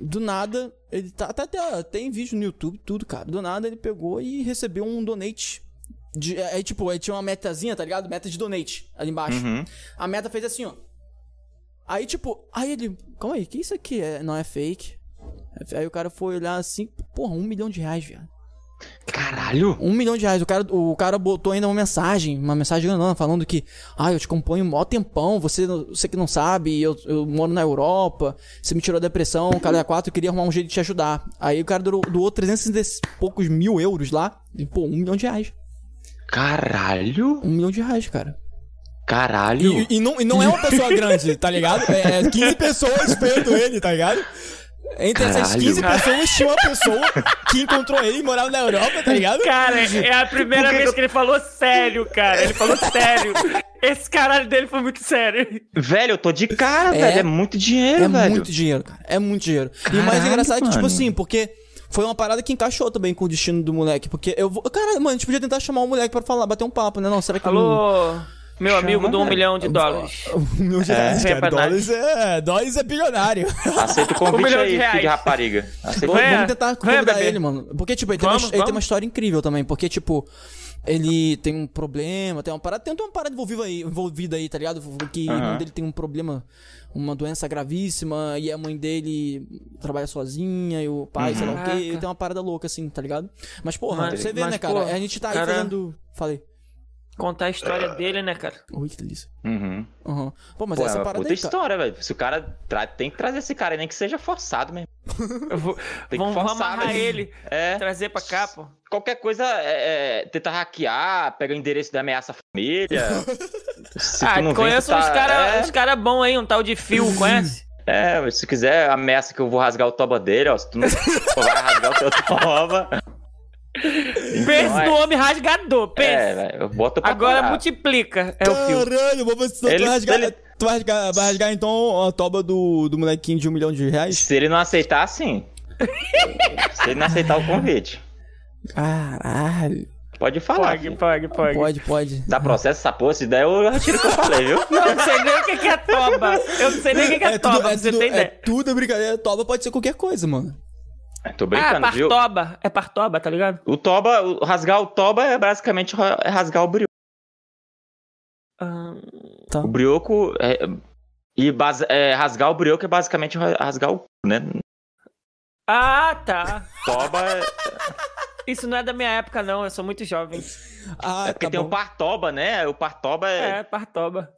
Do nada, ele tá. Até, até tem vídeo no YouTube, tudo, cara. Do nada ele pegou e recebeu um donate. De, aí, tipo, aí tinha uma metazinha, tá ligado? Meta de donate ali embaixo. Uhum. A meta fez assim, ó. Aí, tipo, aí ele. Calma aí, que isso aqui é, não é fake? Aí o cara foi olhar assim, porra, um milhão de reais, viado. Caralho. Um milhão de reais. O cara, o cara botou ainda uma mensagem, uma mensagem grandona, falando que, ah, eu te acompanho mó tempão, você, você que não sabe, eu, eu moro na Europa, você me tirou da depressão, o cara é quatro, eu queria arrumar um jeito de te ajudar. Aí o cara doou, doou 360 e poucos mil euros lá, e, pô, um milhão de reais. Caralho. Um milhão de reais, cara. Caralho. E, e não, e não é uma pessoa grande, tá ligado? É, é 15 pessoas esperando ele, tá ligado? Entre essas Caralho. 15 pessoas tinha uma pessoa que encontrou ele e morava na Europa, tá ligado? Cara, é a primeira vez que que ele falou sério, cara. Ele falou <laughs> sério. Esse caralho dele foi muito sério. Velho, eu tô de cara, É. velho. É muito dinheiro, É velho. muito dinheiro, cara. É muito dinheiro. e o mais Caralho, engraçado é que, tipo mano. assim, porque foi uma parada que encaixou também com o destino do moleque. Porque eu vou. Cara, mano, a gente podia tentar chamar o moleque pra falar, bater um papo, né? Não, será que. Alô, meu amigo do <laughs> um milhão de dólares. Um milhão de reais, É, é Dólares é. Dólares é bilionário. <laughs> Aceita o Um convite milhão de aí, filho reais. de rapariga. <laughs> Aceita Vamos, vamos tentar convidar ele, mano. Porque, tipo, ele, tem, Vamos, uma, ele tem uma história incrível também. Porque, tipo, ele tem um problema, tem uma parada. Tem uma parada envolvida aí, envolvida aí tá ligado? Que a Aham. mãe dele tem um problema, uma doença gravíssima, e a mãe dele trabalha sozinha, e o pai, sei lá o quê. Ele tem uma parada louca, assim, tá ligado? Mas, porra, Mas- você vê, mas, né, cara? pô, a gente tá aí cara- fazendo. Falei. Contar a história dele, né, cara? Ui, que delícia. Uhum. Aham. Pô, mas Pô, essa é parada outra aí, cara. história, velho. Se o cara tra- tem que trazer esse cara aí, nem que seja forçado mesmo. <laughs> Eu vou, Tem que vamos forçar, amarrar ele, É. trazer pra cá, pô. Qualquer coisa é, é, tenta hackear, pega o endereço da ameaça família. <laughs> Se ah, não vem, conheço tá- uns caras é, uns cara bons aí, um tal de Fio, conhece? É, se quiser, ameaça que eu vou rasgar o toba dele, ó. Se tu não <laughs> for, vai rasgar o teu toba. Pensa é- no homem rasgador, pensa. É, velho, eu boto pra Agora parar. multiplica, é. Caralho, vou você, tu, Ele- vai rasgar, ele- tu vai rasgar, vai rasgar então a toba do, do molequinho de um milhão de reais? Se ele não aceitar, sim. Se ele não aceitar o convite. Caralho. Pode falar. Pode, pode, pode. Pode, pode. Dá processo essa porra, se der, eu retiro o que eu falei, viu? Eu não sei nem o que é toba. Eu não sei nem o que é, toba, você tudo, ter é ideia. tudo brincadeira. Toba pode ser qualquer coisa, mano. Tô Ah, brincando, viu? partoba. É partoba, tá ligado? O toba, o- rasgar o toba é basicamente é rasgar o brioco. Ah, O brioco é, e base- é, rasgar o brioco é basicamente ra- rasgar o cu, né? Ah, tá. Toba é, Isso não é da minha época, não. Eu sou muito jovem. Ah, é porque tá tem bom. o partoba, né? O partoba é. É, Partoba.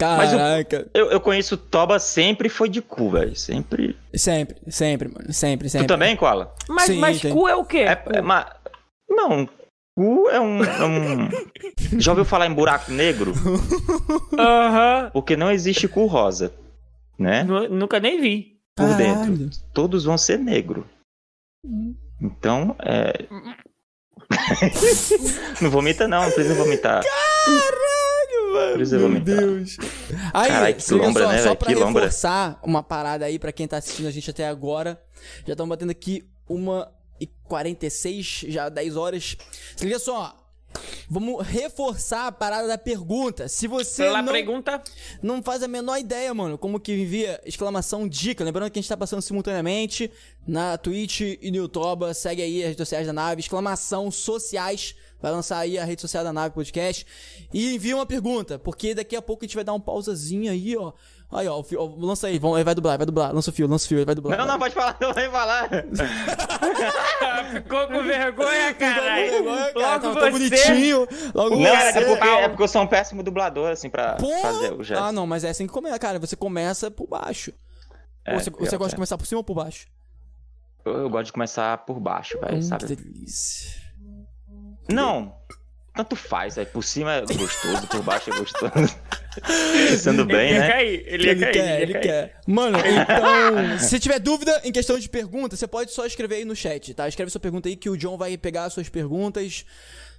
Mas o- Caraca. Eu, eu conheço toba sempre foi de cu, velho. Sempre. Sempre, sempre, mano. Sempre, sempre. Tu também, Koala? Mas, Sim, mas tem. cu é o quê? É, é ma- Não, cu é um, é um. <laughs> Já ouviu falar em buraco negro? Aham. Porque não existe cu rosa, né? Nu- Nunca nem vi. Por Caralho. dentro. Todos vão ser negro. Então, é. <laughs> não vomita, não, não precisa vomitar. Caralho, mano. Meu. Deus. Aí, Caralho, que se liga lombra, só, né, só velho? pra Que lombra. reforçar uma parada aí pra quem tá assistindo a gente até agora. Já estamos batendo aqui uma e 46, já 10 horas. Se liga só. Vamos reforçar a parada da pergunta. Se você Pela não, pergunta. não faz a menor ideia, mano, como que envia exclamação dica. Lembrando que a gente tá passando simultaneamente na Twitch e no YouTube. Segue aí as redes sociais da nave, exclamação sociais. Vai lançar aí a rede social da nave podcast. E envia uma pergunta, porque daqui a pouco a gente vai dar um pausazinho aí, ó. Aí, ó, o fio, ó, lança aí, vamos, ele vai dublar, vai dublar. Lança o fio, lança o fio, vai dublar. Não, não, pode falar, não vai falar. <laughs> Ficou com vergonha. Agora, cara, Logo tá você. bonitinho. Logo Não, você. é porque, é porque eu sou um péssimo dublador, assim, pra Pô! fazer o gesto. Ah, não, mas é assim que começa, cara. Você começa por baixo. É, Ou você, você gosta de é. começar por cima ou por baixo? Eu, eu gosto de começar por baixo, velho, Hum, sabe? que delícia. Não, tanto faz, velho. Por cima é gostoso, por baixo é gostoso. <laughs> Pensando bem, ele né? cair, ele Ele cair. quer, ele cair. quer. Mano, <laughs> então, se tiver dúvida em questão de pergunta, você pode só escrever aí no chat, tá? Escreve sua pergunta aí que o John vai pegar as suas perguntas.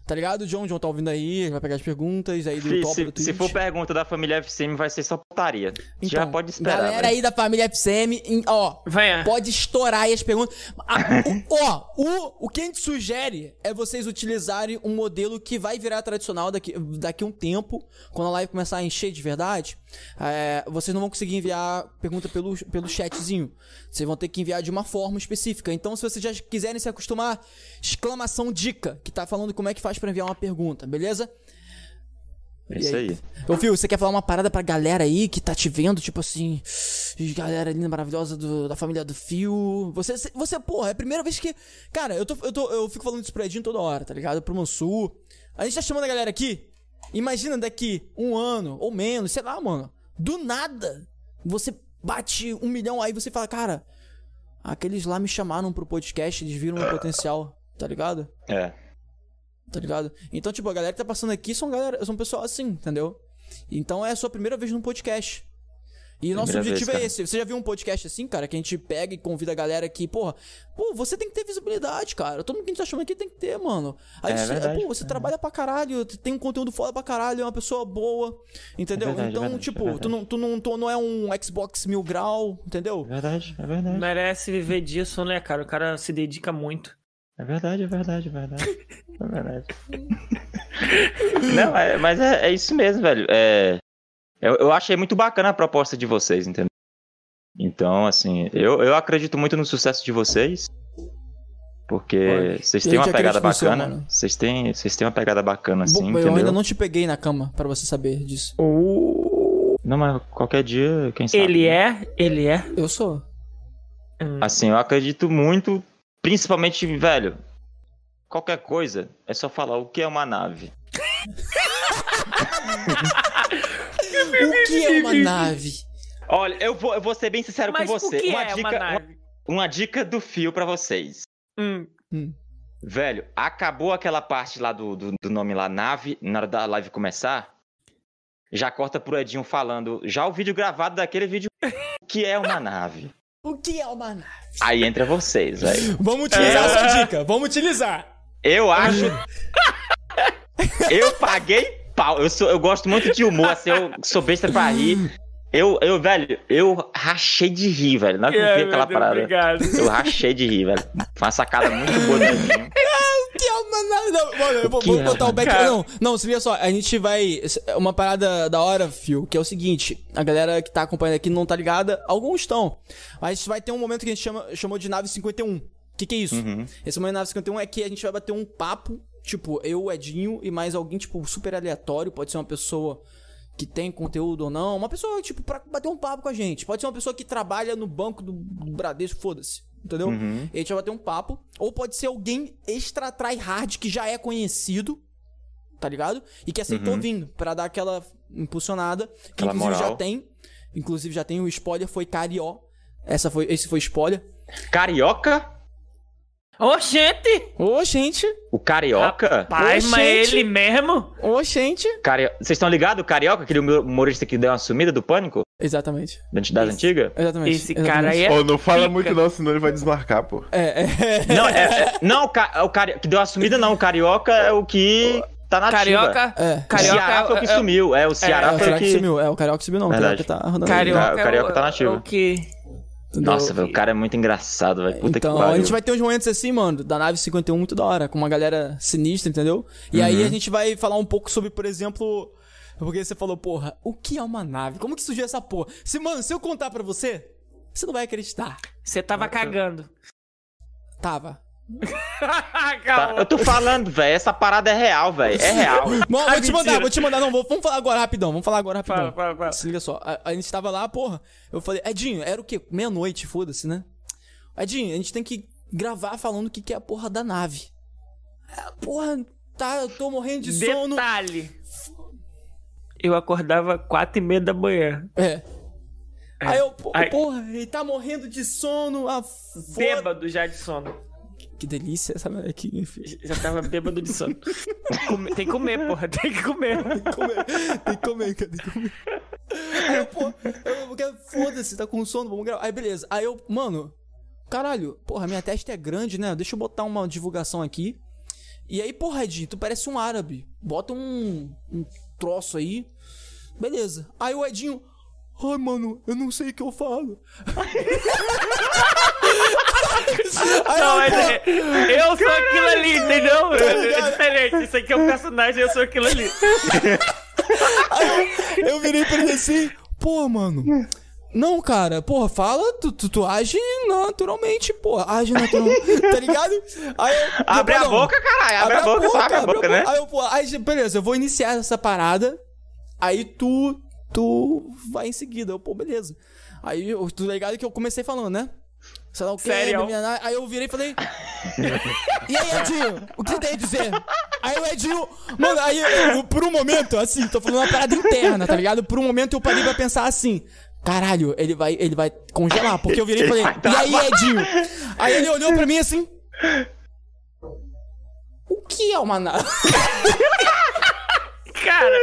Tá ligado, John? John tá ouvindo aí, vai pegar as perguntas aí do Fi, top se, do Twitch. se for pergunta da família FCM, vai ser só putaria. Já Então, pode esperar. Galera velho. aí da família FCM, em- ó, Venha. pode estourar aí as perguntas. Ah, o, <laughs> ó, o, o que a gente sugere é vocês utilizarem um modelo que vai virar tradicional daqui, daqui a um tempo, quando a live começar a encher de verdade. É, vocês não vão conseguir enviar pergunta pelo, pelo chatzinho. Vocês vão ter que enviar de uma forma específica. Então, se vocês já quiserem se acostumar, exclamação dica, que tá falando como é que faz pra enviar uma pergunta, beleza? É Isso aí. Ô, Fio, você quer falar uma parada pra galera aí que tá te vendo, tipo assim, galera linda, maravilhosa do- da família do Fio. Você, você, porra, é a primeira vez que. Cara, eu, tô, eu, tô, eu fico falando isso pro Edinho toda hora, tá ligado? Pro Mansur. A gente tá chamando a galera aqui. Imagina daqui um ano ou menos, sei lá, mano. Do nada, você bate um milhão aí você fala, cara, aqueles lá me chamaram pro podcast, eles viram meu potencial, tá ligado? É. tá ligado? Então, tipo, a galera que tá passando aqui são galera, são pessoal assim, entendeu? Então é a sua primeira vez num podcast. E nosso Primeira objetivo vez, é esse. Você já viu um podcast assim, cara, que a gente pega e convida a galera aqui, porra, pô, você tem que ter visibilidade, cara. Todo mundo que a gente tá chamando aqui tem que ter, mano. Aí É você, verdade, pô, você trabalha pra caralho, tem um conteúdo foda pra caralho, é uma pessoa boa, entendeu? É verdade, então, é verdade, tipo, é tu, não, tu, não, tu não é um Xbox mil grau, entendeu? É verdade, é verdade. Merece viver disso, né, cara? O cara se dedica muito. É verdade, é verdade, é verdade. É verdade. <laughs> Não, é- mas é, é isso mesmo, velho. É, eu, eu achei muito bacana a proposta de vocês, entendeu? Então, assim, eu, eu acredito muito no sucesso de vocês. Porque vocês têm uma pegada bacana. Vocês têm, vocês têm uma pegada bacana, assim, Bom, entendeu? eu ainda não te peguei na cama pra você saber disso. Não, mas qualquer dia, quem sabe. Ele é, ele é. Eu sou. Assim, eu acredito muito, principalmente, velho. Qualquer coisa, é só falar o que é uma nave. <laughs> O que é uma <laughs> nave? Olha, eu vou, eu vou ser bem sincero Mas com o você. que uma, é dica, uma nave? Uma, uma dica do fio pra vocês. Hum. Velho, acabou aquela parte lá do, do, do nome lá, nave, na hora da live começar. Já corta pro Edinho falando, já o vídeo gravado daquele vídeo <laughs> que é uma nave. O que é uma nave? Aí entra vocês, velho. Vamos utilizar É. essa dica, vamos utilizar. Eu acho. <laughs> eu paguei pau. Eu, sou, eu gosto muito de humor, assim, eu sou besta pra rir. Eu, eu, velho, eu rachei de rir, velho. Na hora que eu É, vi meu aquela Deus, parada. Obrigado. Eu rachei de rir, velho. Foi uma sacada muito boa do que é uma nave? Não, mano, eu vou, é botar o back. Não, não, se liga só, a gente vai. Uma parada da hora, Fio, que é o seguinte: a galera que tá acompanhando aqui não tá ligada, alguns estão. Mas vai ter um momento que a gente chama, chamou de nave 51. O que, que é isso? Uhum. Esse Manhã Nave 51 é que a gente vai bater um papo, tipo, eu, Edinho e mais alguém, tipo, super aleatório. Pode ser uma pessoa que tem conteúdo ou não. Uma pessoa, tipo, pra bater um papo com a gente. Pode ser uma pessoa que trabalha no banco do, do Bradesco, foda-se. Entendeu? Uhum. E a gente vai bater um papo. Ou pode ser alguém extra tryhard que já é conhecido, tá ligado? E que aceitou Uhum. vindo pra dar aquela impulsionada. Que Aquela inclusive já moral. tem. Inclusive já tem o spoiler, foi Carió. Essa foi, esse foi spoiler. Carioca? Ô, gente! Ô, gente! O Carioca? Pai, Ô, mas gente. ele mesmo? Ô, gente! Cario- Vocês estão ligados? O Carioca, aquele humorista que deu uma sumida do pânico? Exatamente. Da entidade antiga? Exatamente. Esse exatamente. cara aí é. Ô, não fala muito não, senão ele vai desmarcar, pô. É, é. Não, é, é- não o, ca, o cari, que deu a sumida não. O Carioca é o que tá na ativa. Carioca. É. O Carioca Ceará foi o que é- sumiu. É, o É, Ceará o foi o Carioca que... sumiu. É, o Carioca subiu não. O Verdade. Carioca tá rodando. Carioca, O Carioca é o- tá na ativa. é o que. Entendeu? Nossa, velho, o cara é muito engraçado, velho. Puta Então, que pariu. a gente vai ter uns momentos assim, mano, da nave 51 muito da hora, com uma galera sinistra, entendeu? E aí Uhum. a gente vai falar um pouco sobre, por exemplo, porque você falou, porra, o que é uma nave? Como que surgiu essa porra? Se, mano, se eu contar pra você, você não vai acreditar. Você tava cagando. Tava. <laughs> Tá, eu tô falando, velho. Essa parada é real, velho. É real. <laughs> Mano, vou te mandar, vou te mandar, não, vou, vamos falar agora rapidão, vamos falar agora rapidão. Fala, fala, fala. Se liga só, a, a gente tava lá, porra, eu falei, Edinho, era o quê? Meia-noite, foda-se, né? Edinho, a gente tem que gravar falando o que, que é a porra da nave. É, porra, tá, eu tô morrendo de sono. Detalhe. Eu acordava quatro e meia da manhã. É. Aí eu, Aí- porra, ele tá morrendo de sono, a foda. Bêbado já de sono. Que delícia essa molequinha, filho. Já tava bêbado de sono. Tem que comer, porra. Tem que comer. Tem que comer, tem que comer, cara, tem que comer. Aí eu, pô, eu, eu quero- foda-se, tá com sono, vamos gravar. Aí beleza, aí eu, mano, caralho, porra, minha testa é grande, né? Deixa eu botar uma divulgação aqui. E aí, porra, Edinho, tu parece um árabe. Bota um, um troço aí. Beleza. Aí o Edinho, ai, mano, eu não sei o que eu falo. <laughs> Não, eu, mas é- eu sou aquilo ali, entendeu? É ligado? diferente. Isso aqui é um personagem, eu sou aquilo ali. Aí eu virei pra ele assim, pô, mano. Não, cara, porra, fala, tu, tu, tu age naturalmente, porra, age naturalmente, tá ligado? Aí eu, Abre a boca, caralho. Abre a boca, só abre a boca, né? Aí eu, pô, aí, beleza, eu vou iniciar essa parada, aí tu, tu vai em seguida. Eu, pô, beleza. Aí, tu tá ligado que eu comecei falando, né? Sei lá o que, Sério? aí eu virei e falei. <laughs> E aí, Edinho, o que você tem a dizer? Aí o Edinho. Mano, aí eu, eu, por um momento, assim, tô falando uma parada interna, tá ligado? Por um momento eu parei pra pensar assim. Caralho, ele vai, ele vai congelar, porque eu virei e falei, e aí, Edinho? Aí ele olhou pra mim assim. O que é uma nave? <laughs> Cara,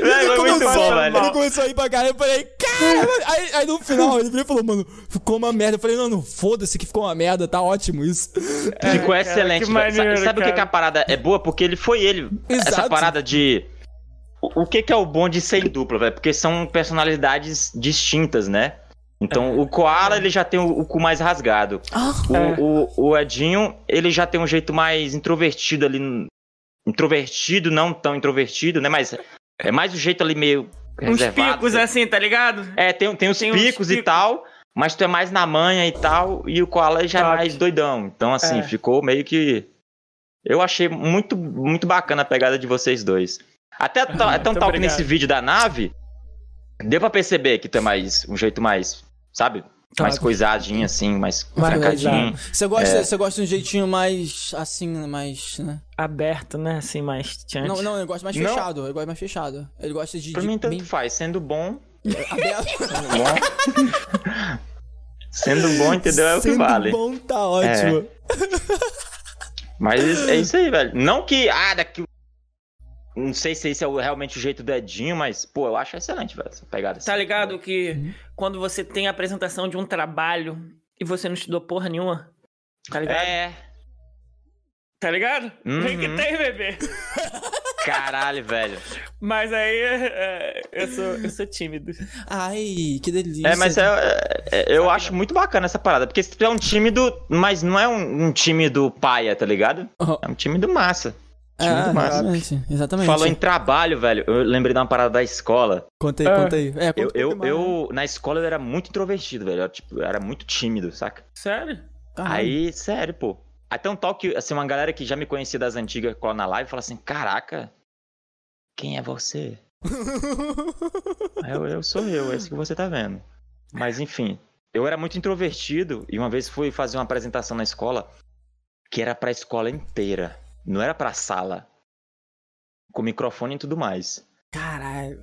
Velho, foi muito bom, velho. Ele começou a ir pra cara, eu falei, cara, aí, aí no final ele virou e falou, mano, ficou uma merda. Eu falei, não, não, foda-se que ficou uma merda, tá ótimo isso. Ficou cara, excelente, maneiro, Sabe o que, que a parada é boa? Porque ele foi ele. Essa Exato. parada de. O, que, que é o bom de ser em dupla, velho? Porque são personalidades distintas, né? Então, o Koala, ele já tem o, o cu mais rasgado. Ah, O, É. o, o Edinho, ele já tem um jeito mais introvertido ali. Introvertido, não tão introvertido, né? Mas é mais o jeito ali meio uns picos assim, tá ligado? É, tem, tem os uns picos e picos. tal, mas tu é mais na manha e tal, e o Koala já é mais doidão. Então, assim, É. ficou meio que. Eu achei muito, muito bacana a pegada de vocês dois. Até, to- até um Muito tal que nesse vídeo da nave, deu pra perceber que tu é mais. um jeito mais. Sabe? Mais coisadinho, assim, mais francadinho. Você gosta, É. você gosta de um jeitinho mais assim, mais, né? Aberto, né? Assim, mais. Não, não, ele gosta mais Não. fechado. Ele gosta mais fechado. Ele gosta de, Pra de mim, tanto bem faz. Sendo bom. aberto. <laughs> Sendo bom. sendo bom, entendeu? É o que Sendo vale. bom, tá ótimo. Mas é isso aí, velho. Não que. Ah, daqui. Não sei se esse é o- realmente o jeito do Edinho, mas, pô, eu acho excelente, velho, essa pegada. assim. Tá ligado que quando você tem a apresentação de um trabalho e você não estudou porra nenhuma? Tá ligado? É. Tá ligado? Uhum. Vem que tem, bebê. Caralho, velho. Mas aí é, eu, sou, eu sou tímido. Ai, que delícia. É, mas é, é- é- eu acho muito bacana essa parada. Porque tu é um tímido, mas não é um, um time do paia, tá ligado? Uhum. É um time do massa. É, massa. exatamente. exatamente. Falou em trabalho, velho. Eu lembrei de uma parada da escola. Conta aí, Ah. conta aí. É, conta Eu, eu, eu, na escola, eu era muito introvertido, velho. Eu, tipo, eu era muito tímido, saca? Sério? Caralho. Aí, sério, pô. Até um toque, assim, uma galera que já me conhecia das antigas cola na live fala assim: Caraca, quem é você? Eu, eu sou eu, é isso que você tá vendo. Mas enfim, eu era muito introvertido e uma vez fui fazer uma apresentação na escola que era pra escola inteira, não era pra sala. Com microfone e tudo mais. Caralho.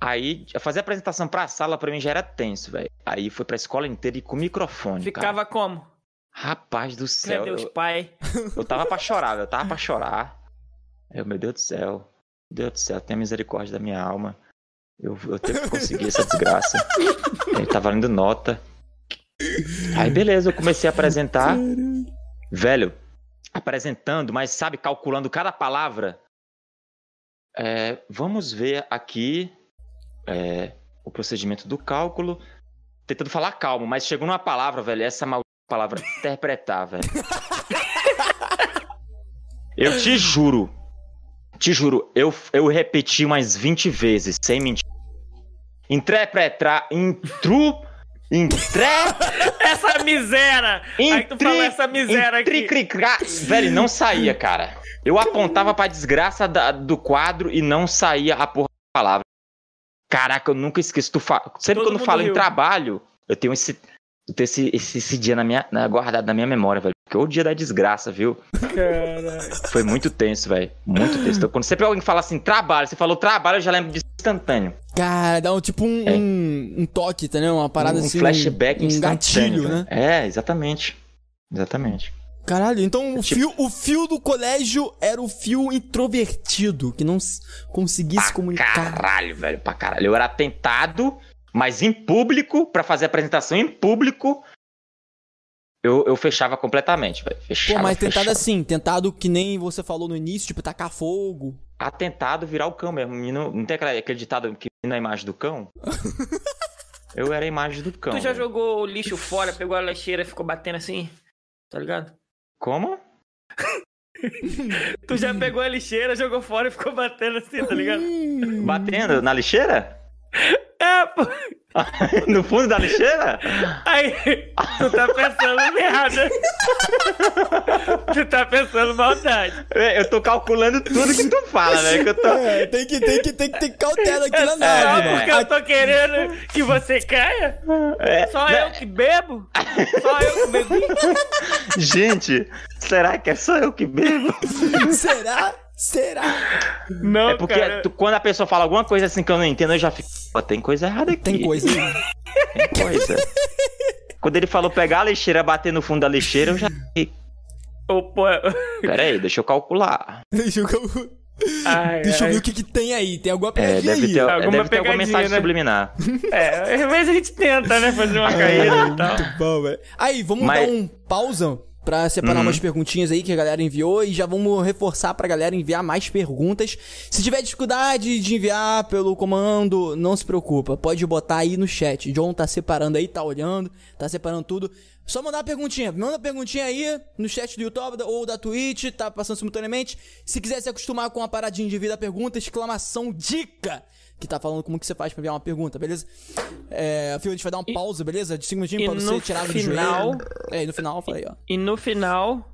Aí, fazer apresentação pra sala pra mim já era tenso, velho. Aí foi pra escola inteira e com microfone. cara. Ficava como? Rapaz do céu. Meu Deus, eu- pai. Eu tava pra chorar, eu tava pra <laughs> chorar. Eu, meu Deus do céu. Meu Deus do céu, tenha misericórdia da minha alma. Eu, eu tenho que conseguir essa desgraça. <laughs> Ele tá valendo nota. Aí beleza, eu comecei a apresentar. Velho, apresentando, mas sabe, calculando cada palavra. É, vamos ver aqui é, o procedimento do cálculo. Tentando falar calmo, mas chegou numa palavra, velho. Essa maldita palavra <laughs> interpretar, velho. Eu te juro. Te juro, eu, eu repeti umas 20 vezes, sem mentir. Interpretar. Intru. Entre. <laughs> Essa miséria! Aí tu fala essa miséria aqui. Intricricra- Velho, não saía, cara. Eu apontava pra desgraça da- do quadro e não saía a porra da palavra. Caraca, eu nunca esqueço. Tu fa... Sempre Todo quando eu falo em riu. trabalho, eu tenho esse. Eu tenho esse, esse, esse dia na minha, na, guardado na minha memória, velho. Porque o dia da desgraça, viu? Caralho. Foi muito tenso, velho. Muito tenso. Então, quando sempre alguém fala assim, trabalho, você falou trabalho, eu já lembro disso instantâneo. Cara, dá um tipo um, É. um, um toque, entendeu? Uma parada um assim. flashback um instantâneo. gatilho, velho. né? É, exatamente. Exatamente. Caralho, então o, Tipo- fio, o fio do colégio era o fio introvertido, que não s- conseguia se Pra comunicar. caralho, velho, pra caralho. Eu era tentado, mas em público, pra fazer apresentação em público, eu, eu fechava completamente, velho. Pô, Fechava, mas tentado fechava. assim, tentado que nem você falou no início, tipo, tacar fogo. Atentado virar o cão mesmo. Menino, não tem aquele, aquele ditado que menino é a imagem do cão? <laughs> eu era a imagem do cão. Tu já jogou o lixo fora, pegou a lixeira e ficou batendo assim? Tá ligado? Como? <laughs> Tu já pegou a lixeira, jogou fora e ficou batendo assim, tá ligado? Batendo na lixeira? É, pô. <laughs> no fundo da lixeira? Aí, tu tá pensando merda. tu tá pensando maldade. É, Eu tô calculando tudo que tu fala, velho. que eu tô... É, tem que, tem que, tem que ter cautela aqui É na só nave, porque mano. eu tô querendo que você caia? É, Só né? eu que bebo? Só eu que bebi? <laughs> Gente, será que é só eu que bebo? <laughs> Será? Será? Não, É porque cara. tu- quando a pessoa fala alguma coisa assim que eu não entendo, eu já fico. Pô, tem coisa errada aqui. Tem coisa. Tem coisa. quando ele falou pegar a lixeira, bater no fundo da lixeira, eu já. Pô. Pera aí, deixa eu calcular. Deixa eu, Ai, deixa eu ai. ver o que, que tem aí. Tem alguma É, pegadinha deve aí. ter, Alguma deve ter alguma pegadinha, mensagem né? subliminar. É, vezes a gente tenta, né, fazer uma <laughs> caída e tal. Muito bom, velho. Aí, vamos Mas- dar um pausa pra separar Uhum. umas perguntinhas aí que a galera enviou e já vamos reforçar pra galera enviar mais perguntas. Se tiver dificuldade de enviar pelo comando, não se preocupa, pode botar aí no chat. John tá separando aí, tá olhando, tá separando tudo. Só mandar uma perguntinha. Manda a perguntinha aí no chat do YouTube ou da Twitch, tá passando simultaneamente. Se quiser se acostumar com a paradinha de vida pergunta, exclamação dica, que tá falando como que você faz pra enviar uma pergunta, beleza? É, Fio, a gente vai dar uma pausa, beleza? De 5 minutinhos e pra você tirar do final- joelho. É, e no final eu falei, ó. E no final,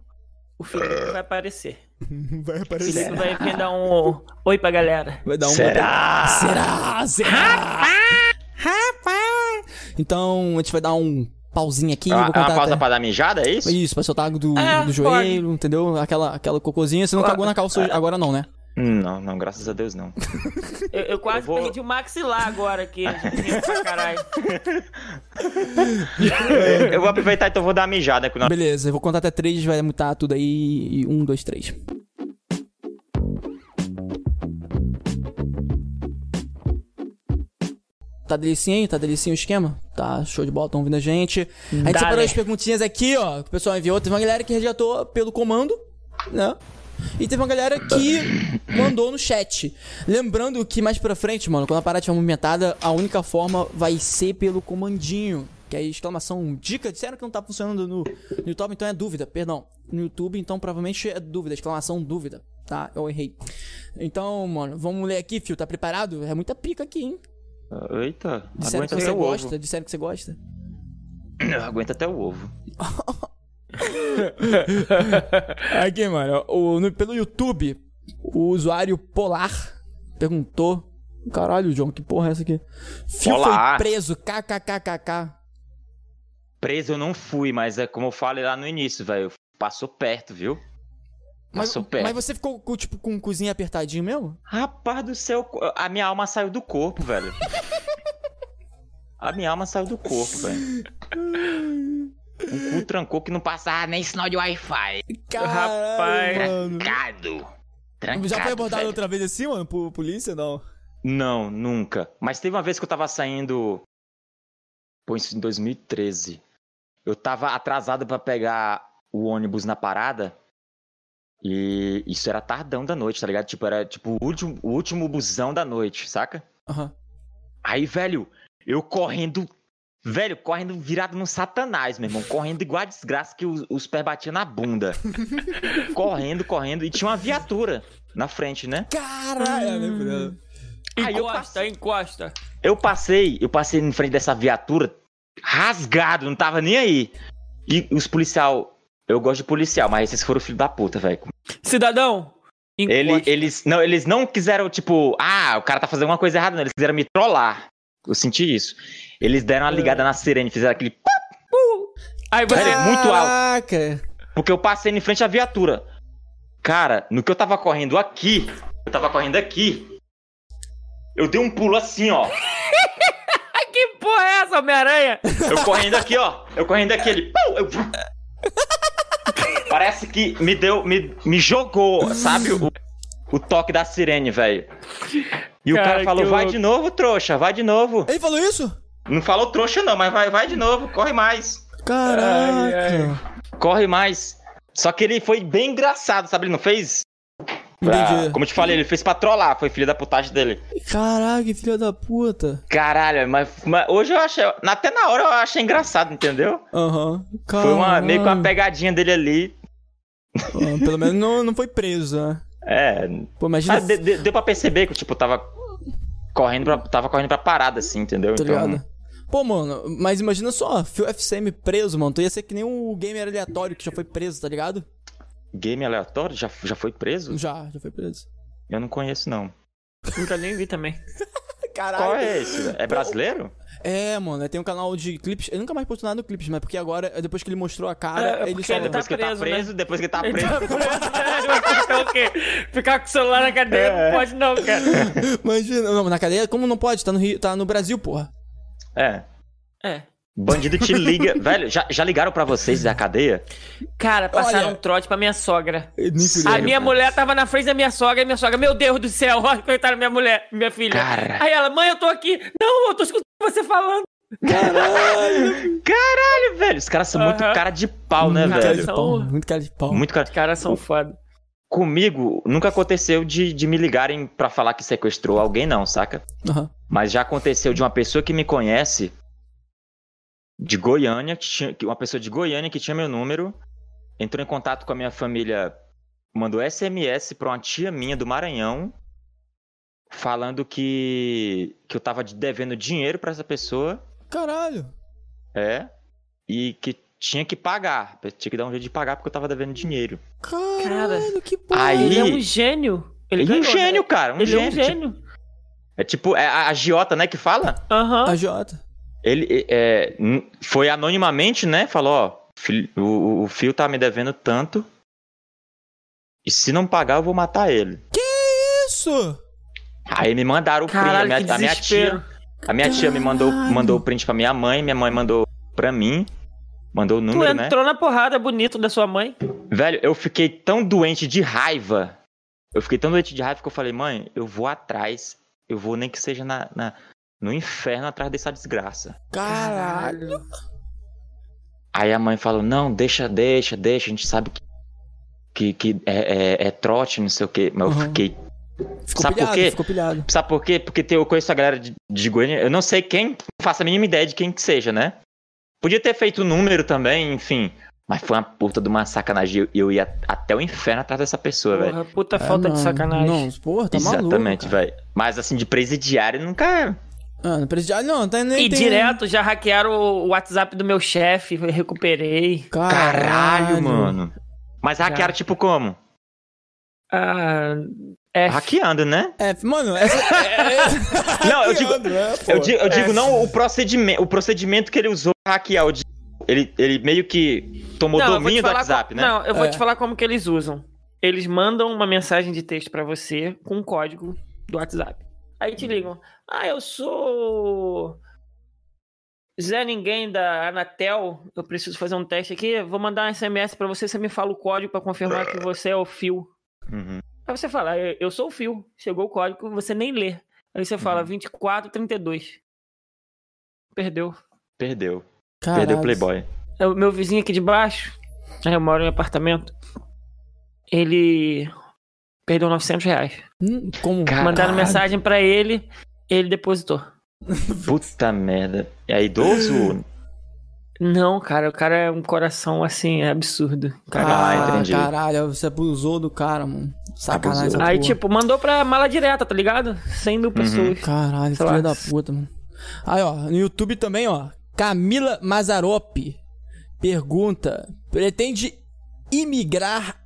o Felipe vai aparecer. <laughs> Vai O aparecer. Felipe vai vir dar um oi pra galera. Vai dar um. Será? Será? Será? Rapaz! Então, a gente vai dar um pauzinho aqui. Uma, vou é uma pausa até... pra dar mijada, é isso? Isso, pra soltar do, É, do joelho, entendeu? Aquela, aquela cocôzinha. Você não Pode. cagou na calça hoje- agora não, né? Não, não, graças a Deus não. <laughs> Eu, eu quase Eu vou- perdi o maxilar agora aqui. Caralho. <laughs> eu vou aproveitar então vou dar uma mijada aqui. Beleza, eu vou contar até três, vai mutar tudo aí. Um, dois, três. Tá delicinho aí? Tá delicinho o esquema? Tá show de bola, tão ouvindo a gente. A gente Dale. separou as perguntinhas aqui, ó. Que o pessoal enviou. Teve uma galera que rejeitou pelo comando, né? E teve uma galera que mandou no chat. Lembrando que mais pra frente, mano, quando a parada estiver movimentada, a única forma vai ser pelo comandinho. Que é exclamação dica. Disseram que não tá funcionando no, no YouTube, então é dúvida, perdão. No YouTube, então provavelmente é dúvida, exclamação dúvida. Tá, eu errei. Então, mano, vamos ler aqui, fio. Tá preparado? É muita pica aqui, hein? Eita, Disseram que aguenta você gosta, ovo. disseram que você gosta. Aguenta até o ovo. <laughs> <laughs> Aqui, mano, o, no- pelo YouTube, o usuário Polar perguntou. Caralho, John, que porra é essa aqui? Fio foi Polar. preso, kkkk. Preso eu não fui, mas é como eu falei lá no início, velho. Passou perto, viu? Mas, Passou perto. mas você ficou tipo, com o cozinho apertadinho mesmo? Rapaz do céu, a minha alma saiu do corpo, velho. <laughs> A minha alma saiu do corpo, velho. <laughs> O cu trancou que não passava nem sinal de Wi-Fi. Rapaz. mano. Trancado. Trancado, Já foi abordado velho. outra vez assim, mano, por polícia, não? Não, nunca. Mas teve uma vez que eu tava saindo. Pô, isso em 2013. Eu tava atrasado pra pegar o ônibus na parada. E isso era tardão da noite, tá ligado? Tipo, era tipo o último, o último busão da noite, saca? Aham. Aí, velho, eu correndo. Velho, correndo virado no satanás, meu irmão. Correndo igual a desgraça que os, os pés batiam na bunda. <laughs> correndo, correndo. E tinha uma viatura na frente, né? Caralho, dela. Aí eu Encosta, passei. encosta. Eu passei, eu passei em frente dessa viatura rasgado, não tava nem aí. E os policial, eu gosto de policial, mas esses foram filho da puta, velho. Cidadão, encosta. Ele, eles, não, eles não quiseram, tipo, ah, o cara tá fazendo uma coisa errada, não. Eles quiseram me trollar. Eu senti isso. Eles deram uma ligada na sirene, fizeram aquele. Aí você... Velho, muito alto. Porque eu passei em frente à viatura. Cara, no que eu tava correndo aqui, eu tava correndo aqui. Eu dei um pulo assim, ó. <laughs> Que porra é essa, Homem-Aranha? Eu correndo aqui, ó. Eu correndo aqui, ele. eu- Parece que me deu. Me, me jogou, sabe? O, o toque da sirene, velho. E o Cara, cara falou: vai de novo, trouxa, vai de novo. Ele falou isso? Não falou trouxa, não, mas vai, vai de novo, corre mais. Caraca. Ai, Corre mais. Só que ele foi bem engraçado, sabe? Ele não fez. pra- Entendi. como eu te falei, ele fez pra trollar, foi filho da putagem dele. Caraca, que filho da puta. Caralho, mas, mas hoje eu achei. Até na hora eu achei engraçado, entendeu? Aham. Foi uma, meio que uma Caralho. pegadinha dele ali. Ah, Pelo menos não, não foi preso, né? É. Pô, imagina. Ah, de- de- deu pra perceber que, tipo, tava correndo pra, tava correndo pra parada, assim, entendeu? Tá Então, ligado? Pô, mano, mas imagina só, Phil FCM preso, mano. Tu ia ser que nem um gamer aleatório que já foi preso, tá ligado? game aleatório já, já foi preso? Já, já foi preso. Eu não conheço, não. Nunca nem vi também. <laughs> Caralho. Qual é esse? velho? É brasileiro? É, mano, tem um canal de clipes. Eu nunca mais postou nada no clipes, mas porque agora, depois que ele mostrou a cara, É, ele porque só. ele tá Depois que ele tá preso, né? preso, depois que ele tá Ele preso. tá preso? <laughs> Então, o quê? Ficar com o celular na cadeia não pode não, cara. <laughs> Imagina, não, na cadeia, como não pode? Tá no, Rio, tá no Brasil, porra. É. É. Bandido te liga. <laughs> Velho, já, já ligaram pra vocês da cadeia? Cara, passaram Olha- um trote pra minha sogra. Fudeu. A minha cara? mulher tava na frente da minha sogra e minha sogra, meu Deus do céu, <laughs> olha, coitada da minha mulher, minha filha. Cara. Aí ela, mãe, eu tô aqui. Não, eu tô escutando você falando. Caralho. Caralho, velho. Os caras são muito Aham. cara de pau, né, muito cara velho? de pau. Muito cara de pau. Muito cara. Os caras são foda. Comigo, nunca aconteceu de, de me ligarem pra falar que sequestrou alguém, não, saca? Aham. Mas já aconteceu de uma pessoa que me conhece, de Goiânia, que tinha, uma pessoa de Goiânia que tinha meu número, entrou em contato com a minha família, mandou SMS pra uma tia minha do Maranhão, falando que, que eu tava devendo dinheiro pra essa pessoa, Caralho. é, e que tinha que pagar, tinha que dar um jeito de pagar porque eu tava devendo dinheiro. Caralho, que porra. Aí- Ele é um gênio. Ele, Ele é um ganhou, gênio, né? cara, um Ele gênio. é um tipo- gênio. é tipo, é a agiota, né, que fala? Aham. A Jota. Ele é, foi anonimamente, né? Falou, ó, o, o Fio tá me devendo tanto. E se não pagar, eu vou matar ele. Isso! Aí me mandaram o print. A Caralho, minha, que a minha tia. A minha tia me mandou, Caralho. mandou o print pra minha mãe, minha mãe mandou pra mim. Mandou o Tu número, né? entrou na porrada bonito da sua mãe. Velho, eu fiquei tão doente de raiva. Eu fiquei tão doente de raiva que eu falei, mãe, eu vou atrás. Eu vou nem que seja na, na- no inferno atrás dessa desgraça. Caralho. Aí a mãe falou, não, deixa, deixa, deixa, a gente sabe que, que, que é, é, é trote, não sei o quê. Mas eu Uhum. fiquei. Ficou Sabe por pilhado, quê? ficou pilhado. Sabe por quê? Porque tem- eu conheço a galera de, de Goiânia, eu não sei quem, não faço a mínima ideia de quem que seja, né? Podia ter feito o número também, enfim. Mas foi uma puta de uma sacanagem. Eu, eu ia até o inferno atrás dessa pessoa, velho. Porra, puta falta É, de não, sacanagem. Não, porra, tá. Exatamente, velho. Mas assim, de presidiário nunca. Ah, no presidiário não, tá nem E tem- direto já hackearam o WhatsApp do meu chefe, recuperei. Caralho, mano. Mas hackearam tipo como? Ah, é, Hackeando, né? É, mano, essa. <laughs> é- Não, eu digo, né, eu digo, eu digo não o procedimento, o procedimento que ele usou pra hackear. eu digo, ele, ele meio que tomou Não, domínio do WhatsApp, co- né? Não, eu vou É. te falar como que eles usam. Eles mandam uma mensagem de texto pra você com um código do WhatsApp. Aí te ligam. Ah, eu sou Zé Ninguém da Anatel. Eu preciso fazer um teste aqui. Vou mandar um SMS pra você. Você me fala o código pra confirmar que você é o Fio. Uhum. Aí você fala, "Eu- sou o Fio. Chegou o código, você nem lê. Aí você Uhum. fala 2432. Perdeu. Perdeu. Caralho. Perdeu o Playboy. É o meu vizinho aqui de baixo, né, eu moro em apartamento, ele perdeu 900 reais. Hum, Como? Caralho. Mandaram mensagem pra ele, ele depositou. <laughs> Puta merda. É idoso? Não, cara, o cara é um coração assim, é absurdo. Cara, Ah, entendi. caralho, você abusou do cara, mano. Sacanagem. Aí, tipo, mandou pra mala direta, tá ligado? 100 mil pessoas. Caralho, Sei filho lá. da puta, mano. Aí, ó, no YouTube também, ó. Camila Mazaropi pergunta: pretende imigrar,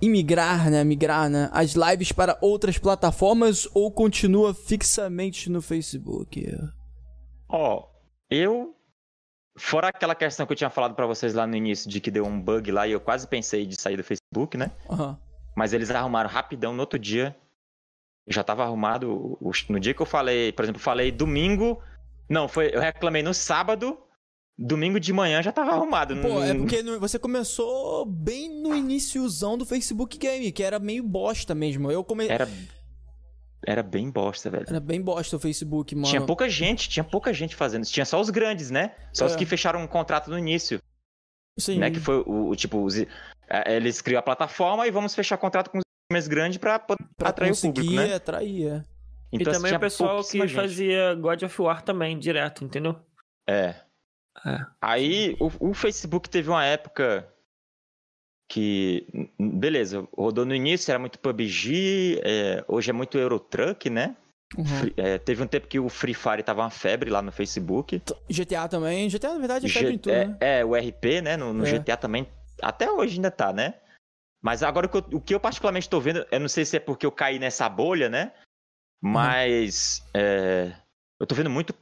imigrar, né? Migrar, né? As lives para outras plataformas ou continua fixamente no Facebook? Ó, eu. Fora aquela questão que eu tinha falado pra vocês lá no início de que deu um bug lá e eu quase pensei de sair do Facebook, né? Aham. Mas eles arrumaram rapidão no outro dia. Já tava arrumado. No dia que eu falei, por exemplo, falei domingo. Não, foi. Eu reclamei no sábado. Domingo de manhã já tava arrumado. Pô, é porque no- você começou bem no iníciozão do Facebook Game, que era meio bosta mesmo. Eu comecei. Era. Era bem bosta, velho. Era bem bosta o Facebook, mano. Tinha pouca gente, tinha pouca gente fazendo. isso. Tinha só os grandes, né? Só os É. que fecharam um contrato no início. Sim. Né? Que foi o, o tipo, os- é, eles criam a plataforma e vamos fechar contrato com os mais grandes pra, poder pra atrair o público, né? atrair, é. E Então, também o pessoal que gente. fazia God of War também, direto, entendeu? É. É. Aí o, o Facebook teve uma época que. Beleza, rodou no início, era muito PUBG, é, hoje é muito Eurotruck, né? Uhum. Free- é, teve um tempo que o Free Fire tava uma febre lá no Facebook. GTA também. GTA, na verdade, é febre G- em tudo, é, né? é, o RP, né? No, no É. GTA também. Até hoje ainda tá, né? Mas agora o que, eu, o que eu particularmente tô vendo, eu não sei se é porque eu caí nessa bolha, né? Mas é, eu tô vendo muito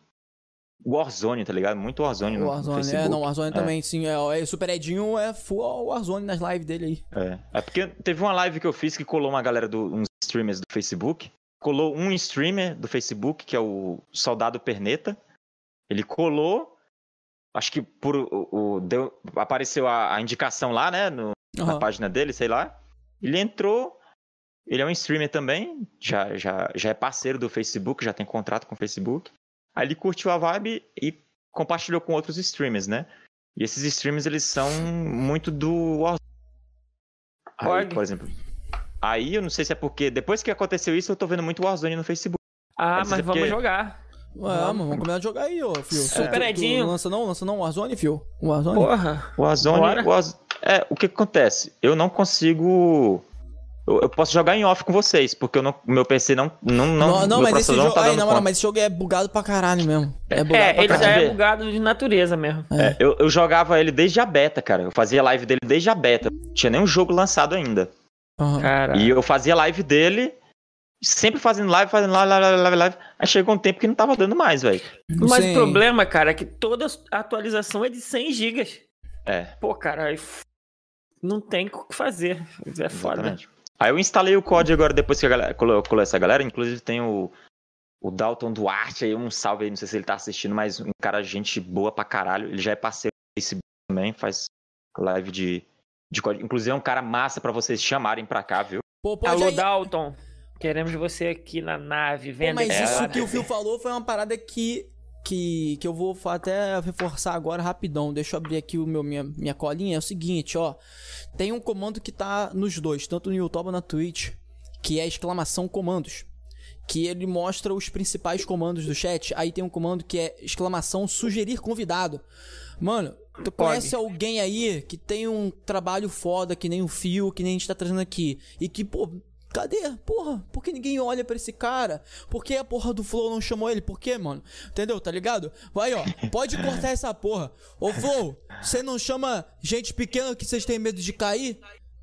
Warzone, tá ligado? Muito Warzone no, no Warzone, Facebook. é, não, Warzone É. também, sim. É, é, Super Edinho é full Warzone nas lives dele aí. É. é porque teve uma live que eu fiz que colou uma galera, do, uns streamers do Facebook. Colou um streamer do Facebook, que é o Soldado Perneta. Ele colou. Acho que por o, o- deu, apareceu a, a indicação lá, né? no- na Aham. página dele, sei lá. Ele entrou. Ele é um streamer também. Já, já, já é parceiro do Facebook, já tem contrato com o Facebook. Aí ele curtiu a vibe e compartilhou com outros streamers, né? E esses streamers, eles são muito do Warzone. Por exemplo. Aí eu não sei se é porque depois que aconteceu isso, eu tô vendo muito Warzone no Facebook. Ah, Mas mas é vamos porque- jogar. Ué, mano, vamos combinar de jogar aí, ô, Fio. Super tu Edinho. Lança não? Lança não? Warzone, Fio? Warzone? Porra. Warzone. Waz- É, o que que acontece? Eu não consigo. Eu, eu posso jogar em off com vocês, porque o meu PC não. Não, não, Não, não, mas esse jogo. tá Aí, conta. mas esse jogo é bugado pra caralho mesmo. É bugado É, pra ele já é bugado de natureza mesmo. É, eu, eu jogava ele desde a beta, cara. Eu fazia live dele desde a beta. Não tinha nenhum jogo lançado ainda. Cara. E eu fazia live dele, sempre fazendo live, fazendo live, live, live, live, live. Aí chegou um tempo que não tava dando mais, velho. Mas Sim. o problema, cara, é que toda atualização é de 100 gigas. É, Pô, cara, aí não tem o que fazer. É foda. Aí eu instalei o código agora, depois que a galera colou, colou essa galera. Inclusive tem o, o Dalton Duarte aí, um salve aí, não sei se ele tá assistindo, mas um cara, gente boa pra caralho. Ele já é parceiro do Facebook também, faz live de, de código. Inclusive é um cara massa pra vocês chamarem pra cá, viu? Pô, pode Alô, aí- Dalton. Queremos você aqui na nave, vendo mas isso que o Fio falou foi uma parada que, que, que eu vou até reforçar agora rapidão. Deixa eu abrir aqui o meu, minha, minha colinha. É o seguinte, ó. Tem um comando que tá nos dois, tanto no YouTube quanto na Twitch, que é exclamação comandos. Que ele mostra os principais comandos do chat. Aí tem um comando que é exclamação sugerir convidado. Mano, tu conhece alguém aí que tem um trabalho foda, que nem o Fio, que nem a gente tá trazendo aqui, e que, pô, Cadê? Porra, por que ninguém olha pra esse cara? Por que a porra do Flow não chamou ele? Por quê, mano? Entendeu? Tá ligado? Vai, ó. Pode cortar essa porra. Ô, Flow, você não chama gente pequena que vocês têm medo de cair?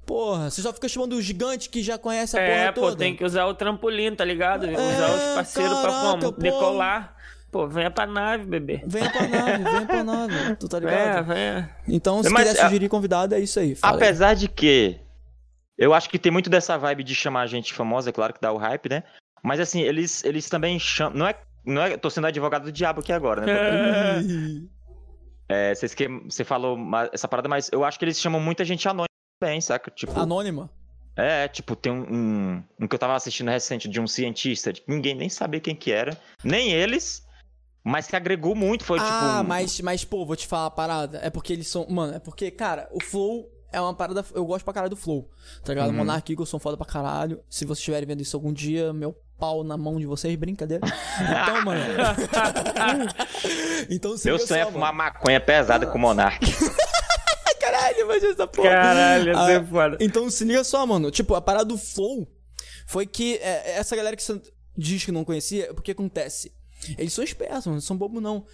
Porra, você só fica chamando o gigante que já conhece a É, porra pô, toda. tem que usar o trampolim, tá ligado? É, usar os parceiros pra como? pô. Decolar. Pô, venha pra nave, bebê. Venha pra nave, venha pra nave. Tu tá <laughs> ligado? venha. Então, se Mas, quiser sugerir convidado, é isso aí. Fala aí. Apesar de que eu acho que tem muito dessa vibe de chamar gente famosa, é claro que dá o hype, né? Mas assim, eles, eles também chamam. Não é, não é. Tô sendo advogado do diabo aqui agora, né? <laughs> É, vocês que, você falou essa parada, mas eu acho que eles chamam muita gente anônima também, saca? Tipo, Anônima? é, tipo, tem um, um, um que eu tava assistindo recente de um cientista, que ninguém nem sabia quem que era, nem eles, mas que agregou muito, foi ah, tipo... mas, mas, pô, vou te falar a parada. É porque eles são. Mano, é porque, cara, o Flow é uma parada. Eu gosto pra caralho do Flow. Tá ligado? Uhum. Monark Eagle são foda pra caralho. Se vocês estiverem vendo isso algum dia, meu pau na mão de vocês, brincadeira. Então, mano. <laughs> então, se Meu liga sonho é fumar maconha pesada com o Monark. <laughs> Caralho, imagina essa porra. Caralho, ia Ah, ser foda. Então se liga só, mano. Tipo, a parada do Flow foi que é, essa galera que você diz que não conhecia, o que acontece? Eles são espertos, mano. Não são bobo, não.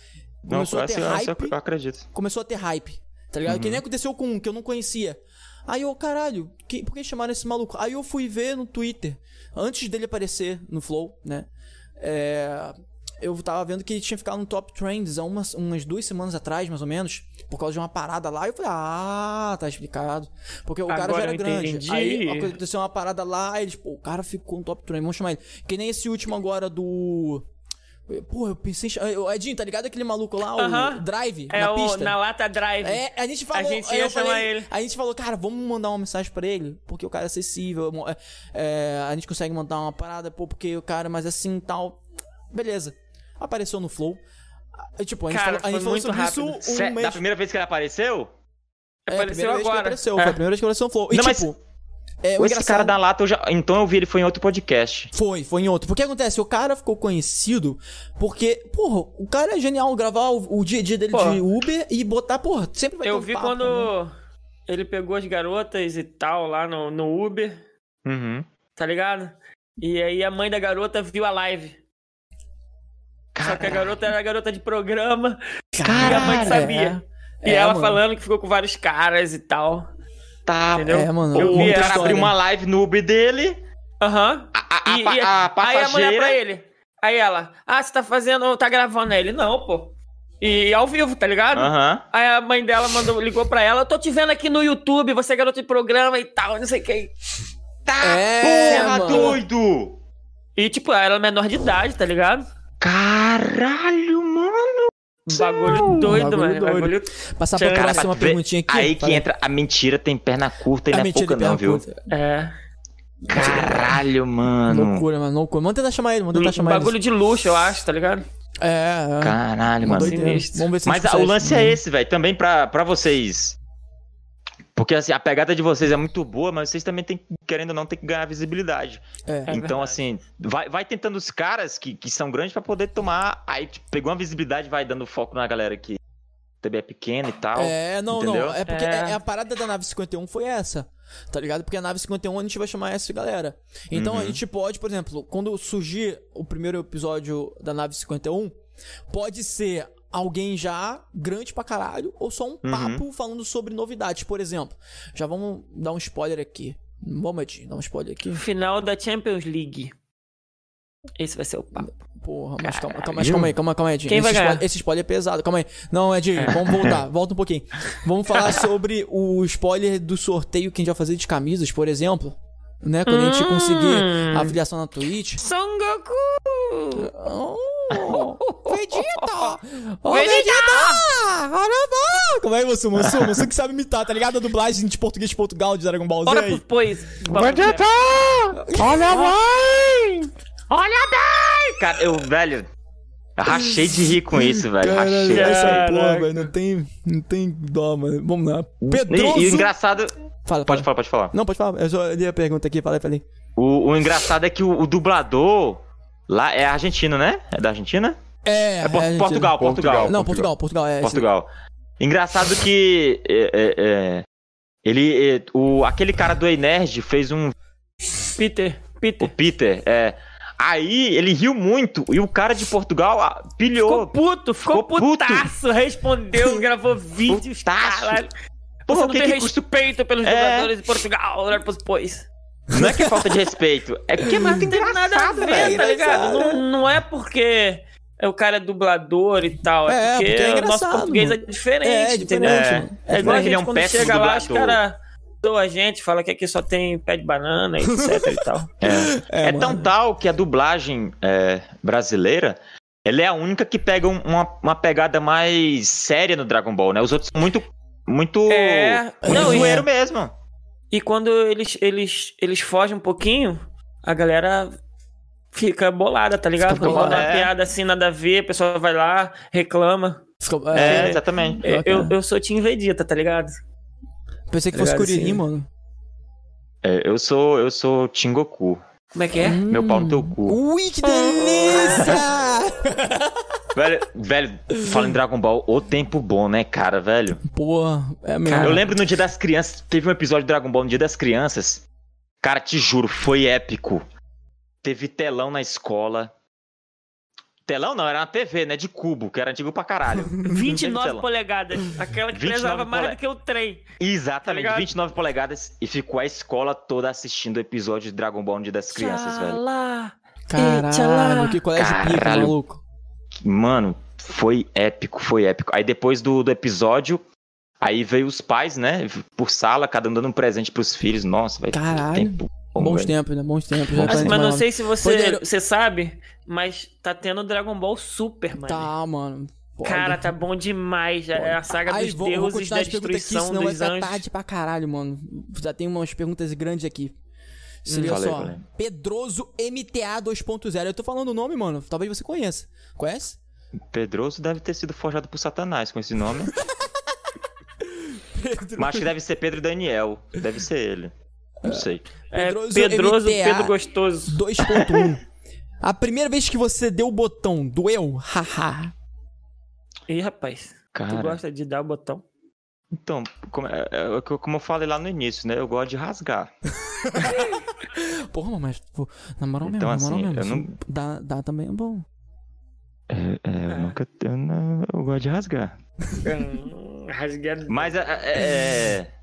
Não, Começou a essa- ter essa hype. eu acredito. Começou a ter hype. Tá ligado? Que nem aconteceu com um que eu não conhecia. Aí eu, caralho, que, por que chamaram esse maluco? Aí eu fui ver no Twitter, antes dele aparecer no Flow, né? É, eu tava vendo que ele tinha ficado no Top Trends há umas, umas duas semanas atrás, mais ou menos, por causa de uma parada lá. Eu falei, ah, tá explicado. Porque o cara já Agora era grande. Aí aconteceu uma parada lá, aí eles, pô, o cara ficou no Top Trends, vamos chamar ele. Que nem esse último agora do. Pô, eu pensei. em- Ô, Edinho, tá ligado aquele maluco lá, o Aham. Drive, É na o pista? na lata drive. É, a gente falou. gente aí ia chamar falei- ele. A gente falou, cara, vamos mandar uma mensagem pra ele, porque o cara é acessível. é, é, a gente consegue mandar uma parada, pô, porque o cara, mas assim tal. Beleza. Apareceu no Flow. Tipo, a gente Cara, falou, a gente falou muito sobre rápido. isso um Cê- mês. Da primeira vez que ele apareceu? É, a Apareceu primeira vez que ele agora. apareceu. É. Foi a primeira vez que ele apareceu no Flow. E Não, mas- É, o esse cara da lata, eu já... então eu vi ele foi em outro podcast. Foi, foi em outro. Porque acontece, o cara ficou conhecido porque, porra, o cara é genial gravar o, o dia a dia dele Porra. de Uber e botar, porra, sempre vai ter Eu um vi papo, quando né? ele pegou as garotas e tal lá no, no Uber, Uhum. tá ligado? E aí a mãe da garota viu a live. Só que a garota era garota de programa e a mãe que sabia. E É, ela mano. falando que ficou com vários caras e tal. Tá, Entendeu? É, mano. Eu o vi cara abriu uma live no Uber dele, Aham. a, a, E- a, e- a, aí a mulher passageira... pra ele. Aí ela, ah, você tá fazendo, tá gravando Aí ele? Não, pô. E ao vivo, tá ligado? Aham. Aí a mãe dela mandou, ligou pra ela, eu tô te vendo aqui no YouTube, você é garoto de programa e tal, não sei o que. É, Porra, mano. doido! E tipo, ela era menor de idade, tá ligado? Caralho, bagulho doido, bagulho mano. doido. Bagulho... Passar pra Cara, Vê- perguntinha aqui. Aí que Fala. entra a mentira tem perna curta e A não é pouca não, viu? pergunta. É. Caralho, mano. Loucura, mano. Loucura. Vamos tentar chamar ele, vamos tentar chamar bagulho ele. de luxo, eu acho, tá ligado? É, é. Caralho, mano. Doideira. Vamos ver se Mas a- o lance é esse, velho. Também pra, pra vocês. Porque assim, a pegada de vocês é muito boa, mas vocês também tem, querendo ou não, tem que ganhar visibilidade. É. É então, verdade. assim, vai, vai tentando os caras que, que são grandes pra poder tomar. Aí, tipo, pegou uma visibilidade, vai dando foco na galera que também é pequena e tal. É, não, entendeu? não. É porque É. é- a parada da nave 51 foi essa. Tá ligado? Porque a nave 51 a gente vai chamar essa galera. Então a Uhum. gente pode, por exemplo, quando surgir o primeiro episódio da nave 51, pode ser alguém já grande pra caralho ou só um Uhum. papo falando sobre novidades. Por exemplo, já vamos dar um spoiler aqui. Vamos, Edinho, dar um spoiler aqui. Final da Champions League. Esse vai ser o papo. Porra, mas calma, calma, mas calma aí, calma, calma aí, Edinho. Quem esse vai spoiler, ganhar? esse spoiler é pesado, calma aí. Não, Edinho, vamos voltar, <laughs> volta um pouquinho. Vamos falar <laughs> sobre o spoiler do sorteio que a gente vai fazer de camisas, por exemplo. Né? Quando a gente Hum. conseguir a afiliação na Twitch. Son Goku! Oh, Vegeta! Ô, <laughs> Vegeta! Como é, Mussu? Mussu, Mussu que sabe imitar, tá ligado? A dublagem de português de Portugal de Dragon Ball Z Bora pois. Vegeta! Olha a mãe! Cara, eu, velho, eu rachei de rir com isso, velho. Caralho, Rachei. essa porra, velho, não tem, não tem dó, mano. Vamos lá. E, Pedroso... e o engraçado. Fala, Pode fala. falar, pode falar. Não, pode falar. Eu só li a pergunta aqui, falei, falei. O, o engraçado é que o, o dublador lá é argentino, né? É da Argentina? É, É, Por- a gente- Portugal, Portugal. Não, Portugal, Portugal, é. Portugal. Engraçado que é, é, é, ele, é, o, aquele cara do Ei Nerd fez um, Peter. Peter. O Peter, é. Aí ele riu muito e o cara de Portugal ah, Ficou pilhou. puto, ficou, Ficou puto. putaço, respondeu, <laughs> gravou vídeos, Putaço. caralho. Porra, Você o não que tem que respeito pelos É. jogadores de Portugal, pois. Não é que é falta de respeito, é porque é muito Não tem nada a engraçado, ver, velho. tá ligado? Não, não é porque o cara é dublador e tal, é, É, porque, porque é o nosso português mano. é diferente, É, é entendeu? É. mano. É igual a Ele gente é um quando péssimo chega lá, os dublador. caras a gente, fala que aqui só tem pé de banana, <laughs> etc e tal. É, É, tão tal que a dublagem é, brasileira, ela é a única que pega um- uma, uma pegada mais séria no Dragon Ball, né? Os outros são muito, muito, É, muito zoeiro mesmo. E quando eles, eles, eles fogem um pouquinho, a galera fica bolada, tá ligado? Fica Quando rola bolada, uma é. piada assim, nada a ver, a pessoa vai lá, reclama. É, é, exatamente. Eu, eu, eu sou Team Vegeta, tá ligado? pensei que fosse Ligado, Kuririn, sim. mano. É, eu sou eu sou Tingoku. Como é que é? Meu pau no teu cu. Ui, que delícia! <laughs> Velho, velho, fala em Dragon Ball, o tempo bom, né, cara, velho? Pô, é mesmo. Eu lembro no Dia das Crianças, teve um episódio de Dragon Ball no Dia das Crianças. Cara, te juro, foi épico. Teve telão na escola. Telão não, era uma TV, né? De cubo, que era antigo pra caralho. Não teve 29 telão. polegadas. Aquela que 29 pesava mais pole- do que o trem. Exatamente, Tá ligado? 29 polegadas. E ficou a escola toda assistindo o episódio de Dragon Ball no Dia das Crianças, velho. Tchalá. Caralho, que colégio pica, maluco. Mano, foi épico, foi épico. Aí depois do, do episódio, aí veio os pais, né? Por sala, cada um dando um presente pros filhos. Nossa, velho. que Caralho. tempo bom, Bons velho. tempos, né? Bons tempos. já Assim, mas não sei se você, Poder- você sabe, mas tá tendo Dragon Ball Super, mano. Tá, mano. Pode. Cara, tá bom demais. É a saga Aí, dos vou, vou deuses continuar da perguntas aqui, destruição senão vai dos ficar anjos. tarde pra caralho, mano. Já tem umas perguntas grandes aqui. Se liga Falei, só. falei. Pedroso MTA 2.0. Eu tô falando o nome, mano. Talvez você conheça. Conhece? Pedroso deve ter sido forjado por Satanás com esse nome. <laughs> Mas acho que deve ser Pedro Daniel. Deve ser ele. Não sei. É, Pedroso Pedroso, MTA. Pedro Gostoso. 2.1. A primeira vez que você deu o botão, doeu? Haha. Ih, rapaz. Tu Cara. gosta de dar o botão? Então, como, é- é o eu- como eu falei lá no início, né? Eu gosto de rasgar. <laughs> Porra, mas, pô, na moral Então, mesmo, na moral assim, mesmo. isso Dá, dá também é bom. É, é, eu nunca. Eu, não- eu gosto de rasgar. Rasgueado. <laughs> Mas é, é-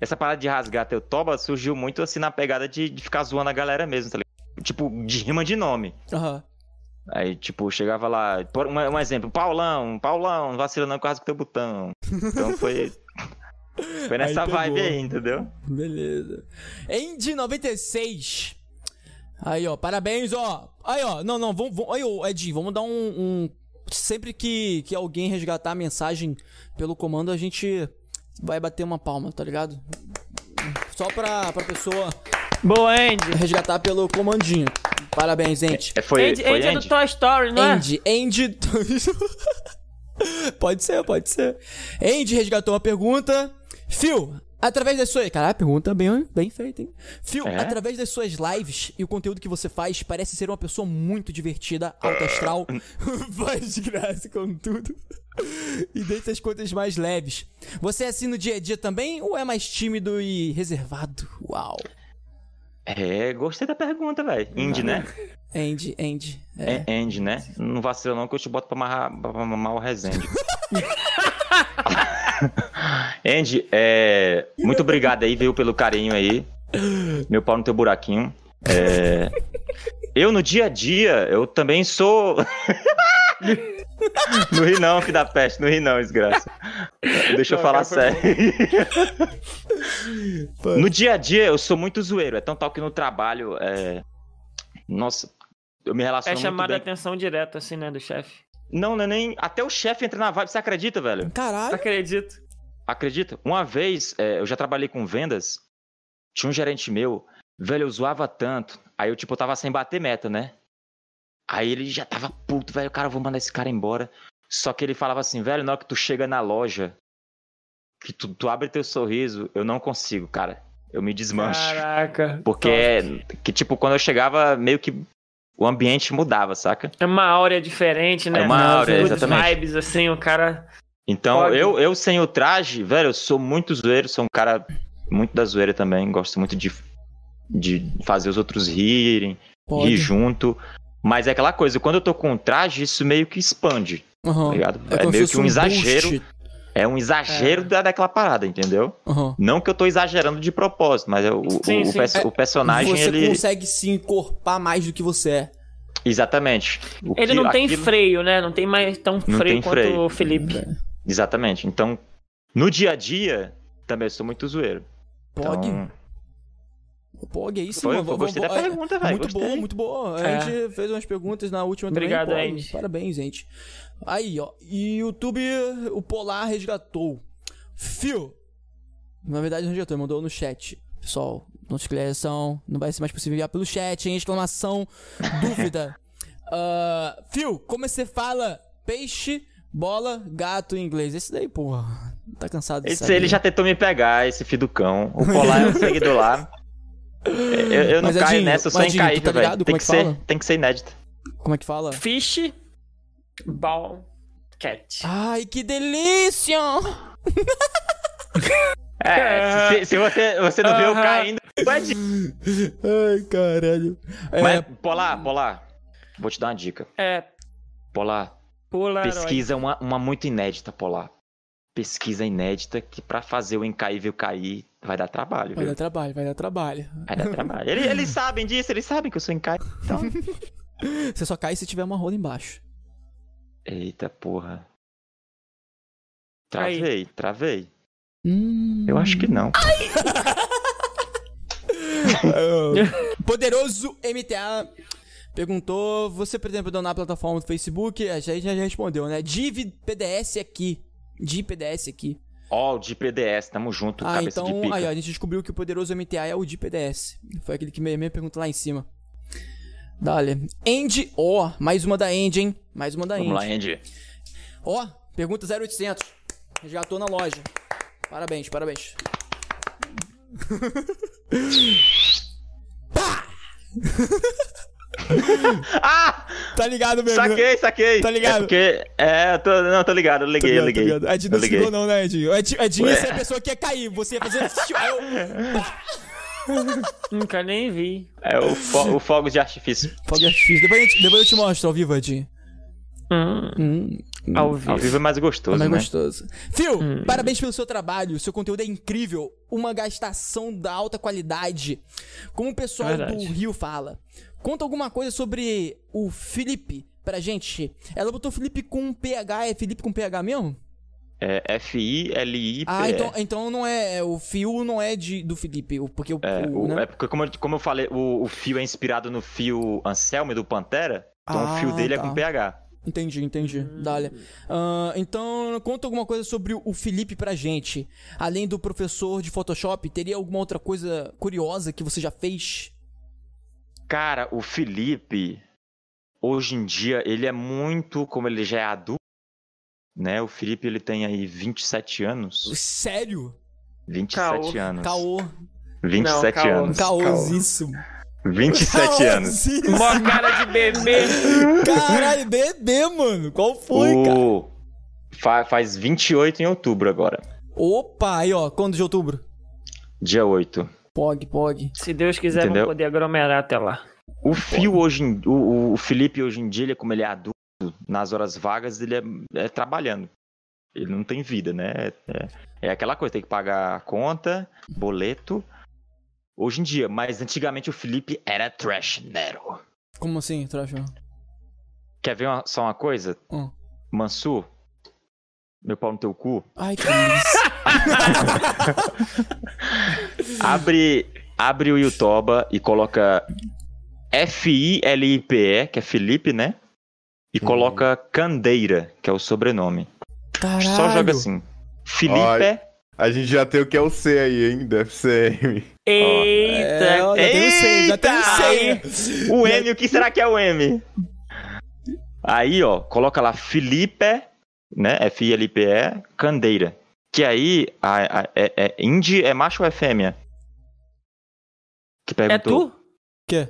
essa parada de rasgar teu toba surgiu muito assim na pegada de, de ficar zoando a galera mesmo, tá ligado? Tipo, de rima de nome. Aham. Aí, tipo, chegava lá, por um, um exemplo, Paulão, Paulão, vacila não que eu rasgo teu botão. Então foi. Foi nessa Aí vibe aí, entendeu? Beleza. Andy 96. Aí, ó, parabéns, ó. Aí, ó, não, não, vamos, vamos aí, ô, Edinho, vamos dar um, um- Sempre que, que alguém resgatar a mensagem pelo comando, a gente vai bater uma palma, tá ligado? Só pra, pra pessoa Boa, Andy. resgatar pelo comandinho. Parabéns, Andy. É, foi, Andy, foi Andy é do Andy? Toy Story, não é? Andy, Andy. <laughs> pode ser, pode ser. Andy resgatou uma pergunta. Phil, através das suas. Caralho, pergunta bem, bem feita, hein? Phil, É? através das suas lives e o conteúdo que você faz, parece ser uma pessoa muito divertida, alto astral, <laughs> faz graça com tudo. E dentre as coisas mais leves. Você é assim no dia a dia também ou é mais tímido e reservado? Uau. É, gostei da pergunta, velho. Indy, né? Andy, Andy. É. É. Andy, né? Não vacila não que eu te boto pra amarrar, pra mamar o Resende. <laughs> <laughs> Andy, é... muito obrigado aí, viu, pelo carinho aí. Meu pau no teu buraquinho. É... Eu, no dia a dia, eu também sou... <laughs> não ri não, filho da peste. Não ri não, desgraça. Deixa eu Não, falar cara, sério. <laughs> no dia a dia, eu sou muito zoeiro. É tão tal que no trabalho... É... Nossa, eu me relaciono É chamada a bem atenção direta, assim, né, do chefe. Não, não é nem. Até o chefe entra na vibe, você acredita, velho? Caralho. Acredito. Acredita? Uma vez, é, eu já trabalhei com vendas, tinha um gerente meu, velho, eu zoava tanto. Aí eu, tipo, eu tava sem bater meta, né? Aí ele já tava puto, velho, cara, eu vou mandar esse cara embora. Só que ele falava assim, velho, na hora que tu chega na loja, que tu, tu abre teu sorriso, eu não consigo, cara. Eu me desmancho. Caraca. Porque, top. é, que, tipo, quando eu chegava, meio que o ambiente mudava, saca? É uma áurea diferente, né? É uma áurea, exatamente. vibes, assim, o cara... Então, Pode. eu, eu sem o traje, velho, eu sou muito zoeiro, sou um cara muito da zoeira também, gosto muito de de fazer os outros rirem, Pode. rir junto. Mas é aquela coisa, quando eu tô com traje, isso meio que expande, Aham. tá ligado? É É, meio que um um exagero. boost. É um exagero da, daquela parada, entendeu? Aham. Não que eu tô exagerando de propósito, mas é o, o- Sim, o, sim. perso- o personagem, Você ele. consegue se encorpar mais do que você é. Exatamente. O Ele que- não tem aquilo- freio, né? Não tem mais tão Não freio tem quanto freio. o Felipe. Exatamente. Então, no dia a dia, também eu sou muito zoeiro. Pog? Então, Pog, aí sim. Foi, mano. eu gostei da é, pergunta, velho, Muito gostei. boa, muito boa. A É. gente fez umas perguntas na última Obrigado, também. Andy. Parabéns, gente. Aí, ó. E YouTube, o Polar resgatou. Fio. Na verdade, não resgatou, ele mandou no chat. Pessoal, não se esclareçam. Não vai ser mais possível enviar pelo chat, hein? Exclamação, dúvida. <laughs> Ah, Fio, como você fala peixe, bola, gato em inglês? Esse daí, porra. Tá cansado de esse, saber. ele já tentou me pegar, esse filho do cão. O Polar é um <laughs> seguidor lá. Eu, eu não Mas, caio Edinho, nessa, eu sou Edinho, tu tá velho. Tem é que, que ser, tem que ser inédito. Como é que fala? Fish, ball, cat. Ai, que delícia! É, se, se você, você não viu eu Aham. caindo, pode. Ai, caralho. É, Mas, Polar, Polar, vou te dar uma dica. É, Polar, Polaroid. pesquisa uma, uma muito inédita, Polar. Pesquisa inédita que pra fazer o incaível cair vai dar trabalho, vai viu? dar trabalho, vai dar trabalho. Vai dar trabalho. Eles, eles sabem disso, eles sabem que eu sou incaível. Então... <laughs> Você só cai se tiver uma rola embaixo. Eita porra. Aí. Travei, travei. Hum. Eu acho que não. <laughs> Poderoso MTA perguntou: Você pretende donar a plataforma do Facebook? A gente já respondeu, né? Div PDS aqui. Div PDS aqui. Ó, o de PDS, tamo junto, Ah, cabeça de então. pica. Aí, ó, a gente descobriu que o poderoso MTA é o de PDS. Foi aquele que me, me perguntou lá em cima. Dale. Andy, ó, mais uma da Andy, hein? Mais uma da Vamos lá, Andy. Andy. Ó, pergunta 0800. Resgatou na loja. Parabéns, parabéns. <laughs> <laughs> Ah! Tá ligado, meu Saquei, saquei. Tá ligado? É porque. É, eu tô, não, tô ligado, eu liguei, eu liguei. Ed Eu não se liguei. ligou não, né, Edinho? Ed- Edinho ia Ué. ser a pessoa que ia cair. Você ia fazer... <laughs> <laughs> Nunca nem vi. É o, fo o fogo de artifício. Fogo de artifício. Depois, eu te- depois eu te mostro ao vivo, Edinho. Hum, Hum, ao vivo. Ao vivo é mais é gostoso, mais né? gostoso. Phil, Hum. parabéns pelo seu trabalho. Seu conteúdo é incrível. Uma gastação da alta qualidade. Como o pessoal É verdade. do Rio fala. Conta alguma coisa sobre o Felipe pra gente. Ela botou Felipe com PH. É Felipe com PH mesmo? É F-I-L-I-P. Ah, então, então não é. O Fio não é de, do Felipe. Porque o. É, o, né? é porque, como, eu- como eu falei, o, o fio é inspirado no fio Anselmo do Pantera. Então Ah, o fio dele tá. é com PH. Entendi, entendi. Dália. Ah, então, conta alguma coisa sobre o Felipe pra gente. Além do professor de Photoshop, teria alguma outra coisa curiosa que você já fez? Cara, o Felipe, hoje em dia, ele é muito, como ele já é adulto, né? O Felipe, ele tem aí 27 anos. Sério? 27 Caô. anos. Caô. 27 Não, caô. anos. Caôzíssimo. 27 anos. Caôzíssimo. Mó cara de bebê. Caralho, bebê, mano. Qual foi, cara? O... Fa- faz 28 em outubro agora. Opa, aí, ó. Quando de outubro? Dia 8. Pog, pog. Se Deus quiser, Entendeu? vamos poder aglomerar até lá. O Fio hoje em... o, o- o Felipe hoje em dia, ele, como ele é adulto, nas horas vagas, ele é, é trabalhando. Ele não tem vida, né? É, é aquela coisa, tem que pagar a conta, boleto. Hoje em dia, mas antigamente o Felipe era trash Nero. Como assim, Trash? Quer ver uma- só uma coisa? Hum. Mansur, meu pau no teu cu. Ai, que isso. <laughs> Abre, abre o Yutoba e coloca F-I-L-I-P-E, que é Felipe, né? E coloca Candeira, que é o sobrenome. Caralho. Só joga assim. Felipe. Ai. A gente já tem o que é o C aí, hein? Deve ser M. Eita. É, ó, já tem o C, já tem o Eita! C. O M, o que será que é o M? Aí, ó, coloca lá Felipe, né? F-I-L-P-E, Candeira. Que aí, a, a, é, é, Indy é macho ou é fêmea? Que É perguntou. tu? Quê?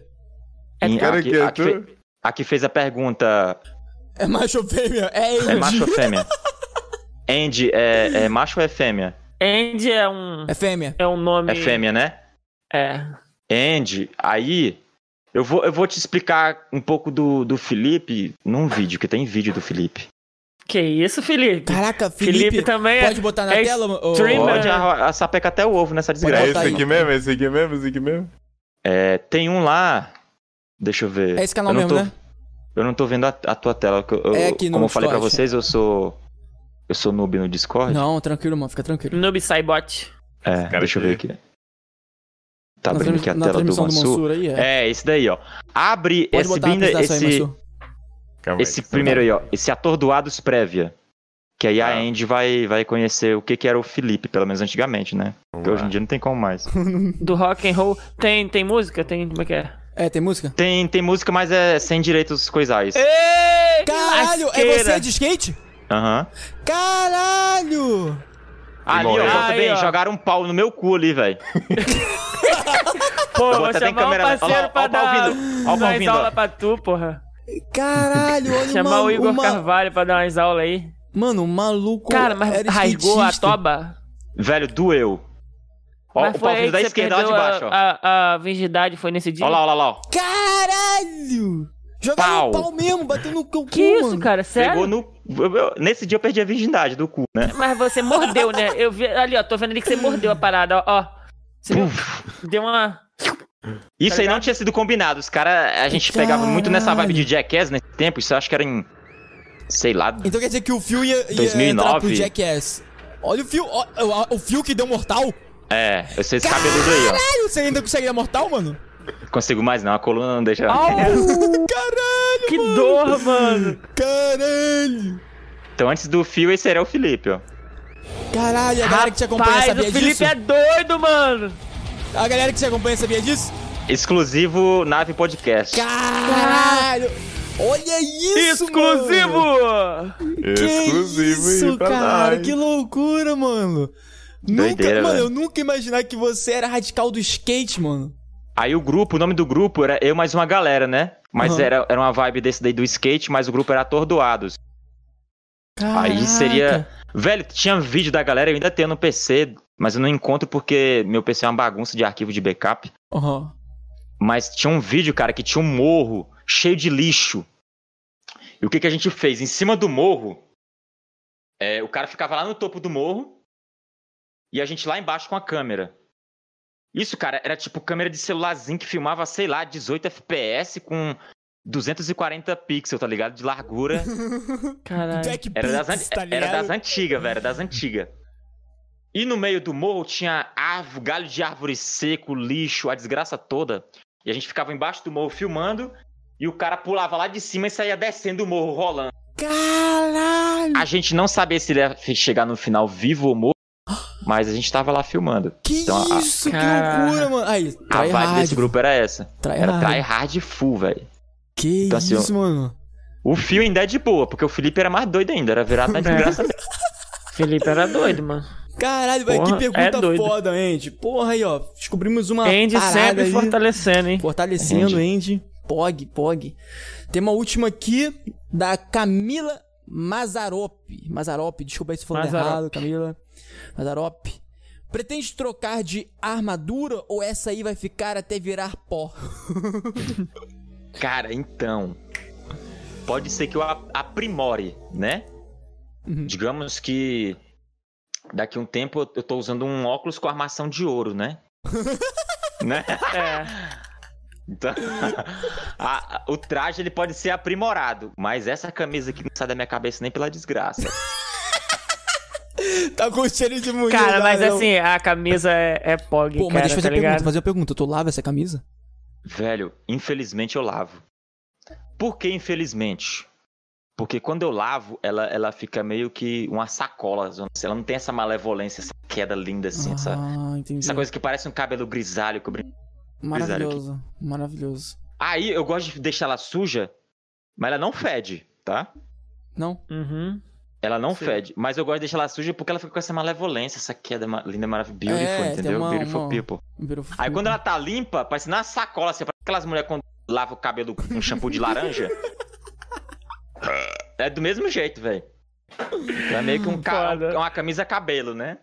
É aqui- que é aqui tu? fe- aqui fez a pergunta: É macho ou fêmea? É é Andy. macho ou fêmea? <laughs> Andy, é, é macho ou é fêmea? Andy é um, É fêmea. é um nome... É fêmea, né? É. Andy, aí eu vou, eu vou te explicar um pouco do, do Felipe num vídeo, que tem vídeo do Felipe. Que isso, Felipe? Caraca, Felipe, Felipe também é- pode botar na é tela? streamer. Pode a, a sapeca até o ovo nessa desgraça. É botar esse aqui mesmo? É esse aqui mesmo? Esse aqui mesmo? É, tem um lá. Deixa eu ver. É esse canal eu mesmo, tô, né? Eu não tô vendo a, a tua tela. eu- eu- É aqui no como eu falei pra vocês, eu sou. Eu sou noob no Discord. Não, tranquilo, mano, fica tranquilo. Noob Saibot. É, Cara, deixa eu ver que- aqui. Tá na abrindo aqui a tela do transmissão do Mansur. Mansur aí, é. É, esse daí, ó. Abre Pode esse, a binda, apresentação aí, esse, Mansur. Aí. esse primeiro aí, ó. Esse Atordoados Prévia. Que aí a Ah. Andy vai, vai conhecer o que, que era o Felipe, pelo menos antigamente, né? Porque hoje em dia não tem como mais. Do rock and roll. Tem, tem música? Tem. Como é que é? É, tem música? Tem, tem música, mas é sem direitos coisais. Ei! Caralho, é lasqueira. você de skate? Aham. Caralho! Ali, ó, Aí, bem, ó. jogaram um pau no meu cu ali, velho. <laughs> Pô, vou até ter chamar um câmera- parceiro Olha ó o pau dar vindo, o pau aulas pra tu, porra. Caralho, olha Chamar uma, o Igor uma... Carvalho pra dar umas aulas aí. Mano, o maluco Cara, mas era rasgou a toba? Velho, doeu. Ó, o vindo da esquerda lá de baixo, ó. a, a, virgindade foi nesse dia? Olha lá, olha lá, ó. Caralho! Jogaram Pau. pau mesmo, bateu no cu, Que isso, mano. cara? Sério? Pegou no. eu- eu- Nesse dia eu perdi a virgindade do cu, né? Mas você mordeu, né? Eu vi ali, ó. Tô vendo ali que você mordeu a parada, ó. ó. Você viu? Deu uma. Isso Tá aí não tinha sido combinado. Os caras. A gente pegava muito nessa vibe de Jackass nesse tempo. Isso eu acho que era em. Sei lá. Então quer dizer que o Phil ia, ia 2009. entrar pro Jackass. Olha o Phil, ó, o, o Phil que deu mortal. É, eu sei esse cabeludo aí, Caralho, você ainda consegue dar mortal, mano? ó. Consigo mais não, a coluna não deixa. Au! <laughs> Caralho, que mano. dor, mano. Caralho. Então antes do fio, esse era o Felipe, ó. Caralho, a galera que te acompanha sabia o Felipe disso? é doido, mano. A galera que te acompanha sabia disso? Exclusivo Nave Podcast. Caralho! Olha isso, Exclusivo! mano! Que Exclusivo isso, aí pra cara, nós. que loucura, mano. Doideira, nunca, mano, velho. eu nunca imaginar que você era radical do skate, mano. Aí o grupo, o nome do grupo era eu mais uma galera, né? Mas Aham. era, era uma vibe desse daí do skate, mas o grupo era Atordoados. Aí seria. Caraca. Velho, tinha vídeo da galera, eu ainda tenho no PC, mas eu não encontro porque meu PC é uma bagunça de arquivo de backup. Aham. Mas tinha um vídeo, cara, que tinha um morro cheio de lixo. E o que, que a gente fez? Em cima do morro, é, o cara ficava lá no topo do morro e a gente lá embaixo com a câmera. Isso, cara, era tipo câmera de celularzinho que filmava, sei lá, 18 FPS com 240 pixels, tá ligado? De largura. <laughs> Caralho. Era das, an- tá era das antigas, velho, era das antigas. E no meio do morro tinha árvore, galho de árvore seco, lixo, a desgraça toda. E a gente ficava embaixo do morro filmando e o cara pulava lá de cima e saía descendo o morro rolando. Caralho! A gente não sabia se ele ia chegar no final vivo ou morto, mas a gente tava lá filmando. Que Então, a- isso, que Cara. loucura, mano. Aí, A vibe hard. desse grupo era essa. Try Era hard. try hard full, velho. Que Então, assim, isso, mano. O fio ainda é de boa, porque o Felipe era mais doido ainda, era virado na desgraça mesmo. Felipe era doido, mano. Caralho, velho, que pergunta é doido. foda, Andy. Porra aí, ó. Descobrimos uma Andy sempre aí. fortalecendo, hein? Fortalecendo, Andy. Pog, Pog. Tem uma última aqui da Camila Mazarop. Mazarop, desculpa aí se falando Mazarop. errado, Camila. Mazarop. Pretende trocar de armadura ou essa aí vai ficar até virar pó? <laughs> Cara, então. Pode ser que eu aprimore, né? Uhum. Digamos que daqui a um tempo eu- eu tô usando um óculos com armação de ouro, né? <laughs> né? É. Então, <laughs> a- a- o traje ele pode ser aprimorado, mas essa camisa aqui não sai da minha cabeça nem pela desgraça. <laughs> tá com cheiro de mulher. Cara, mas não. assim, a camisa é, é pog, Pô, mas cara, deixa eu fazer tá a pergunta, fazer a pergunta. Tu lava essa camisa? Velho, infelizmente eu lavo. Por que infelizmente? Porque quando eu lavo, ela, ela fica meio que uma sacola. zona- Ela não tem essa malevolência, essa queda linda assim, essa, ah, entendi. essa coisa que parece um cabelo grisalho cobrindo. Maravilhoso, maravilhoso. Aí eu gosto de deixar ela suja, mas ela não fede, tá? Não? Uhum. Ela não Sim. fede, mas eu gosto de deixar ela suja porque ela fica com essa malevolência, essa queda ma- linda, maravilhosa, beautiful, É, entendeu? uma- beautiful uma- people. Virou Aí quando ela tá limpa, parece na sacola, assim, parece aquelas mulheres quando lavam o cabelo com um shampoo de laranja. <laughs> É do mesmo jeito, velho. Então é meio que um ca- uma camisa cabelo, né?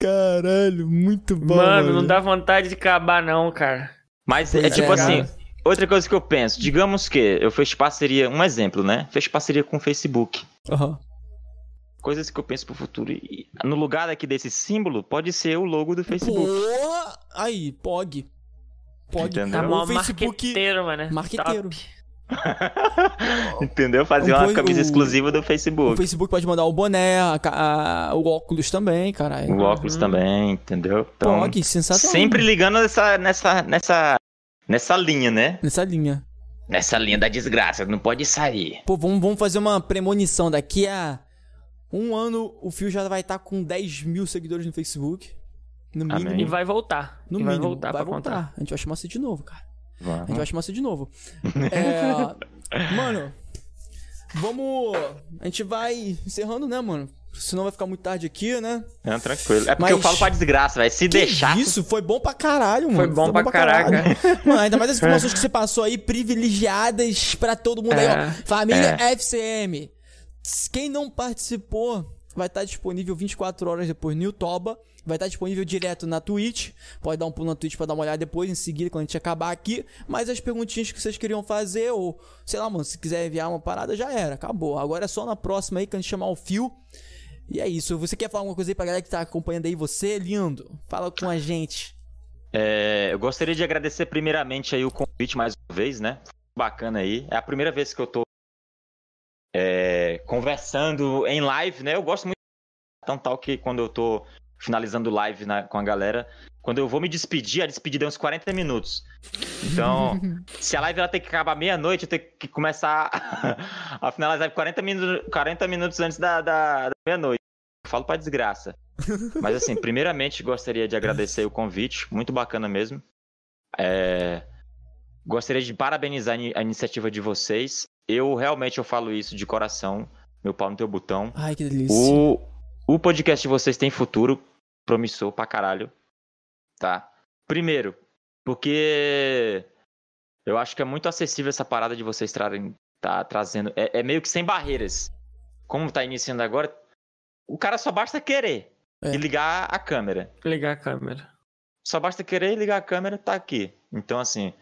Caralho, muito bom. Mano, não dá vontade de acabar, não, cara. Mas é tipo é, assim, cara. outra coisa que eu penso, digamos que eu fecho parceria, um exemplo, né? Fecho parceria com o Facebook. Aham. Coisas que eu penso pro futuro. E no lugar aqui desse símbolo, pode ser o logo do Facebook. Pô, aí, POG. POG. Entendeu? Tá O Facebook- marqueteiro, mano. Marqueteiro. <laughs> Entendeu? Fazer uma camisa o- exclusiva do O Facebook. Facebook pode mandar o boné, a a- o óculos também, caralho. O óculos também, entendeu? Então, POG, sensacional. sempre ligando nessa, nessa, nessa, nessa linha, né? Nessa linha. Nessa linha da desgraça, não pode sair. Pô, vamos, vamos fazer uma premonição. Daqui a um ano, o Fio já vai estar com 10 mil seguidores no Facebook. No mínimo. Amém. E vai voltar. No e mínimo. vai voltar vai pra voltar. contar. A gente vai chamar você de novo, cara. A gente vai chamar você de novo. <laughs> É, mano, vamos. A gente vai encerrando, né, mano? Senão vai ficar muito tarde aqui, né? Não, tranquilo. É porque Mas- eu falo pra desgraça, velho. Se deixar. Isso, foi bom pra caralho, mano. bom pra caraca. <laughs> Mano, ainda mais as informações que você passou aí, privilegiadas pra todo mundo aí, ó. É, Família FCM. Quem não participou vai estar disponível 24 horas depois no YouTube. Vai estar disponível direto na Twitch. Pode dar um pulo na Twitch pra dar uma olhada depois, em seguida, quando a gente acabar aqui. Mas as perguntinhas que vocês queriam fazer, ou sei lá, mano, se quiser enviar uma parada, já era. Acabou. Agora é só na próxima aí que a gente chamar o fio. E é isso. Você quer falar alguma coisa aí pra galera que tá acompanhando aí você, lindo? Fala com a gente. É, eu gostaria de agradecer primeiramente aí o convite mais uma vez, né? Bacana aí. É a primeira vez que eu tô é, conversando em live, né? Eu gosto muito tão tal que quando eu tô finalizando live na- com a galera, quando eu vou me despedir, a despedida é uns 40 minutos. Então, <laughs> se a live ela tem que acabar meia-noite, eu tenho que começar <laughs> a finalizar a live 40 minutos, 40 minutos antes da, da- da meia-noite. Falo pra desgraça. Mas assim, <laughs> primeiramente gostaria de agradecer o convite, muito bacana mesmo. É, Gostaria de parabenizar a iniciativa de vocês. Eu realmente eu falo isso de coração, meu pau no teu botão. Ai, que delícia. O, o podcast de vocês tem futuro, promissor pra caralho. Tá? Primeiro, porque eu acho que é muito acessível essa parada de vocês trarem, tá trazendo. É, é meio que sem barreiras. Como tá iniciando agora, o cara só basta querer É. e ligar a câmera. Ligar a câmera. Só basta querer ligar a câmera, tá aqui. Então, assim,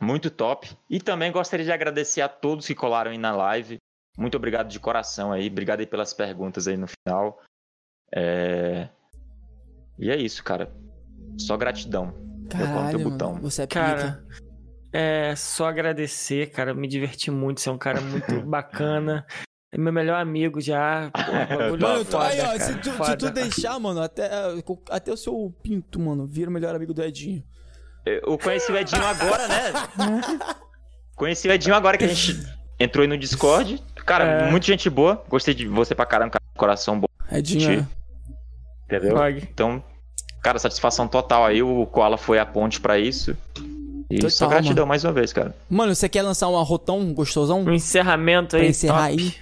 muito top. E também gostaria de agradecer a todos que colaram aí na live. Muito obrigado de coração aí. Obrigado aí pelas perguntas aí no final. É... E é isso, cara. Só gratidão. Caralho, teu mano, botão. você é pica. Cara, é só agradecer, cara. Me diverti muito. Você é um cara muito <laughs> bacana. É meu melhor amigo já. <laughs> Mano, tu, foda, aí, ó, cara, se, tu, se tu deixar, mano, até, até o seu pinto, mano, vira o melhor amigo do Edinho. Eu conheci o Edinho agora, né? conheci o Edinho agora que a gente entrou aí no Discord. Cara, É. muita gente boa. Gostei de você pra caramba, cara. Coração bom. Edinho, Sim. Entendeu? Então, cara, satisfação total aí. O Koala foi a ponte pra isso. E Total, só gratidão mais uma vez, cara. Mano, você quer lançar um arrotão gostosão? Um encerramento Pra aí. encerrar top. aí.